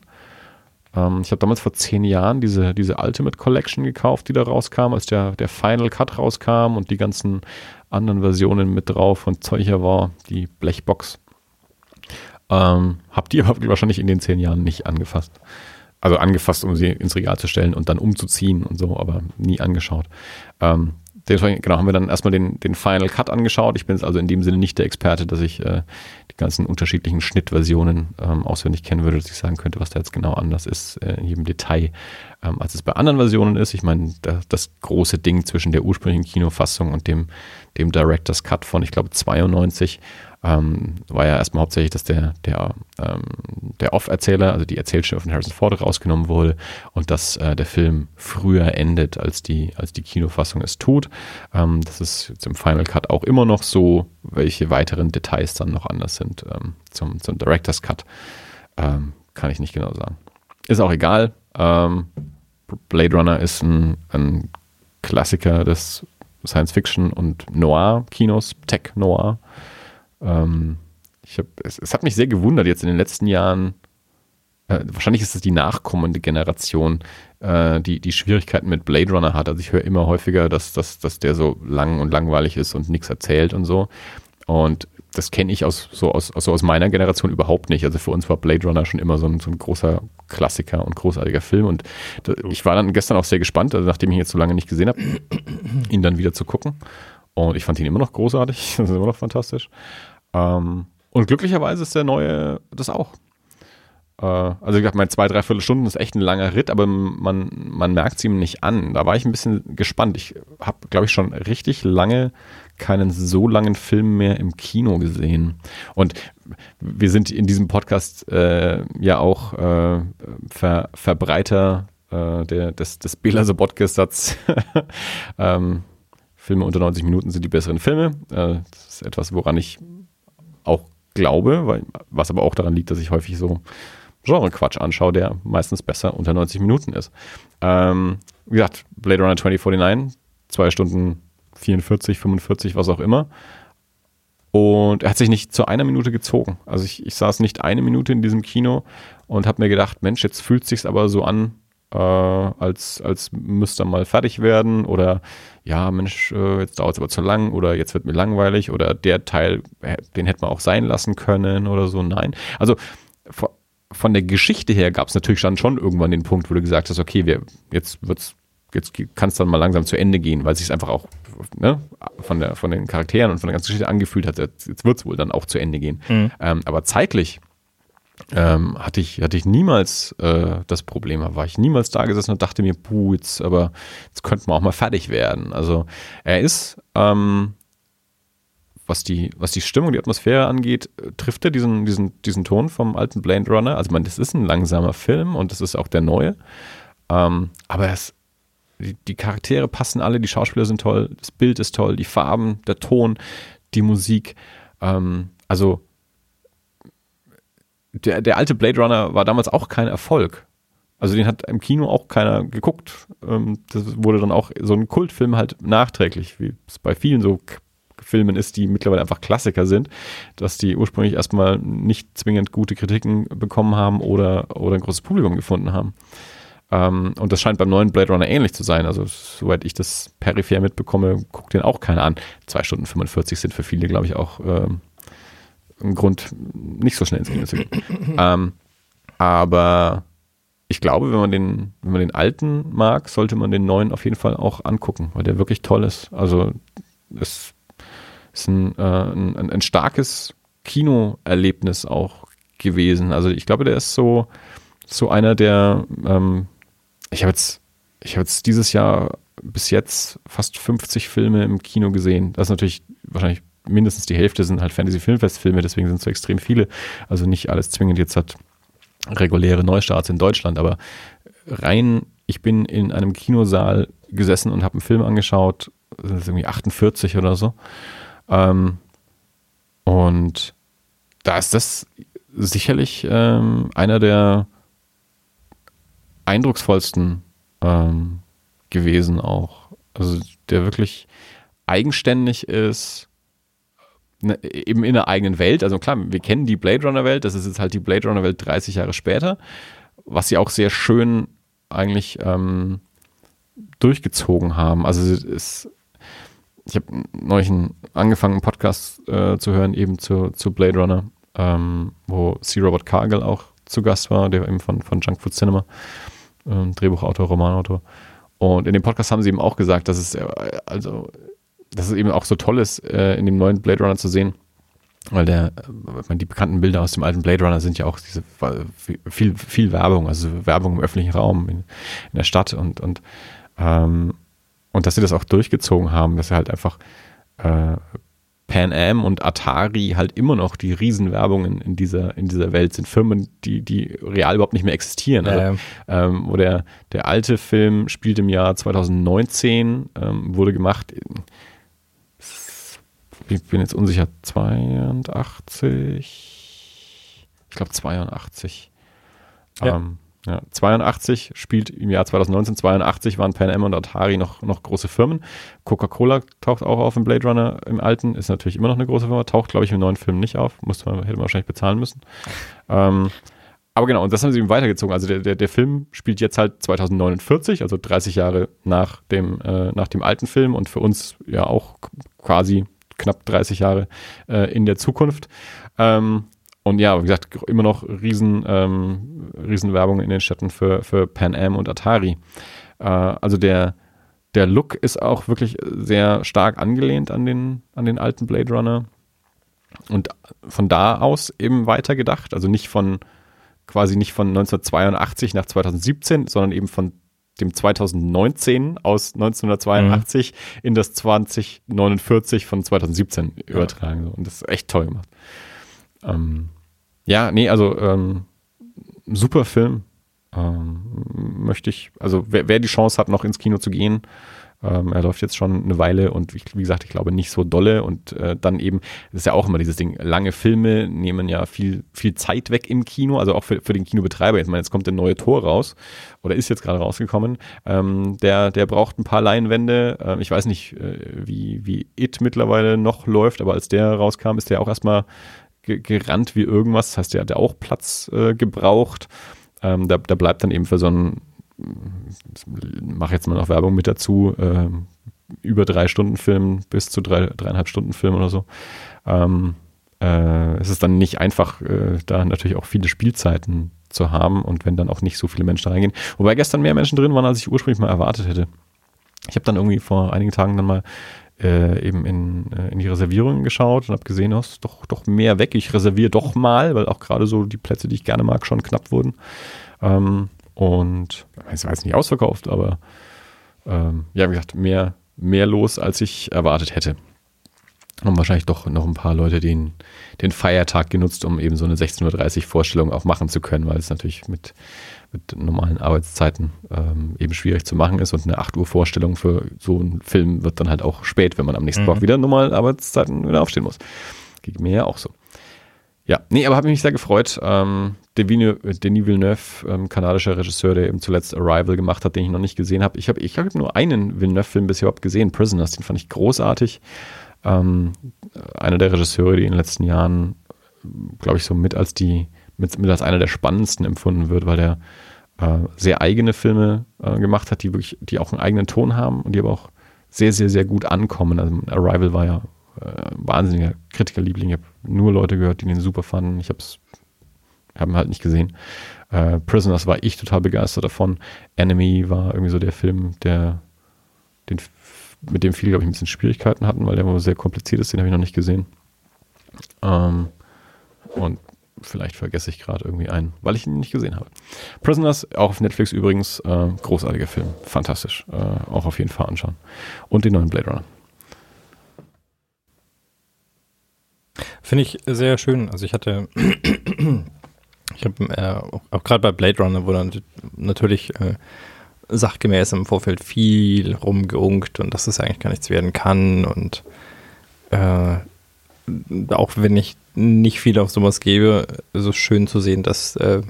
S2: Ähm, ich habe damals vor zehn Jahren diese, diese Ultimate Collection gekauft, die da rauskam, als der, der Final Cut rauskam und die ganzen anderen Versionen mit drauf und Zeug war, die Blechbox. Ähm, hab die [LAUGHS] wahrscheinlich in den zehn Jahren nicht angefasst. Also angefasst, um sie ins Regal zu stellen und dann umzuziehen und so, aber nie angeschaut. Ähm, Deswegen, genau, haben wir dann erstmal den, den Final Cut angeschaut. Ich bin jetzt also in dem Sinne nicht der Experte, dass ich äh, die ganzen unterschiedlichen Schnittversionen ähm, auswendig kennen würde, dass ich sagen könnte, was da jetzt genau anders ist äh, in jedem Detail, ähm, als es bei anderen Versionen ist. Ich meine, da, das große Ding zwischen der ursprünglichen Kinofassung und dem, dem Director's Cut von, ich glaube, 92 ähm, war ja erstmal hauptsächlich, dass der, der, ähm, der Off-Erzähler, also die Erzählstimme von Harrison Ford rausgenommen wurde und dass äh, der Film früher endet, als die, als die Kinofassung es tut. Ähm, das ist jetzt im Final Cut auch immer noch so, welche weiteren Details dann noch anders sind ähm, zum, zum Director's Cut. Ähm, kann ich nicht genau sagen. Ist auch egal. Ähm, Blade Runner ist ein, ein Klassiker des Science-Fiction und Noir-Kinos, Tech-Noir. Ähm, ich hab, es, es, hat mich sehr gewundert jetzt in den letzten Jahren. Äh, wahrscheinlich ist es die nachkommende Generation, äh, die die Schwierigkeiten mit Blade Runner hat. Also ich höre immer häufiger, dass, dass, dass der so lang und langweilig ist und nichts erzählt und so. Und das kenne ich aus, so aus, aus, aus meiner Generation überhaupt nicht. Also für uns war Blade Runner schon immer so ein, so ein großer Klassiker und großartiger Film. Und da, ich war dann gestern auch sehr gespannt, also nachdem ich ihn jetzt so lange nicht gesehen habe, ihn dann wieder zu gucken. Und ich fand ihn immer noch großartig. [LAUGHS] Das ist immer noch fantastisch. Ähm, und glücklicherweise ist der neue das auch. Äh, also, wie gesagt, meine zwei, dreiviertel Stunden ist echt ein langer Ritt, aber man, man merkt es ihm nicht an. Da war ich ein bisschen gespannt. Ich habe, glaube ich, schon richtig lange keinen so langen Film mehr im Kino gesehen. Und wir sind in diesem Podcast äh, ja auch äh, Ver Verbreiter äh, der, des, des Bela Sobotke-Satz. [LAUGHS] ähm, Filme unter 90 Minuten sind die besseren Filme. Äh, das ist etwas, woran ich auch glaube, weil, was aber auch daran liegt, dass ich häufig so Genre-Quatsch anschaue, der meistens besser unter 90 Minuten ist. Ähm, wie gesagt, Blade Runner 2049, zwei Stunden 44, 45, was auch immer. Und er hat sich nicht zu einer Minute gezogen. Also ich, ich saß nicht eine Minute in diesem Kino und habe mir gedacht, Mensch, jetzt fühlt es sich aber so an, äh, als, als müsste er mal fertig werden oder ja, Mensch, äh, jetzt dauert es aber zu lang oder jetzt wird mir langweilig oder der Teil, den hätte man auch sein lassen können oder so. Nein. Also von der Geschichte her gab es natürlich dann schon irgendwann den Punkt, wo du gesagt hast, okay, wir, jetzt wird's, jetzt kann es dann mal langsam zu Ende gehen, weil es sich einfach auch ne, von, der, von den Charakteren und von der ganzen Geschichte angefühlt hat, jetzt, jetzt wird es wohl dann auch zu Ende gehen. Mhm. Ähm, aber zeitlich ähm, hatte ich, hatte ich niemals äh, das Problem, war ich niemals da gesessen und dachte mir, puh, jetzt, aber jetzt könnten wir auch mal fertig werden. Also er ist, ähm, was die, was die Stimmung, die Atmosphäre angeht, trifft er diesen, diesen, diesen Ton vom alten Blade Runner. Also man, das ist ein langsamer Film und das ist auch der neue. Ähm, aber er ist die, die Charaktere passen alle, die Schauspieler sind toll, das Bild ist toll, die Farben, der Ton, die Musik. Ähm, also der, der alte Blade Runner war damals auch kein Erfolg. Also den hat im Kino auch keiner geguckt. Ähm, das wurde dann auch so ein Kultfilm halt nachträglich, wie es bei vielen so Filmen ist, die mittlerweile einfach Klassiker sind, dass die ursprünglich erstmal nicht zwingend gute Kritiken bekommen haben oder, oder ein großes Publikum gefunden haben. Ähm, und das scheint beim neuen Blade Runner ähnlich zu sein. Also, soweit ich das peripher mitbekomme, guckt den auch keiner an. Zwei Stunden 45 sind für viele, glaube ich, auch ähm, ein Grund, nicht so schnell ins Kino zu gehen. [LAUGHS] ähm, aber ich glaube, wenn man den, wenn man den alten mag, sollte man den neuen auf jeden Fall auch angucken, weil der wirklich toll ist. Also es ist ein, äh, ein, ein starkes Kinoerlebnis auch gewesen. Also ich glaube, der ist so, so einer der, ähm, ich habe jetzt, ich habe jetzt dieses Jahr bis jetzt fast 50 Filme im Kino gesehen. Das ist natürlich wahrscheinlich mindestens die Hälfte sind halt Fantasy-Filmfest-Filme, deswegen sind es so extrem viele. Also nicht alles zwingend jetzt hat reguläre Neustarts in Deutschland, aber rein, ich bin in einem Kinosaal gesessen und habe einen Film angeschaut, das ist irgendwie 48 oder so. Ähm, und da ist das sicherlich ähm, einer der eindrucksvollsten ähm, gewesen auch. Also der wirklich eigenständig ist, ne, eben in der eigenen Welt. Also klar, wir kennen die Blade Runner Welt, das ist jetzt halt die Blade Runner Welt 30 Jahre später, was sie auch sehr schön eigentlich ähm, durchgezogen haben. Also es ich habe neulich angefangen, einen Podcast äh, zu hören, eben zu, zu Blade Runner, ähm, wo C. Robert Cargill auch zu Gast war, der eben von, von Junk Food Cinema, äh, Drehbuchautor, Romanautor. Und in dem Podcast haben sie eben auch gesagt, dass es äh, also, dass es eben auch so toll ist, äh, in dem neuen Blade Runner zu sehen, weil der, äh, die bekannten Bilder aus dem alten Blade Runner sind ja auch diese viel, viel Werbung, also Werbung im öffentlichen Raum in, in der Stadt und, und ähm, und dass sie das auch durchgezogen haben, dass sie halt einfach äh, Pan Am und Atari halt immer noch die Riesenwerbungen in dieser, in dieser Welt sind. Firmen, die, die real überhaupt nicht mehr existieren. Also, ähm, wo der, der alte Film spielt im Jahr 2019, ähm, wurde gemacht, ich bin jetzt unsicher, 82, ich glaube 82. Ja. Ähm, ja, 82 spielt im Jahr 2019, 82 waren Pan Am und Atari noch, noch große Firmen. Coca-Cola taucht auch auf im Blade Runner im alten, ist natürlich immer noch eine große Firma, taucht, glaube ich, im neuen Film nicht auf, musste man, hätte man wahrscheinlich bezahlen müssen. Ähm, aber genau, und das haben sie eben weitergezogen. Also der, der, der Film spielt jetzt halt 2049, also 30 Jahre nach dem, äh, nach dem alten Film und für uns ja auch quasi knapp 30 Jahre äh, in der Zukunft. Ähm, und ja, wie gesagt, immer noch riesen, ähm, riesen Werbung in den Städten für, für Pan Am und Atari. Äh, also der, der Look ist auch wirklich sehr stark angelehnt an den, an den alten Blade Runner. Und von da aus eben weitergedacht, also nicht von quasi nicht von 1982 nach 2017, sondern eben von dem 2019 aus 1982 mhm. in das 2049 von 2017 übertragen. Und das ist echt toll gemacht. Ähm, ja, nee, also ähm, super Film. Ähm, möchte ich, also wer, wer, die Chance hat, noch ins Kino zu gehen, ähm, er läuft jetzt schon eine Weile und wie, wie gesagt, ich glaube nicht so dolle und äh, dann eben, das ist ja auch immer dieses Ding, lange Filme nehmen ja viel, viel Zeit weg im Kino, also auch für, für den Kinobetreiber. Jetzt, meine, jetzt kommt der neue Tor raus oder ist jetzt gerade rausgekommen. Ähm, der, der braucht ein paar Leinwände. Ähm, ich weiß nicht, äh, wie, wie It mittlerweile noch läuft, aber als der rauskam, ist der auch erstmal gerannt wie irgendwas. Das heißt, der hat ja auch Platz äh, gebraucht. Ähm, da, da bleibt dann eben für so ein, mache jetzt mal noch Werbung mit dazu, äh, über drei Stunden Film bis zu drei, dreieinhalb Stunden Film oder so. Ähm, äh, es ist dann nicht einfach, äh, da natürlich auch viele Spielzeiten zu haben und wenn dann auch nicht so viele Menschen reingehen. Wobei gestern mehr Menschen drin waren, als ich ursprünglich mal erwartet hätte. Ich habe dann irgendwie vor einigen Tagen dann mal äh, eben in, äh, in die Reservierungen geschaut und habe gesehen, oh, ist doch, doch mehr weg. Ich reserviere doch mal, weil auch gerade so die Plätze, die ich gerne mag, schon knapp wurden. Ähm, und es war jetzt nicht ausverkauft, aber ähm, ja, wie gesagt, mehr, mehr los, als ich erwartet hätte. haben wahrscheinlich doch noch ein paar Leute den, den Feiertag genutzt, um eben so eine 16.30 Uhr Vorstellung auch machen zu können, weil es natürlich mit, mit normalen Arbeitszeiten ähm, eben schwierig zu machen ist und eine 8 Uhr Vorstellung für so einen Film wird dann halt auch spät, wenn man am nächsten mhm. Tag wieder normalen Arbeitszeiten wieder aufstehen muss. Geht mir ja auch so. Ja, nee, aber habe mich sehr gefreut. Ähm, Denis Villeneuve, ähm, kanadischer Regisseur, der eben zuletzt Arrival gemacht hat, den ich noch nicht gesehen habe. Ich habe ich hab nur einen Villeneuve-Film bisher überhaupt gesehen, Prisoners, den fand ich großartig. Ähm, einer der Regisseure, die in den letzten Jahren, glaube ich, so mit als die, mit, mit als einer der spannendsten empfunden wird, weil der äh, sehr eigene Filme äh, gemacht hat, die wirklich, die auch einen eigenen Ton haben und die aber auch sehr, sehr, sehr gut ankommen. Also Arrival war ja äh, wahnsinniger Kritikerliebling. Ich habe nur Leute gehört, die den super fanden. Ich habe es haben halt nicht gesehen. Äh, Prisoners war ich total begeistert davon. Enemy war irgendwie so der Film, der den, mit dem viele, glaube ich, ein bisschen Schwierigkeiten hatten, weil der immer sehr kompliziert ist. Den habe ich noch nicht gesehen. Ähm, und vielleicht vergesse ich gerade irgendwie einen, weil ich ihn nicht gesehen habe. Prisoners, auch auf Netflix übrigens, äh, großartiger Film. Fantastisch. Äh, auch auf jeden Fall anschauen. Und den neuen Blade Runner.
S1: Finde ich sehr schön. Also ich hatte, [CLEARS THROAT] ich habe äh, auch, auch gerade bei Blade Runner, wo dann natürlich äh, sachgemäß im Vorfeld viel rumgeunkt und dass es eigentlich gar nichts werden kann und äh, auch wenn ich nicht viel auf sowas gebe, ist es schön zu sehen, dass äh,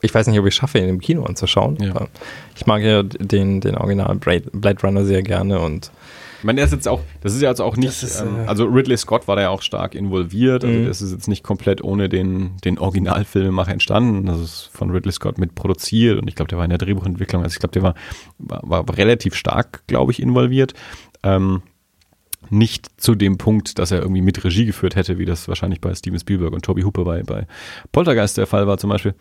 S1: ich weiß nicht, ob ich es schaffe, ihn im Kino anzuschauen. Ja. Ich mag ja den, den Original Blade Runner sehr gerne und
S2: ich meine, der ist jetzt auch, das ist ja jetzt auch nicht, ist, ähm, äh, also Ridley Scott war da ja auch stark involviert, also mhm. das ist jetzt nicht komplett ohne den, den Originalfilmemacher entstanden, das ist von Ridley Scott mit produziert und ich glaube, der war in der Drehbuchentwicklung, also ich glaube, der war, war, war, relativ stark, glaube ich, involviert. Ähm, nicht zu dem Punkt, dass er irgendwie mit Regie geführt hätte, wie das wahrscheinlich bei Steven Spielberg und Toby Hooper bei, bei Poltergeist der Fall war zum Beispiel.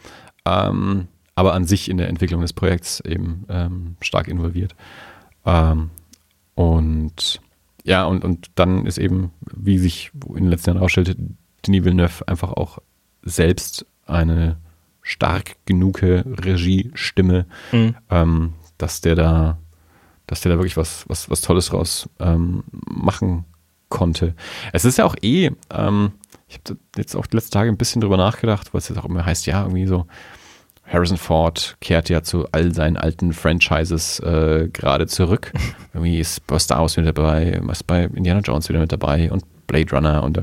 S2: Ähm, aber an sich in der Entwicklung des Projekts eben ähm, stark involviert. Ähm, und ja, und, und dann ist eben, wie sich in den letzten Jahren herausstellte, Denis Villeneuve einfach auch selbst eine stark genug Regiestimme, mhm. ähm, dass der da, dass der da wirklich was, was, was Tolles raus ähm, machen konnte. Es ist ja auch eh, ähm, ich habe jetzt auch die letzten Tage ein bisschen drüber nachgedacht, was jetzt auch immer heißt, ja, irgendwie so, Harrison Ford kehrt ja zu all seinen alten Franchises äh, gerade zurück. [LAUGHS] Irgendwie ist Star Wars wieder dabei, ist bei Indiana Jones wieder mit dabei und Blade Runner und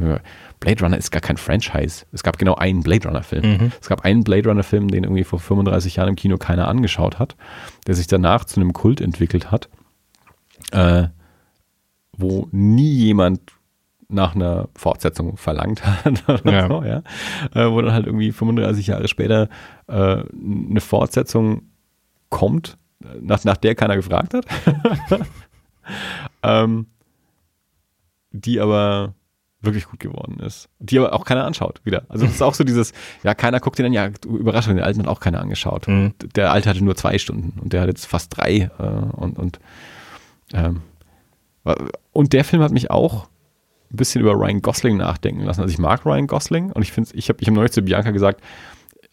S2: Blade Runner ist gar kein Franchise. Es gab genau einen Blade Runner Film. Mhm. Es gab einen Blade Runner Film, den irgendwie vor 35 Jahren im Kino keiner angeschaut hat, der sich danach zu einem Kult entwickelt hat, äh, wo nie jemand nach einer Fortsetzung verlangt [LAUGHS] hat oder ja. so, ja. Äh, wo dann halt irgendwie 35 Jahre später äh, eine Fortsetzung kommt, nach, nach der keiner gefragt hat. [LAUGHS] ähm, die aber wirklich gut geworden ist. Die aber auch keiner anschaut wieder. Also das ist auch so dieses, ja, keiner guckt den an, ja, Überraschung, den alten hat auch keiner angeschaut. Mhm. Der alte hatte nur zwei Stunden und der hat jetzt fast drei. Äh, und, und, ähm, und der Film hat mich auch ein bisschen über Ryan Gosling nachdenken lassen. Also ich mag Ryan Gosling und ich finde, ich habe ich hab neulich zu Bianca gesagt,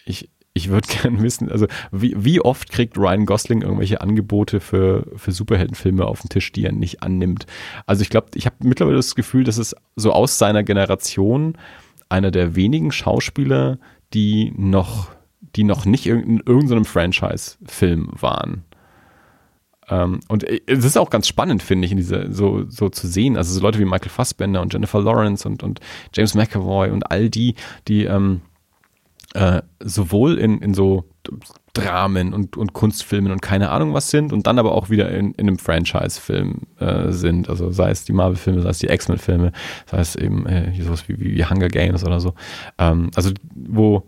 S2: ich, ich würde [LAUGHS] gerne wissen, also wie, wie oft kriegt Ryan Gosling irgendwelche Angebote für, für Superheldenfilme auf den Tisch, die er nicht annimmt. Also ich glaube, ich habe mittlerweile das Gefühl, dass es so aus seiner Generation einer der wenigen Schauspieler, die noch, die noch nicht in irgendeinem Franchise-Film waren. Ähm, und es ist auch ganz spannend, finde ich, in diese, so, so zu sehen. Also so Leute wie Michael Fassbender und Jennifer Lawrence und, und James McAvoy und all die, die ähm, äh, sowohl in, in so Dramen und, und Kunstfilmen und keine Ahnung was sind und dann aber auch wieder in, in einem Franchise-Film äh, sind. Also sei es die Marvel-Filme, sei es die X-Men-Filme, sei es eben äh, sowas wie, wie Hunger Games oder so. Ähm, also wo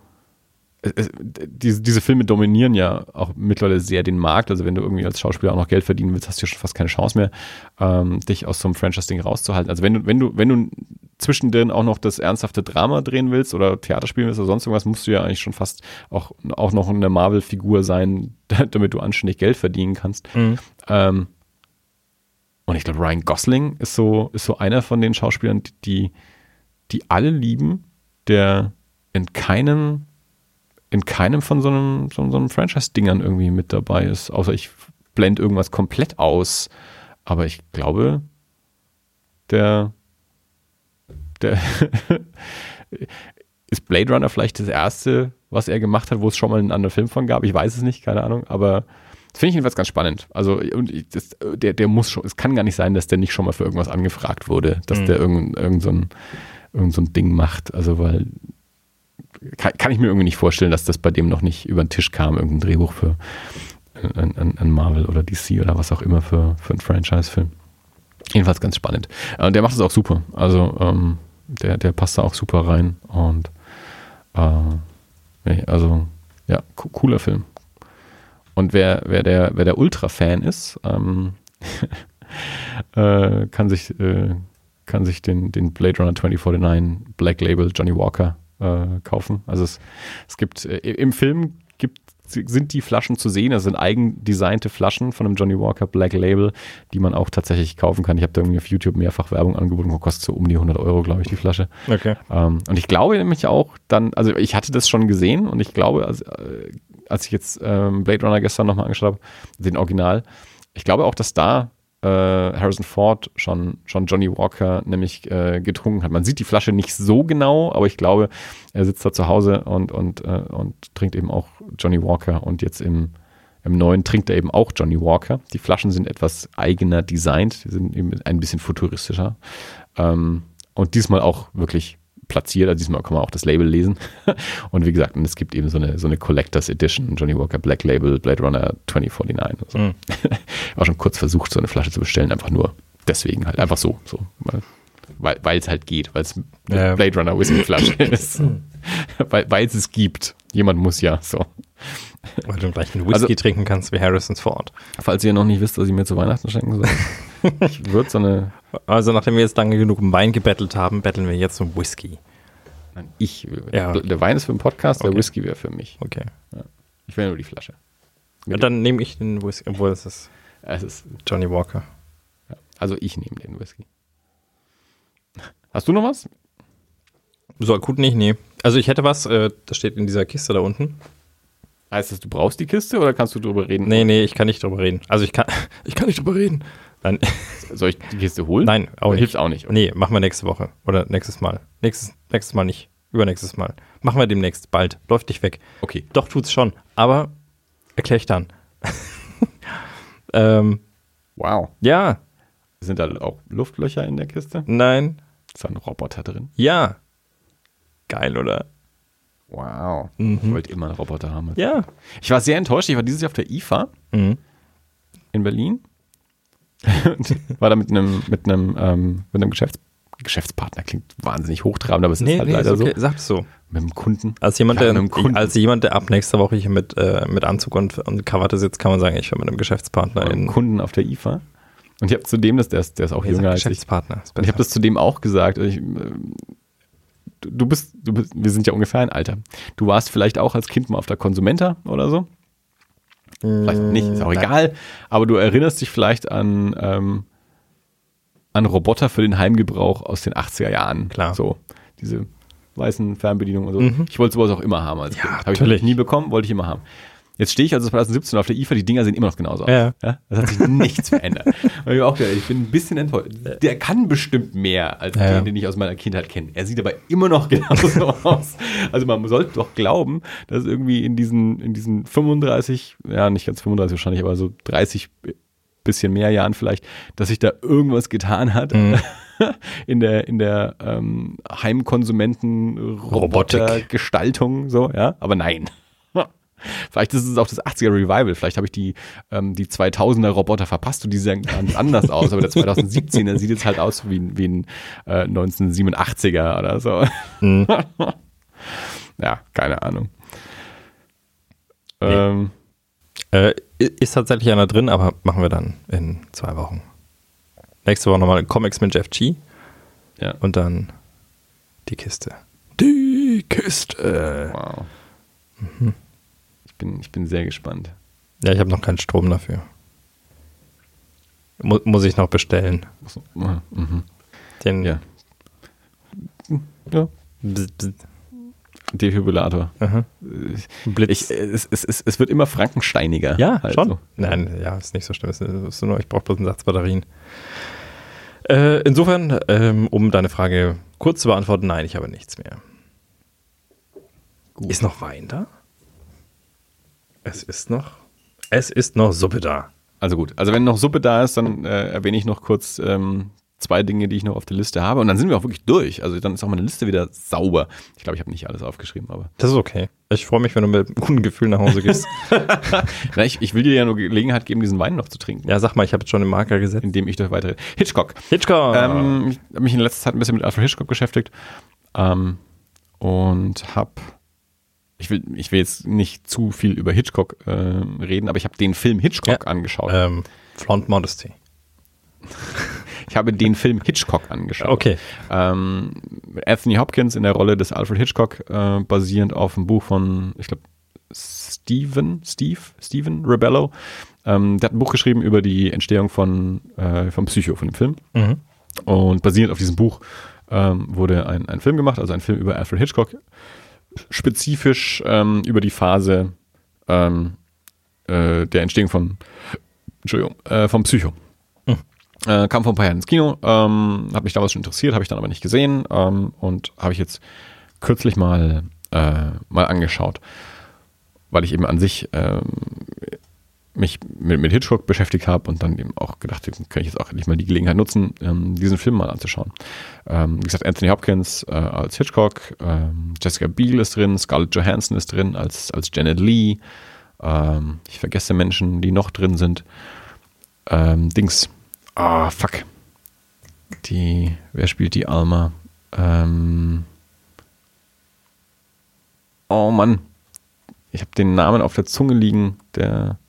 S2: diese, diese Filme dominieren ja auch mittlerweile sehr den Markt. Also wenn du irgendwie als Schauspieler auch noch Geld verdienen willst, hast du ja schon fast keine Chance mehr, ähm, dich aus so einem Franchise-Ding rauszuhalten. Also wenn du, wenn du, wenn du zwischendrin auch noch das ernsthafte Drama drehen willst oder Theater spielen willst oder sonst irgendwas, musst du ja eigentlich schon fast auch, auch noch eine Marvel-Figur sein, [LAUGHS] damit du anständig Geld verdienen kannst. Mhm. Ähm, und ich glaube, Ryan Gosling ist so, ist so einer von den Schauspielern, die, die alle lieben, der in keinem in keinem von so einem, so, so einem Franchise-Dingern irgendwie mit dabei ist, außer ich blende irgendwas komplett aus. Aber ich glaube, der, der [LAUGHS] ist Blade Runner vielleicht das erste, was er gemacht hat, wo es schon mal einen anderen Film von gab. Ich weiß es nicht, keine Ahnung, aber das finde ich jedenfalls ganz spannend. Also, und ich, das, der, der muss schon, es kann gar nicht sein, dass der nicht schon mal für irgendwas angefragt wurde, dass mhm. der irgend, irgend, so ein, irgend so ein Ding macht. Also, weil kann, kann, ich mir irgendwie nicht vorstellen, dass das bei dem noch nicht über den Tisch kam, irgendein Drehbuch für ein, ein Marvel oder DC oder was auch immer für, für einen Franchise-Film. Jedenfalls ganz spannend. Und der macht es auch super. Also, ähm, der, der passt da auch super rein und äh, also, ja, cooler Film. Und wer, wer der, wer der Ultra-Fan ist, ähm, [LAUGHS] äh, kann sich, äh, kann sich den, den Blade Runner 2049 Black Label Johnny Walker äh, kaufen. Also es, es gibt äh, im Film gibt, sind die Flaschen zu sehen. Das sind eigendesignte Flaschen von einem Johnny Walker Black Label, die man auch tatsächlich kaufen kann. Ich habe da irgendwie auf YouTube mehrfach Werbung angeboten, kostet so um die 100 Euro, glaube ich, die Flasche.
S1: Okay.
S2: Ähm, und ich glaube nämlich auch dann, also ich hatte das schon gesehen und ich glaube, also, äh, als ich jetzt ähm, Blade Runner gestern nochmal angeschaut habe, den Original, ich glaube auch, dass da äh, Harrison Ford schon, schon Johnny Walker nämlich äh, getrunken hat. Man sieht die Flasche nicht so genau, aber ich glaube, er sitzt da zu Hause und, und, äh, und trinkt eben auch Johnny Walker und jetzt im, im neuen trinkt er eben auch Johnny Walker. Die Flaschen sind etwas eigener designt, die sind eben ein bisschen futuristischer. Ähm, und diesmal auch wirklich platziert. Also diesmal kann man auch das Label lesen. [LAUGHS] Und wie gesagt, es gibt eben so eine, so eine Collectors Edition, Johnny Walker Black Label, Blade Runner 2049. Also. Mhm. [LAUGHS] auch schon kurz versucht, so eine Flasche zu bestellen, einfach nur deswegen halt, einfach so. so weil es halt geht, weil es ja. Blade Runner Whisky-Flasche [LAUGHS] ist. weil es es gibt. Jemand muss ja so.
S1: Weil du gleich einen Whisky also, trinken kannst wie Harrison's Ford.
S2: Falls ihr noch nicht wisst, was ich mir zu Weihnachten schenken soll. ich würde so eine.
S1: Also, nachdem wir jetzt lange genug um Wein gebettelt haben, betteln wir jetzt um Whisky.
S2: Nein, ich. Ja. Der Wein ist für den Podcast, okay. der Whisky wäre für mich.
S1: Okay.
S2: Ja. Ich will nur die Flasche.
S1: Ja, dann nehme ich den Whisky, obwohl es ist,
S2: es ist
S1: Johnny Walker.
S2: Also, ich nehme den Whisky. Hast du noch was?
S1: So akut nicht, nee. Also, ich hätte was, äh, das steht in dieser Kiste da unten.
S2: Heißt das, du brauchst die Kiste oder kannst du drüber reden?
S1: Nee, nee, ich kann nicht drüber reden. Also ich kann, [LAUGHS] ich kann nicht drüber reden.
S2: Nein. [LAUGHS] Soll ich die Kiste holen?
S1: Nein,
S2: auch nicht. Hilft auch nicht.
S1: Okay. Nee, machen wir nächste Woche. Oder nächstes Mal. Nächstes, nächstes Mal nicht. Übernächstes Mal. Machen wir demnächst, bald. Läuft dich weg.
S2: Okay.
S1: Doch, tut's schon. Aber erkläre ich dann. [LAUGHS] ähm,
S2: wow.
S1: Ja.
S2: Sind da auch Luftlöcher in der Kiste?
S1: Nein.
S2: Ist da ein Roboter drin?
S1: Ja. Geil, oder?
S2: Wow. Mhm. Ich wollte immer einen Roboter haben.
S1: Ja.
S2: Ich war sehr enttäuscht. Ich war dieses Jahr auf der IFA mhm. in Berlin. [LAUGHS] war da mit einem, mit einem, ähm, mit einem Geschäfts Geschäftspartner. Klingt wahnsinnig hochtrabend, aber es nee, ist halt nee, leider ist okay. so.
S1: Sag so.
S2: Mit dem Kunden.
S1: Als jemand, der, Kunden. als jemand, der ab nächster Woche hier mit, äh, mit Anzug und, und Krawatte sitzt, kann man sagen, ich war mit einem Geschäftspartner.
S2: Mit einem Kunden auf der IFA. Und ich habe zudem, das, der ist, der ist auch jünger als ich.
S1: Geschäftspartner.
S2: Und ich habe das zudem auch gesagt. Ich, äh, du bist, du bist, wir sind ja ungefähr ein Alter. Du warst vielleicht auch als Kind mal auf der Konsumenta oder so. Vielleicht nicht, ist auch Nein. egal. Aber du erinnerst dich vielleicht an, ähm, an Roboter für den Heimgebrauch aus den 80er Jahren.
S1: Klar.
S2: So, diese weißen Fernbedienungen und so. Mhm. Ich wollte sowas auch immer haben als
S1: ja.
S2: Habe ich nie bekommen, wollte ich immer haben. Jetzt stehe ich also 2017 auf der IFA, die Dinger sehen immer noch genauso aus.
S1: Ja.
S2: ja? Das hat sich [LAUGHS] nichts verändert. Ich, auch ich bin ein bisschen enttäuscht. Der kann bestimmt mehr als ja. den, den ich aus meiner Kindheit kenne. Er sieht aber immer noch [LAUGHS] genauso aus. Also man sollte doch glauben, dass irgendwie in diesen, in diesen 35, ja nicht ganz 35 wahrscheinlich, aber so 30 bisschen mehr Jahren vielleicht, dass sich da irgendwas getan hat. Mhm. [LAUGHS] in der in der ähm, Heimkonsumenten Roboter Gestaltung so ja aber nein Vielleicht ist es auch das 80er Revival. Vielleicht habe ich die, ähm, die 2000er Roboter verpasst und die sehen ganz anders aus. Aber der 2017er sieht jetzt halt aus wie, wie ein äh, 1987er oder so. Mhm. [LAUGHS] ja, keine Ahnung.
S1: Nee. Ähm, äh, ist tatsächlich einer drin, aber machen wir dann in zwei Wochen. Nächste Woche nochmal Comics mit Jeff G.
S2: Ja.
S1: Und dann die Kiste.
S2: Die Kiste. Wow. Mhm bin, ich bin sehr gespannt.
S1: Ja, ich habe noch keinen Strom dafür. Mu muss ich noch bestellen.
S2: Mhm.
S1: Den
S2: ja. ja. Defibrillator.
S1: Blitz.
S2: Ich, es, es, es, es, wird immer frankensteiniger.
S1: Ja, also. schon. Nein, ja, ist nicht so schlimm. ist nur, ich brauche bloß einen Satz Batterien. Äh, insofern, ähm, um deine Frage Kurze Antwort, nein, ich habe nichts mehr. Gut. Ist noch Wein da? Es ist noch, es ist noch Suppe da.
S2: Also gut, also wenn noch Suppe da ist, dann äh, erwähne ich noch kurz ähm, zwei Dinge, die ich noch auf der Liste habe. Und dann sind wir auch wirklich durch. Also dann ist auch meine Liste wieder sauber. Ich glaube, ich habe nicht alles aufgeschrieben, aber.
S1: Das ist okay. Ich freue mich, wenn du mit einem guten Gefühl nach Hause gehst. [LAUGHS]
S2: Na, ich, ich, will dir ja nur Gelegenheit geben, diesen Wein noch zu trinken.
S1: Ja, sag mal, ich habe jetzt schon einen Marker gesetzt.
S2: Indem ich durch weitere. Hitchcock.
S1: Hitchcock.
S2: Ähm, ich habe mich in letzter Zeit ein bisschen mit Alfred Hitchcock beschäftigt. Ähm, und habe ich will, ich will jetzt nicht zu viel über Hitchcock äh, reden, aber ich habe den Film Hitchcock ja, angeschaut.
S1: Ähm, Flaunt Modesty. [LAUGHS]
S2: ich habe den Film Hitchcock angeschaut.
S1: Okay.
S2: Ähm, Anthony Hopkins in der Rolle des Alfred Hitchcock, äh, basierend auf dem Buch von, ich glaube, Steven, Steve, Steven Rebello. Ähm, der hat ein Buch geschrieben über die Entstehung von, äh, vom Psycho, von dem Film. Mhm. Und basierend auf diesem Buch ähm, wurde ein, ein Film gemacht, also ein Film über Alfred Hitchcock, spezifisch ähm, über die Phase ähm, äh, der Entstehung von, Entschuldigung, äh, vom Psycho. Hm. Äh, kam vor ein paar Jahren ins Kino, ähm, hat mich damals schon interessiert, habe ich dann aber nicht gesehen ähm, und habe ich jetzt kürzlich mal, äh, mal angeschaut, weil ich eben an sich ähm, mich mit, mit Hitchcock beschäftigt habe und dann eben auch gedacht, kann ich jetzt auch endlich mal die Gelegenheit nutzen, ähm, diesen Film mal anzuschauen. Ähm, wie gesagt, Anthony Hopkins äh, als Hitchcock, ähm, Jessica Biel ist drin, Scarlett Johansson ist drin als, als Janet Lee. Ähm, ich vergesse Menschen, die noch drin sind. Ähm, Dings. Ah, oh, fuck. Die, wer spielt die Alma? Ähm, oh Mann. Ich habe den Namen auf der Zunge liegen, der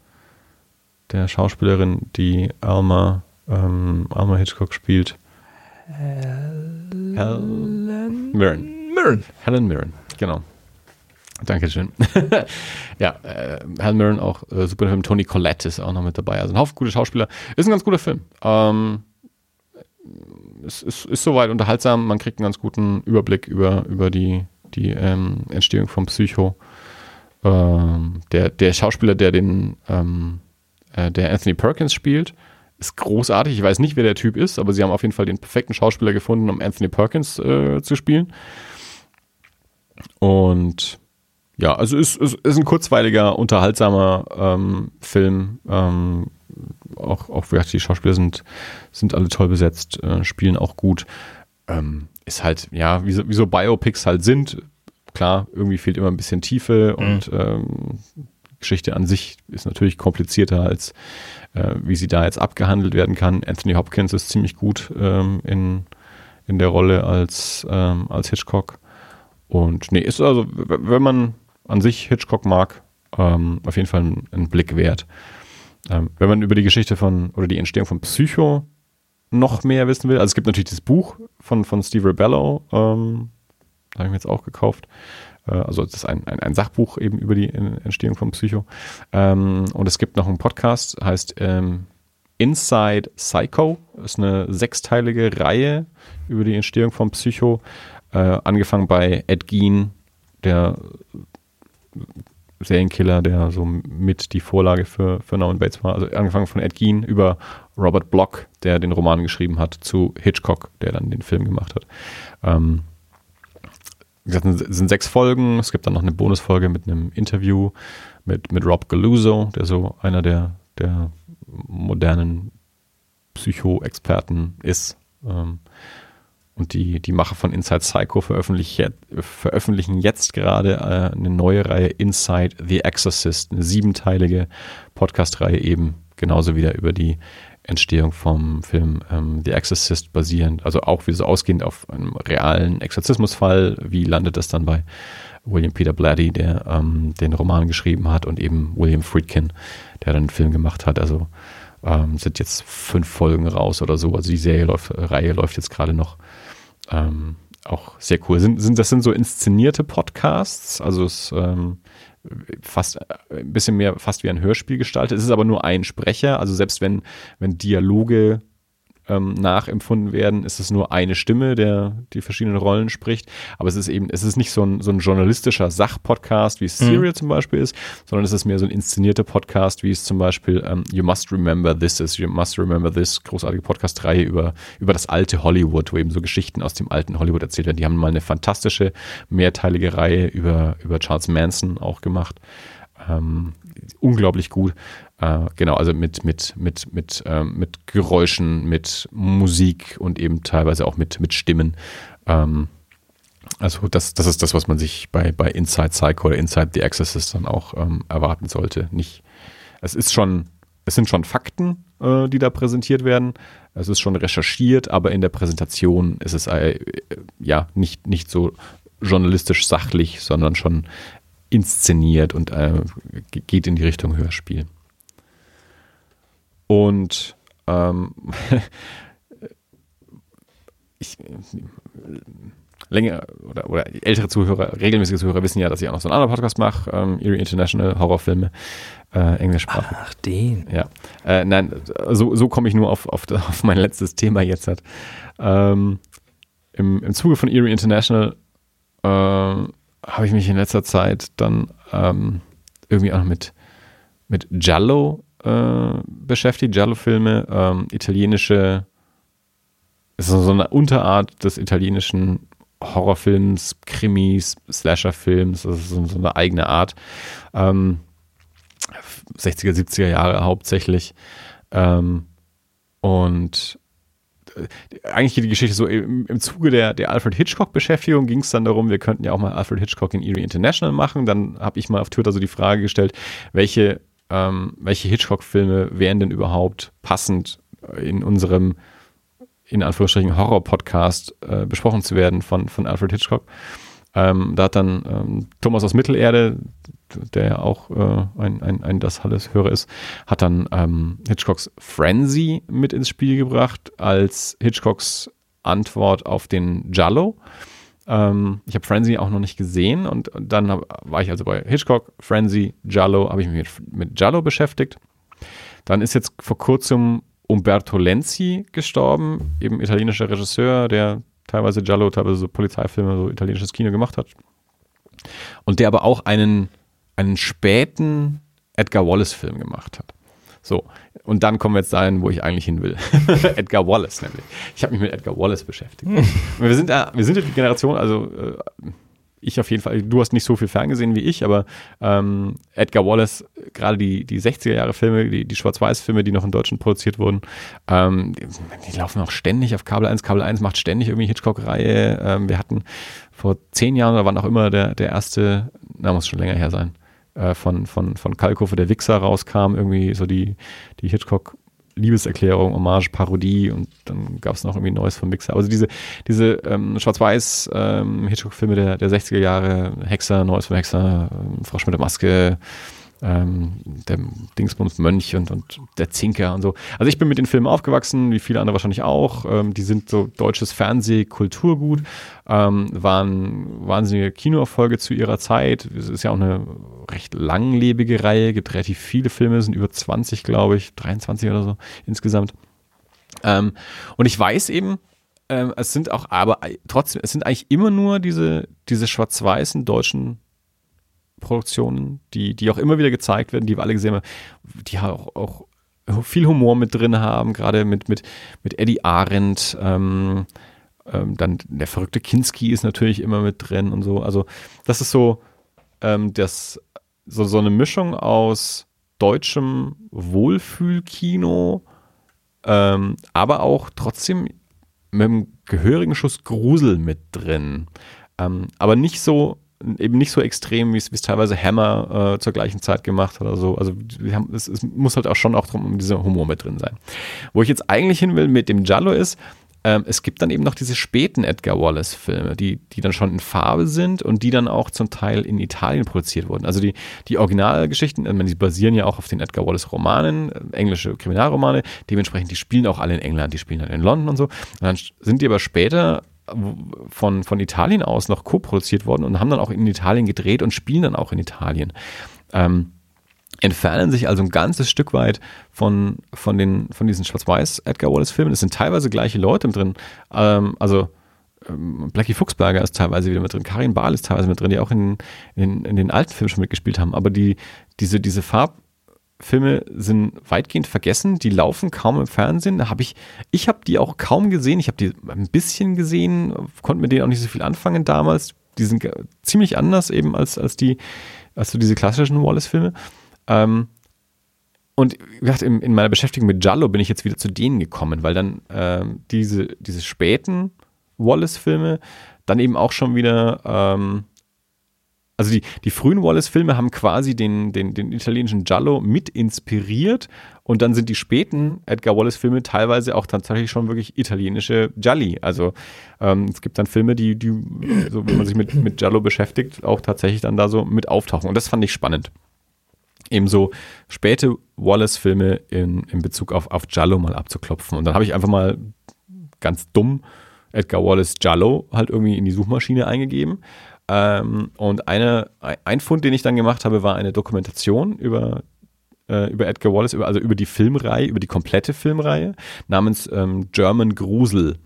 S2: der Schauspielerin, die Alma, ähm, Alma Hitchcock spielt. Helen Mirren. Mirren. Helen Mirren, genau. Dankeschön. [LAUGHS] ja, äh, Helen Mirren auch äh, super Film. Tony Collette ist auch noch mit dabei. Also ein Haufen gute Schauspieler. Ist ein ganz guter Film. Ähm, es ist, ist soweit unterhaltsam. Man kriegt einen ganz guten Überblick über, über die, die ähm, Entstehung vom Psycho. Ähm, der, der Schauspieler, der den ähm, äh, der Anthony Perkins spielt, ist großartig. Ich weiß nicht, wer der Typ ist, aber sie haben auf jeden Fall den perfekten Schauspieler gefunden, um Anthony Perkins äh, zu spielen. Und ja, also ist, ist, ist ein kurzweiliger, unterhaltsamer ähm, Film. Ähm, auch, auch die Schauspieler sind, sind alle toll besetzt, äh, spielen auch gut. Ähm, ist halt, ja, wie so, wie so Biopics halt sind. Klar, irgendwie fehlt immer ein bisschen Tiefe mhm. und ähm, Geschichte an sich ist natürlich komplizierter, als äh, wie sie da jetzt abgehandelt werden kann. Anthony Hopkins ist ziemlich gut ähm, in, in der Rolle als, ähm, als Hitchcock. Und nee, ist also, wenn man an sich Hitchcock mag, ähm, auf jeden Fall ein, ein Blick wert. Ähm, wenn man über die Geschichte von oder die Entstehung von Psycho noch mehr wissen will, also es gibt natürlich das Buch von, von Steve Rebello, ähm, habe ich mir jetzt auch gekauft. Äh, also das ist ein, ein, ein, Sachbuch eben über die Entstehung von Psycho. Ähm, und es gibt noch einen Podcast, heißt ähm, Inside Psycho. Das ist eine sechsteilige Reihe über die Entstehung von Psycho. Äh, angefangen bei Ed Gein, der Serienkiller, der so mit die Vorlage für, für Norman Bates war. Also angefangen von Ed Gein über Robert Block, der den Roman geschrieben hat, zu Hitchcock, der dann den Film gemacht hat. Ähm, gesagt, es sind sechs Folgen. Es gibt dann noch eine Bonusfolge mit einem Interview mit, mit Rob Galluso, der so einer der, der modernen Psycho-Experten ist. Ähm, und die, die Macher von Inside Psycho veröffentlichen, veröffentlichen jetzt gerade äh, eine neue Reihe Inside the Exorcist, eine siebenteilige Podcast-Reihe eben genauso wieder über die Entstehung vom Film ähm, The Exorcist basierend, also auch wieder so ausgehend auf einem realen Exorzismusfall. Wie landet das dann bei William Peter Blatty, der ähm, den Roman geschrieben hat, und eben William Friedkin, der dann einen Film gemacht hat. Also ähm, sind jetzt fünf Folgen raus oder so. Also die Serie läuft, Reihe läuft jetzt gerade noch. Ähm, auch sehr cool. Sind, sind, das sind so inszenierte Podcasts. Also es ähm, fast ein bisschen mehr fast wie ein Hörspiel gestaltet. Es ist aber nur ein Sprecher, also selbst wenn, wenn Dialoge ähm, nachempfunden werden, ist es nur eine Stimme, der die verschiedenen Rollen spricht. Aber es ist eben, es ist nicht so ein, so ein journalistischer Sachpodcast, wie es Serial mhm. zum Beispiel ist, sondern es ist mehr so ein inszenierter Podcast, wie es zum Beispiel ähm, You Must Remember This ist. You Must Remember This, großartige Podcast-Reihe über, über das alte Hollywood, wo eben so Geschichten aus dem alten Hollywood erzählt werden. Die haben mal eine fantastische mehrteilige Reihe über, über Charles Manson auch gemacht. Ähm, unglaublich gut. Äh, genau, also mit, mit, mit, mit, ähm, mit Geräuschen, mit Musik und eben teilweise auch mit, mit Stimmen. Ähm, also das, das ist das, was man sich bei, bei Inside Psycho oder Inside the Exorcist dann auch ähm, erwarten sollte. Nicht, es ist schon, es sind schon Fakten, äh, die da präsentiert werden. Es ist schon recherchiert, aber in der Präsentation ist es äh, ja nicht, nicht so journalistisch sachlich, sondern schon inszeniert und äh, geht in die Richtung Hörspiel. Und ähm, [LAUGHS] ich, länger oder, oder ältere Zuhörer, regelmäßige Zuhörer wissen ja, dass ich auch noch so einen anderen Podcast mache, ähm, Erie International Horrorfilme, äh, englischsprachig.
S1: Ach, den.
S2: Ja. Äh, nein, so, so komme ich nur auf, auf, [LAUGHS] auf mein letztes Thema jetzt. Hat. Ähm, im, Im Zuge von Erie International äh, habe ich mich in letzter Zeit dann ähm, irgendwie auch noch mit, mit Giallo äh, beschäftigt, Giallo-Filme, ähm, italienische, ist so eine Unterart des italienischen Horrorfilms, Krimis, Slasher-Films, das ist so, so, eine eigene Art. Ähm, 60er, 70er Jahre hauptsächlich. Ähm, und äh, eigentlich die Geschichte so im, im Zuge der, der Alfred Hitchcock-Beschäftigung ging es dann darum, wir könnten ja auch mal Alfred Hitchcock in Erie International machen. Dann habe ich mal auf Twitter so die Frage gestellt, welche ähm, welche Hitchcock-Filme wären denn überhaupt passend in unserem, in Anführungsstrichen, Horror-Podcast äh, besprochen zu werden von, von Alfred Hitchcock. Ähm, da hat dann ähm, Thomas aus Mittelerde, der ja auch äh, ein, ein, ein Das Halles-Hörer ist, hat dann ähm, Hitchcocks Frenzy mit ins Spiel gebracht als Hitchcocks Antwort auf den Jallo. Ähm, ich habe Frenzy auch noch nicht gesehen und dann hab, war ich also bei Hitchcock, Frenzy, Giallo, habe ich mich mit, mit Giallo beschäftigt. Dann ist jetzt vor kurzem Umberto Lenzi gestorben, eben italienischer Regisseur, der teilweise Giallo, teilweise so Polizeifilme, so italienisches Kino gemacht hat. Und der aber auch einen, einen späten Edgar Wallace-Film gemacht hat. So, und dann kommen wir jetzt dahin, wo ich eigentlich hin will. [LAUGHS] Edgar Wallace nämlich. Ich habe mich mit Edgar Wallace beschäftigt. Hm. wir sind ja, wir sind ja die Generation, also äh, ich auf jeden Fall, du hast nicht so viel ferngesehen wie ich, aber ähm, Edgar Wallace, gerade die, die 60er Jahre Filme, die, die Schwarz-Weiß-Filme, die noch in Deutschland produziert wurden, ähm, die, die, laufen auch ständig auf Kabel 1. Kabel 1 macht ständig irgendwie Hitchcock-Reihe. Ähm, wir hatten vor zehn Jahren oder wann auch immer der, der erste, na, muss schon länger her sein, äh, von, von, von Kalkofe der Wichser rauskam, irgendwie so die, die Hitchcock Liebeserklärung, Hommage, Parodie und dann gab es noch irgendwie Neues vom Wichser. Also diese, diese ähm, Schwarz-Weiß ähm, Hitchcock-Filme der, der 60er Jahre, Hexer, Neues vom Hexer, ähm, Frosch mit der Maske, ähm, der Dingsbums Mönch und, und der Zinker und so. Also ich bin mit den Filmen aufgewachsen, wie viele andere wahrscheinlich auch. Ähm, die sind so deutsches Fernseh-Kulturgut, ähm, waren wahnsinnige Kinoerfolge zu ihrer Zeit. Es ist ja auch eine recht langlebige Reihe, gibt relativ viele Filme, sind über 20, glaube ich, 23 oder so insgesamt. Ähm, und ich weiß eben, ähm, es sind auch, aber trotzdem, es sind eigentlich immer nur diese, diese schwarz-weißen deutschen Produktionen, die, die auch immer wieder gezeigt werden, die wir alle gesehen haben, die auch, auch viel Humor mit drin haben, gerade mit, mit, mit Eddie Arendt, ähm, ähm, dann der verrückte Kinski ist natürlich immer mit drin und so. Also, das ist so, ähm, das, so, so eine Mischung aus deutschem Wohlfühlkino, ähm, aber auch trotzdem mit einem gehörigen Schuss Grusel mit drin. Ähm, aber nicht so eben nicht so extrem, wie es teilweise Hammer äh, zur gleichen Zeit gemacht hat oder so. Also haben, es, es, muss halt auch schon auch drum dieser Humor mit drin sein. Wo ich jetzt eigentlich hin will mit dem Giallo ist, ähm, es gibt dann eben noch diese späten Edgar Wallace-Filme, die, die dann schon in Farbe sind und die dann auch zum Teil in Italien produziert wurden. Also die, die Originalgeschichten, ich meine, die basieren ja auch auf den Edgar Wallace-Romanen, äh, englische Kriminalromane, dementsprechend, die spielen auch alle in England, die spielen dann in London und so. Und dann sind die aber später von, von Italien aus noch co-produziert worden und haben dann auch in Italien gedreht und spielen dann auch in Italien. Ähm, entfernen sich also ein ganzes Stück weit von, von, den, von diesen Schwarz-Weiß Edgar Wallace-Filmen. Es sind teilweise gleiche Leute drin. Ähm, also ähm, Blackie Fuchsberger ist teilweise wieder mit drin, Karin Bahl ist teilweise mit drin, die auch in, in, in den alten Filmen schon mitgespielt haben. Aber die, diese, diese Farbfilme sind weitgehend vergessen, die laufen kaum im Fernsehen. Da habe ich, ich habe die auch kaum gesehen. Ich habe die ein bisschen gesehen, konnte mit denen auch nicht so viel anfangen damals. Die sind ziemlich anders eben als, als die, als so diese klassischen Wallace-Filme. Ähm, und wie gesagt, in, in, meiner Beschäftigung mit Giallo bin ich jetzt wieder zu denen gekommen, weil dann ähm, diese, diese späten Wallace-Filme dann eben auch schon wieder, ähm, also die, die frühen Wallace-Filme haben quasi den, den, den italienischen Giallo mit inspiriert und dann sind die späten Edgar Wallace-Filme teilweise auch tatsächlich schon wirklich italienische Gialli. Also ähm, es gibt dann Filme, die, die so, wenn man sich mit, mit Giallo beschäftigt, auch tatsächlich dann da so mit auftauchen. Und das fand ich spannend. Ebenso späte Wallace-Filme in, in Bezug auf, auf Giallo mal abzuklopfen. Und dann habe ich einfach mal ganz dumm Edgar Wallace Jallo halt irgendwie in die Suchmaschine eingegeben. Ähm, und eine, ein Fund, den ich dann gemacht habe, war eine Dokumentation über, äh, über Edgar Wallace, über, also über die Filmreihe, über die komplette Filmreihe, namens ähm, German Grusel.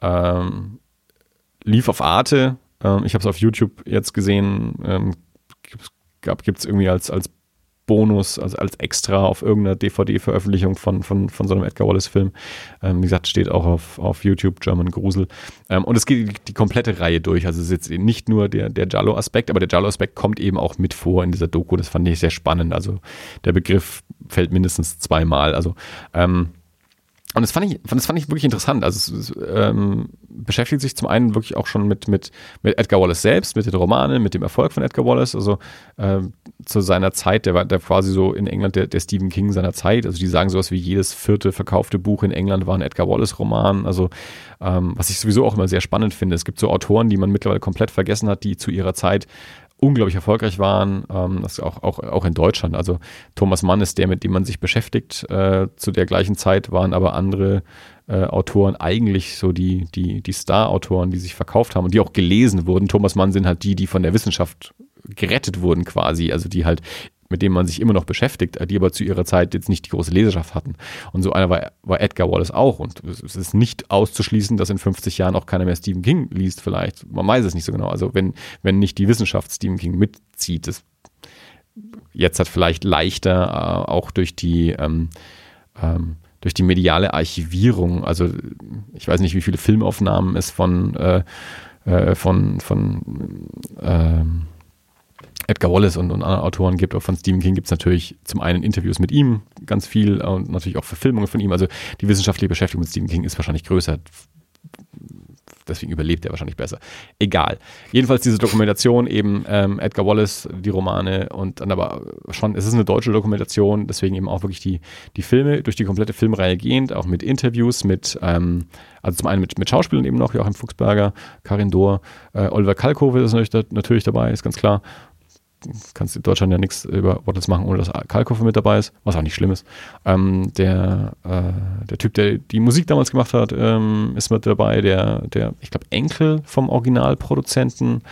S2: Ähm, lief auf Arte, ähm, ich habe es auf YouTube jetzt gesehen, ähm, gibt es irgendwie als, als Bonus, also als extra auf irgendeiner DVD-Veröffentlichung von, von, von so einem Edgar Wallace-Film. Ähm, wie gesagt, steht auch auf, auf YouTube, German Grusel. Ähm, und es geht die komplette Reihe durch. Also es ist jetzt nicht nur der, der Giallo-Aspekt, aber der Giallo-Aspekt kommt eben auch mit vor in dieser Doku. Das fand ich sehr spannend. Also der Begriff fällt mindestens zweimal. Also ähm, und das fand ich, das fand ich wirklich interessant. Also es, ähm, beschäftigt sich zum einen wirklich auch schon mit, mit, mit Edgar Wallace selbst, mit den Romanen, mit dem Erfolg von Edgar Wallace. Also ähm, zu seiner Zeit, der war der quasi so in England der, der Stephen King seiner Zeit. Also die sagen sowas wie jedes vierte verkaufte Buch in England war ein Edgar Wallace-Roman. Also ähm, was ich sowieso auch immer sehr spannend finde. Es gibt so Autoren, die man mittlerweile komplett vergessen hat, die zu ihrer Zeit unglaublich erfolgreich waren, ähm, das auch, auch, auch in Deutschland. Also Thomas Mann ist der, mit dem man sich beschäftigt. Äh, zu der gleichen Zeit waren aber andere äh, Autoren eigentlich so die, die, die Star-Autoren, die sich verkauft haben und die auch gelesen wurden. Thomas Mann sind halt die, die von der Wissenschaft gerettet wurden quasi, also die halt mit denen man sich immer noch beschäftigt, die aber zu ihrer Zeit jetzt nicht die große Leserschaft hatten. Und so einer war, war Edgar Wallace auch. Und es ist nicht auszuschließen, dass in 50 Jahren auch keiner mehr Stephen King liest, vielleicht. Man weiß es nicht so genau. Also wenn, wenn nicht die Wissenschaft Stephen King mitzieht, das jetzt hat vielleicht leichter äh, auch durch die ähm, ähm, durch die mediale Archivierung, also ich weiß nicht, wie viele Filmaufnahmen es von äh, äh, von von ähm, Edgar Wallace und, und anderen Autoren gibt, auch von Stephen King gibt es natürlich zum einen Interviews mit ihm, ganz viel und natürlich auch Verfilmungen von ihm. Also die wissenschaftliche Beschäftigung mit Stephen King ist wahrscheinlich größer. Deswegen überlebt er wahrscheinlich besser. Egal. Jedenfalls diese Dokumentation eben ähm, Edgar Wallace, die Romane und dann aber schon, es ist eine deutsche Dokumentation, deswegen eben auch wirklich die, die Filme durch die komplette Filmreihe gehend, auch mit Interviews, mit, ähm, also zum einen mit, mit Schauspielern eben noch, Joachim Fuchsberger, Karin Dohr, äh, Oliver Kalkofe ist natürlich, natürlich dabei, ist ganz klar kannst in Deutschland ja nichts über Wattles machen, ohne dass Kalkofe mit dabei ist, was auch nicht schlimm ist. Ähm, der, äh, der Typ, der die Musik damals gemacht hat, ähm, ist mit dabei. Der, der ich glaube, Enkel vom Originalproduzenten,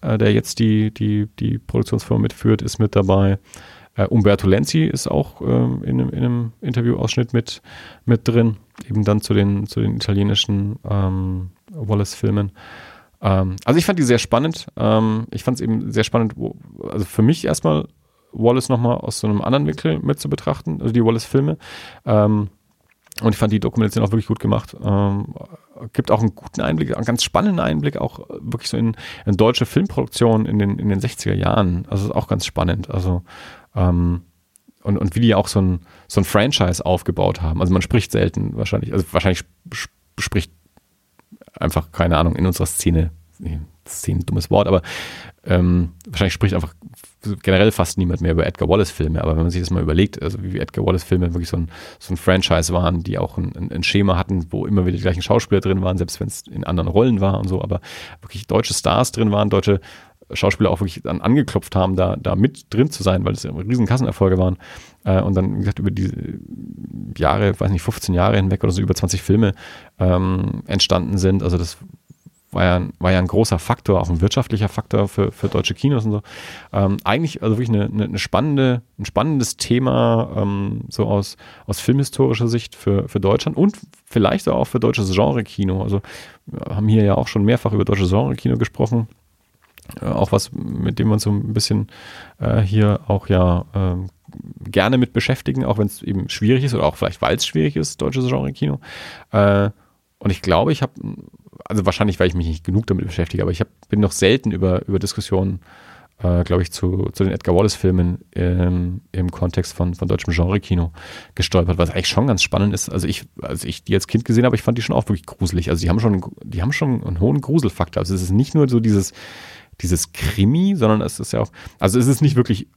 S2: äh, der jetzt die, die, die Produktionsfirma mitführt, ist mit dabei. Äh, Umberto Lenzi ist auch ähm, in, einem, in einem Interviewausschnitt mit, mit drin, eben dann zu den, zu den italienischen ähm, Wallace-Filmen. Ähm, also ich fand die sehr spannend. Ähm, ich fand es eben sehr spannend, wo, also für mich erstmal Wallace nochmal aus so einem anderen Winkel mit zu betrachten, also die Wallace-Filme. Ähm, und ich fand die Dokumentation auch wirklich gut gemacht. Ähm, gibt auch einen guten Einblick, einen ganz spannenden Einblick, auch wirklich so in, in deutsche Filmproduktion in den, in den 60er Jahren. Also auch ganz spannend. Also ähm, und, und wie die auch so ein, so ein Franchise aufgebaut haben. Also man spricht selten wahrscheinlich, also wahrscheinlich spricht einfach, keine Ahnung, in unserer Szene, Szene, dummes Wort, aber ähm, wahrscheinlich spricht einfach generell fast niemand mehr über Edgar Wallace-Filme, aber wenn man sich das mal überlegt, also wie Edgar Wallace-Filme wirklich so ein, so ein Franchise waren, die auch ein, ein, Schema hatten, wo immer wieder die gleichen Schauspieler drin waren, selbst wenn es in anderen Rollen war und so, aber wirklich deutsche Stars drin waren, deutsche Schauspieler auch wirklich dann angeklopft haben, da, da mit drin zu sein, weil es ja riesen Kassenerfolge waren. Äh, und dann, wie gesagt, über die Jahre, weiß nicht, 15 Jahre hinweg oder so über 20 Filme ähm, entstanden sind. Also das war ja, war ja ein großer Faktor, auch ein wirtschaftlicher Faktor für, für deutsche Kinos und so. Ähm, eigentlich also wirklich eine, eine, spannende, ein spannendes Thema, ähm, so aus, aus filmhistorischer Sicht für, für Deutschland und vielleicht auch für deutsches Genre-Kino. Also wir haben hier ja auch schon mehrfach über deutsches Genre-Kino gesprochen. Äh, auch was, mit dem uns so ein bisschen äh, hier auch ja äh, gerne mit beschäftigen, auch wenn es eben schwierig ist oder auch vielleicht, weil es schwierig ist, deutsches Genre-Kino. Äh, und ich glaube, ich habe, also wahrscheinlich, weil ich mich nicht genug damit beschäftige, aber ich hab, bin noch selten über, über Diskussionen, äh, glaube ich, zu, zu den Edgar Wallace-Filmen ähm, im Kontext von, von deutschem Genre-Kino gestolpert, was eigentlich schon ganz spannend ist. Also ich, als ich die als Kind gesehen habe, ich fand die schon auch wirklich gruselig. Also die haben schon, die haben schon einen hohen Gruselfaktor. Also es ist nicht nur so dieses, dieses Krimi, sondern es ist ja auch, also es ist nicht wirklich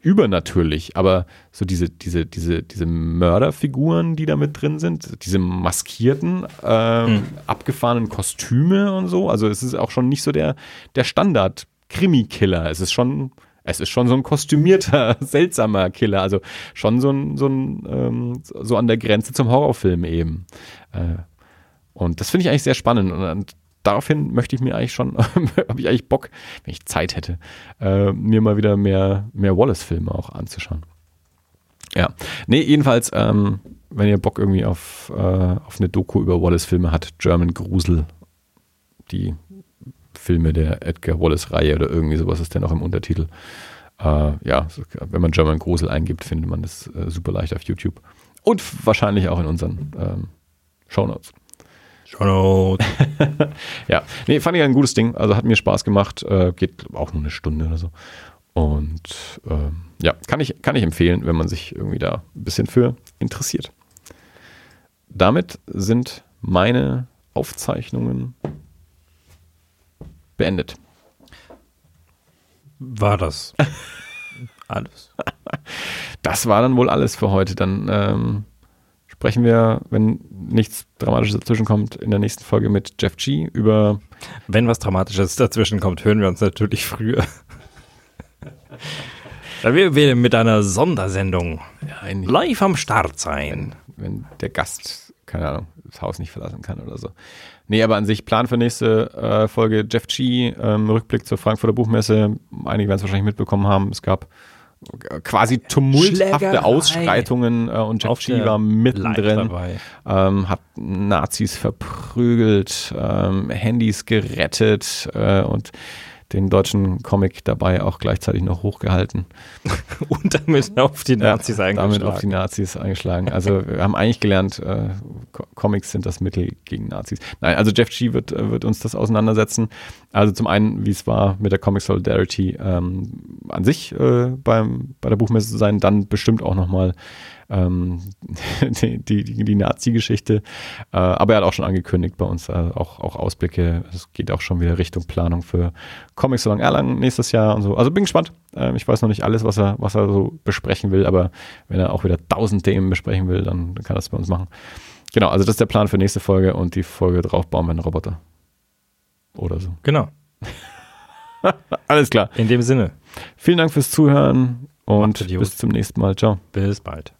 S2: übernatürlich, aber so diese, diese, diese, diese Mörderfiguren, die da mit drin sind, diese maskierten, äh, hm. abgefahrenen Kostüme und so. Also es ist auch schon nicht so der, der Standard-Krimi-Killer. Es ist schon, es ist schon so ein kostümierter, [LAUGHS] seltsamer Killer. Also schon so ein, so ein, ähm, so an der Grenze zum Horrorfilm eben. Äh, und das finde ich eigentlich sehr spannend. Und daraufhin möchte ich mir eigentlich schon, [LAUGHS] habe ich eigentlich Bock, wenn ich Zeit hätte, äh, mir mal wieder mehr, mehr Wallace-Filme auch anzuschauen. Ja, nee, jedenfalls, ähm, wenn ihr Bock irgendwie auf, äh, auf eine Doku über Wallace-Filme hat, German Grusel, die Filme der Edgar Wallace-Reihe oder irgendwie sowas ist denn auch im Untertitel. Äh, ja, wenn man German Grusel eingibt, findet man das äh, super leicht auf YouTube. Und wahrscheinlich auch in unseren ähm, Shownotes.
S1: Shoutout. [LAUGHS]
S2: ja, nee, fand ich ein gutes Ding. Also hat mir Spaß gemacht. Äh, geht auch nur eine Stunde oder so. Und ähm, ja, kann ich, kann ich empfehlen, wenn man sich irgendwie da ein bisschen für interessiert. Damit sind meine Aufzeichnungen beendet.
S1: War das [LAUGHS] alles?
S2: Das war dann wohl alles für heute. Dann ähm, sprechen wir, wenn nichts Dramatisches dazwischen kommt, in der nächsten Folge mit Jeff G. über.
S1: Wenn was Dramatisches dazwischen kommt, hören wir uns natürlich früher. Da werden wir mit einer Sondersendung ja, live am Start sein.
S2: Wenn, wenn, der Gast, keine Ahnung, das Haus nicht verlassen kann oder so. Nee, aber an sich Plan für nächste äh, Folge Jeff G. Ähm, Rückblick zur Frankfurter Buchmesse. Einige werden es wahrscheinlich mitbekommen haben. Es gab quasi tumulthafte Ausschreitungen äh, und Jeff war mittendrin, ähm, hat Nazis verprügelt, ähm, Handys gerettet äh, und den deutschen Comic dabei auch gleichzeitig noch hochgehalten. [LAUGHS]
S1: und damit auf die Nazis ja, eingeschlagen.
S2: Damit auf die Nazis eingeschlagen. Also wir haben eigentlich gelernt, äh, Comics sind das Mittel gegen Nazis. Nein, also Jeff G. wird, äh, wird uns das auseinandersetzen. Also zum einen, wie es war mit der Comic Solidarity ähm, an sich äh, beim, bei der Buchmesse zu sein, dann bestimmt auch nochmal ähm, [LAUGHS] die, die, die Nazi-Geschichte. Äh, aber er hat auch schon angekündigt bei uns äh, auch, auch Ausblicke. Es geht auch schon wieder Richtung Planung für Comics so lang Erlangen nächstes Jahr und so. Also bin gespannt. Ähm, ich weiß noch nicht alles, was er, was er so besprechen will, aber wenn er auch wieder tausend Themen besprechen will, dann kann er das bei uns machen. Genau, also das ist der Plan für nächste Folge und die Folge drauf bauen wir einen Roboter. Oder so.
S1: Genau. [LAUGHS]
S2: Alles klar.
S1: In dem Sinne.
S2: Vielen Dank fürs Zuhören und bis zum nächsten Mal. Ciao.
S1: Bis bald.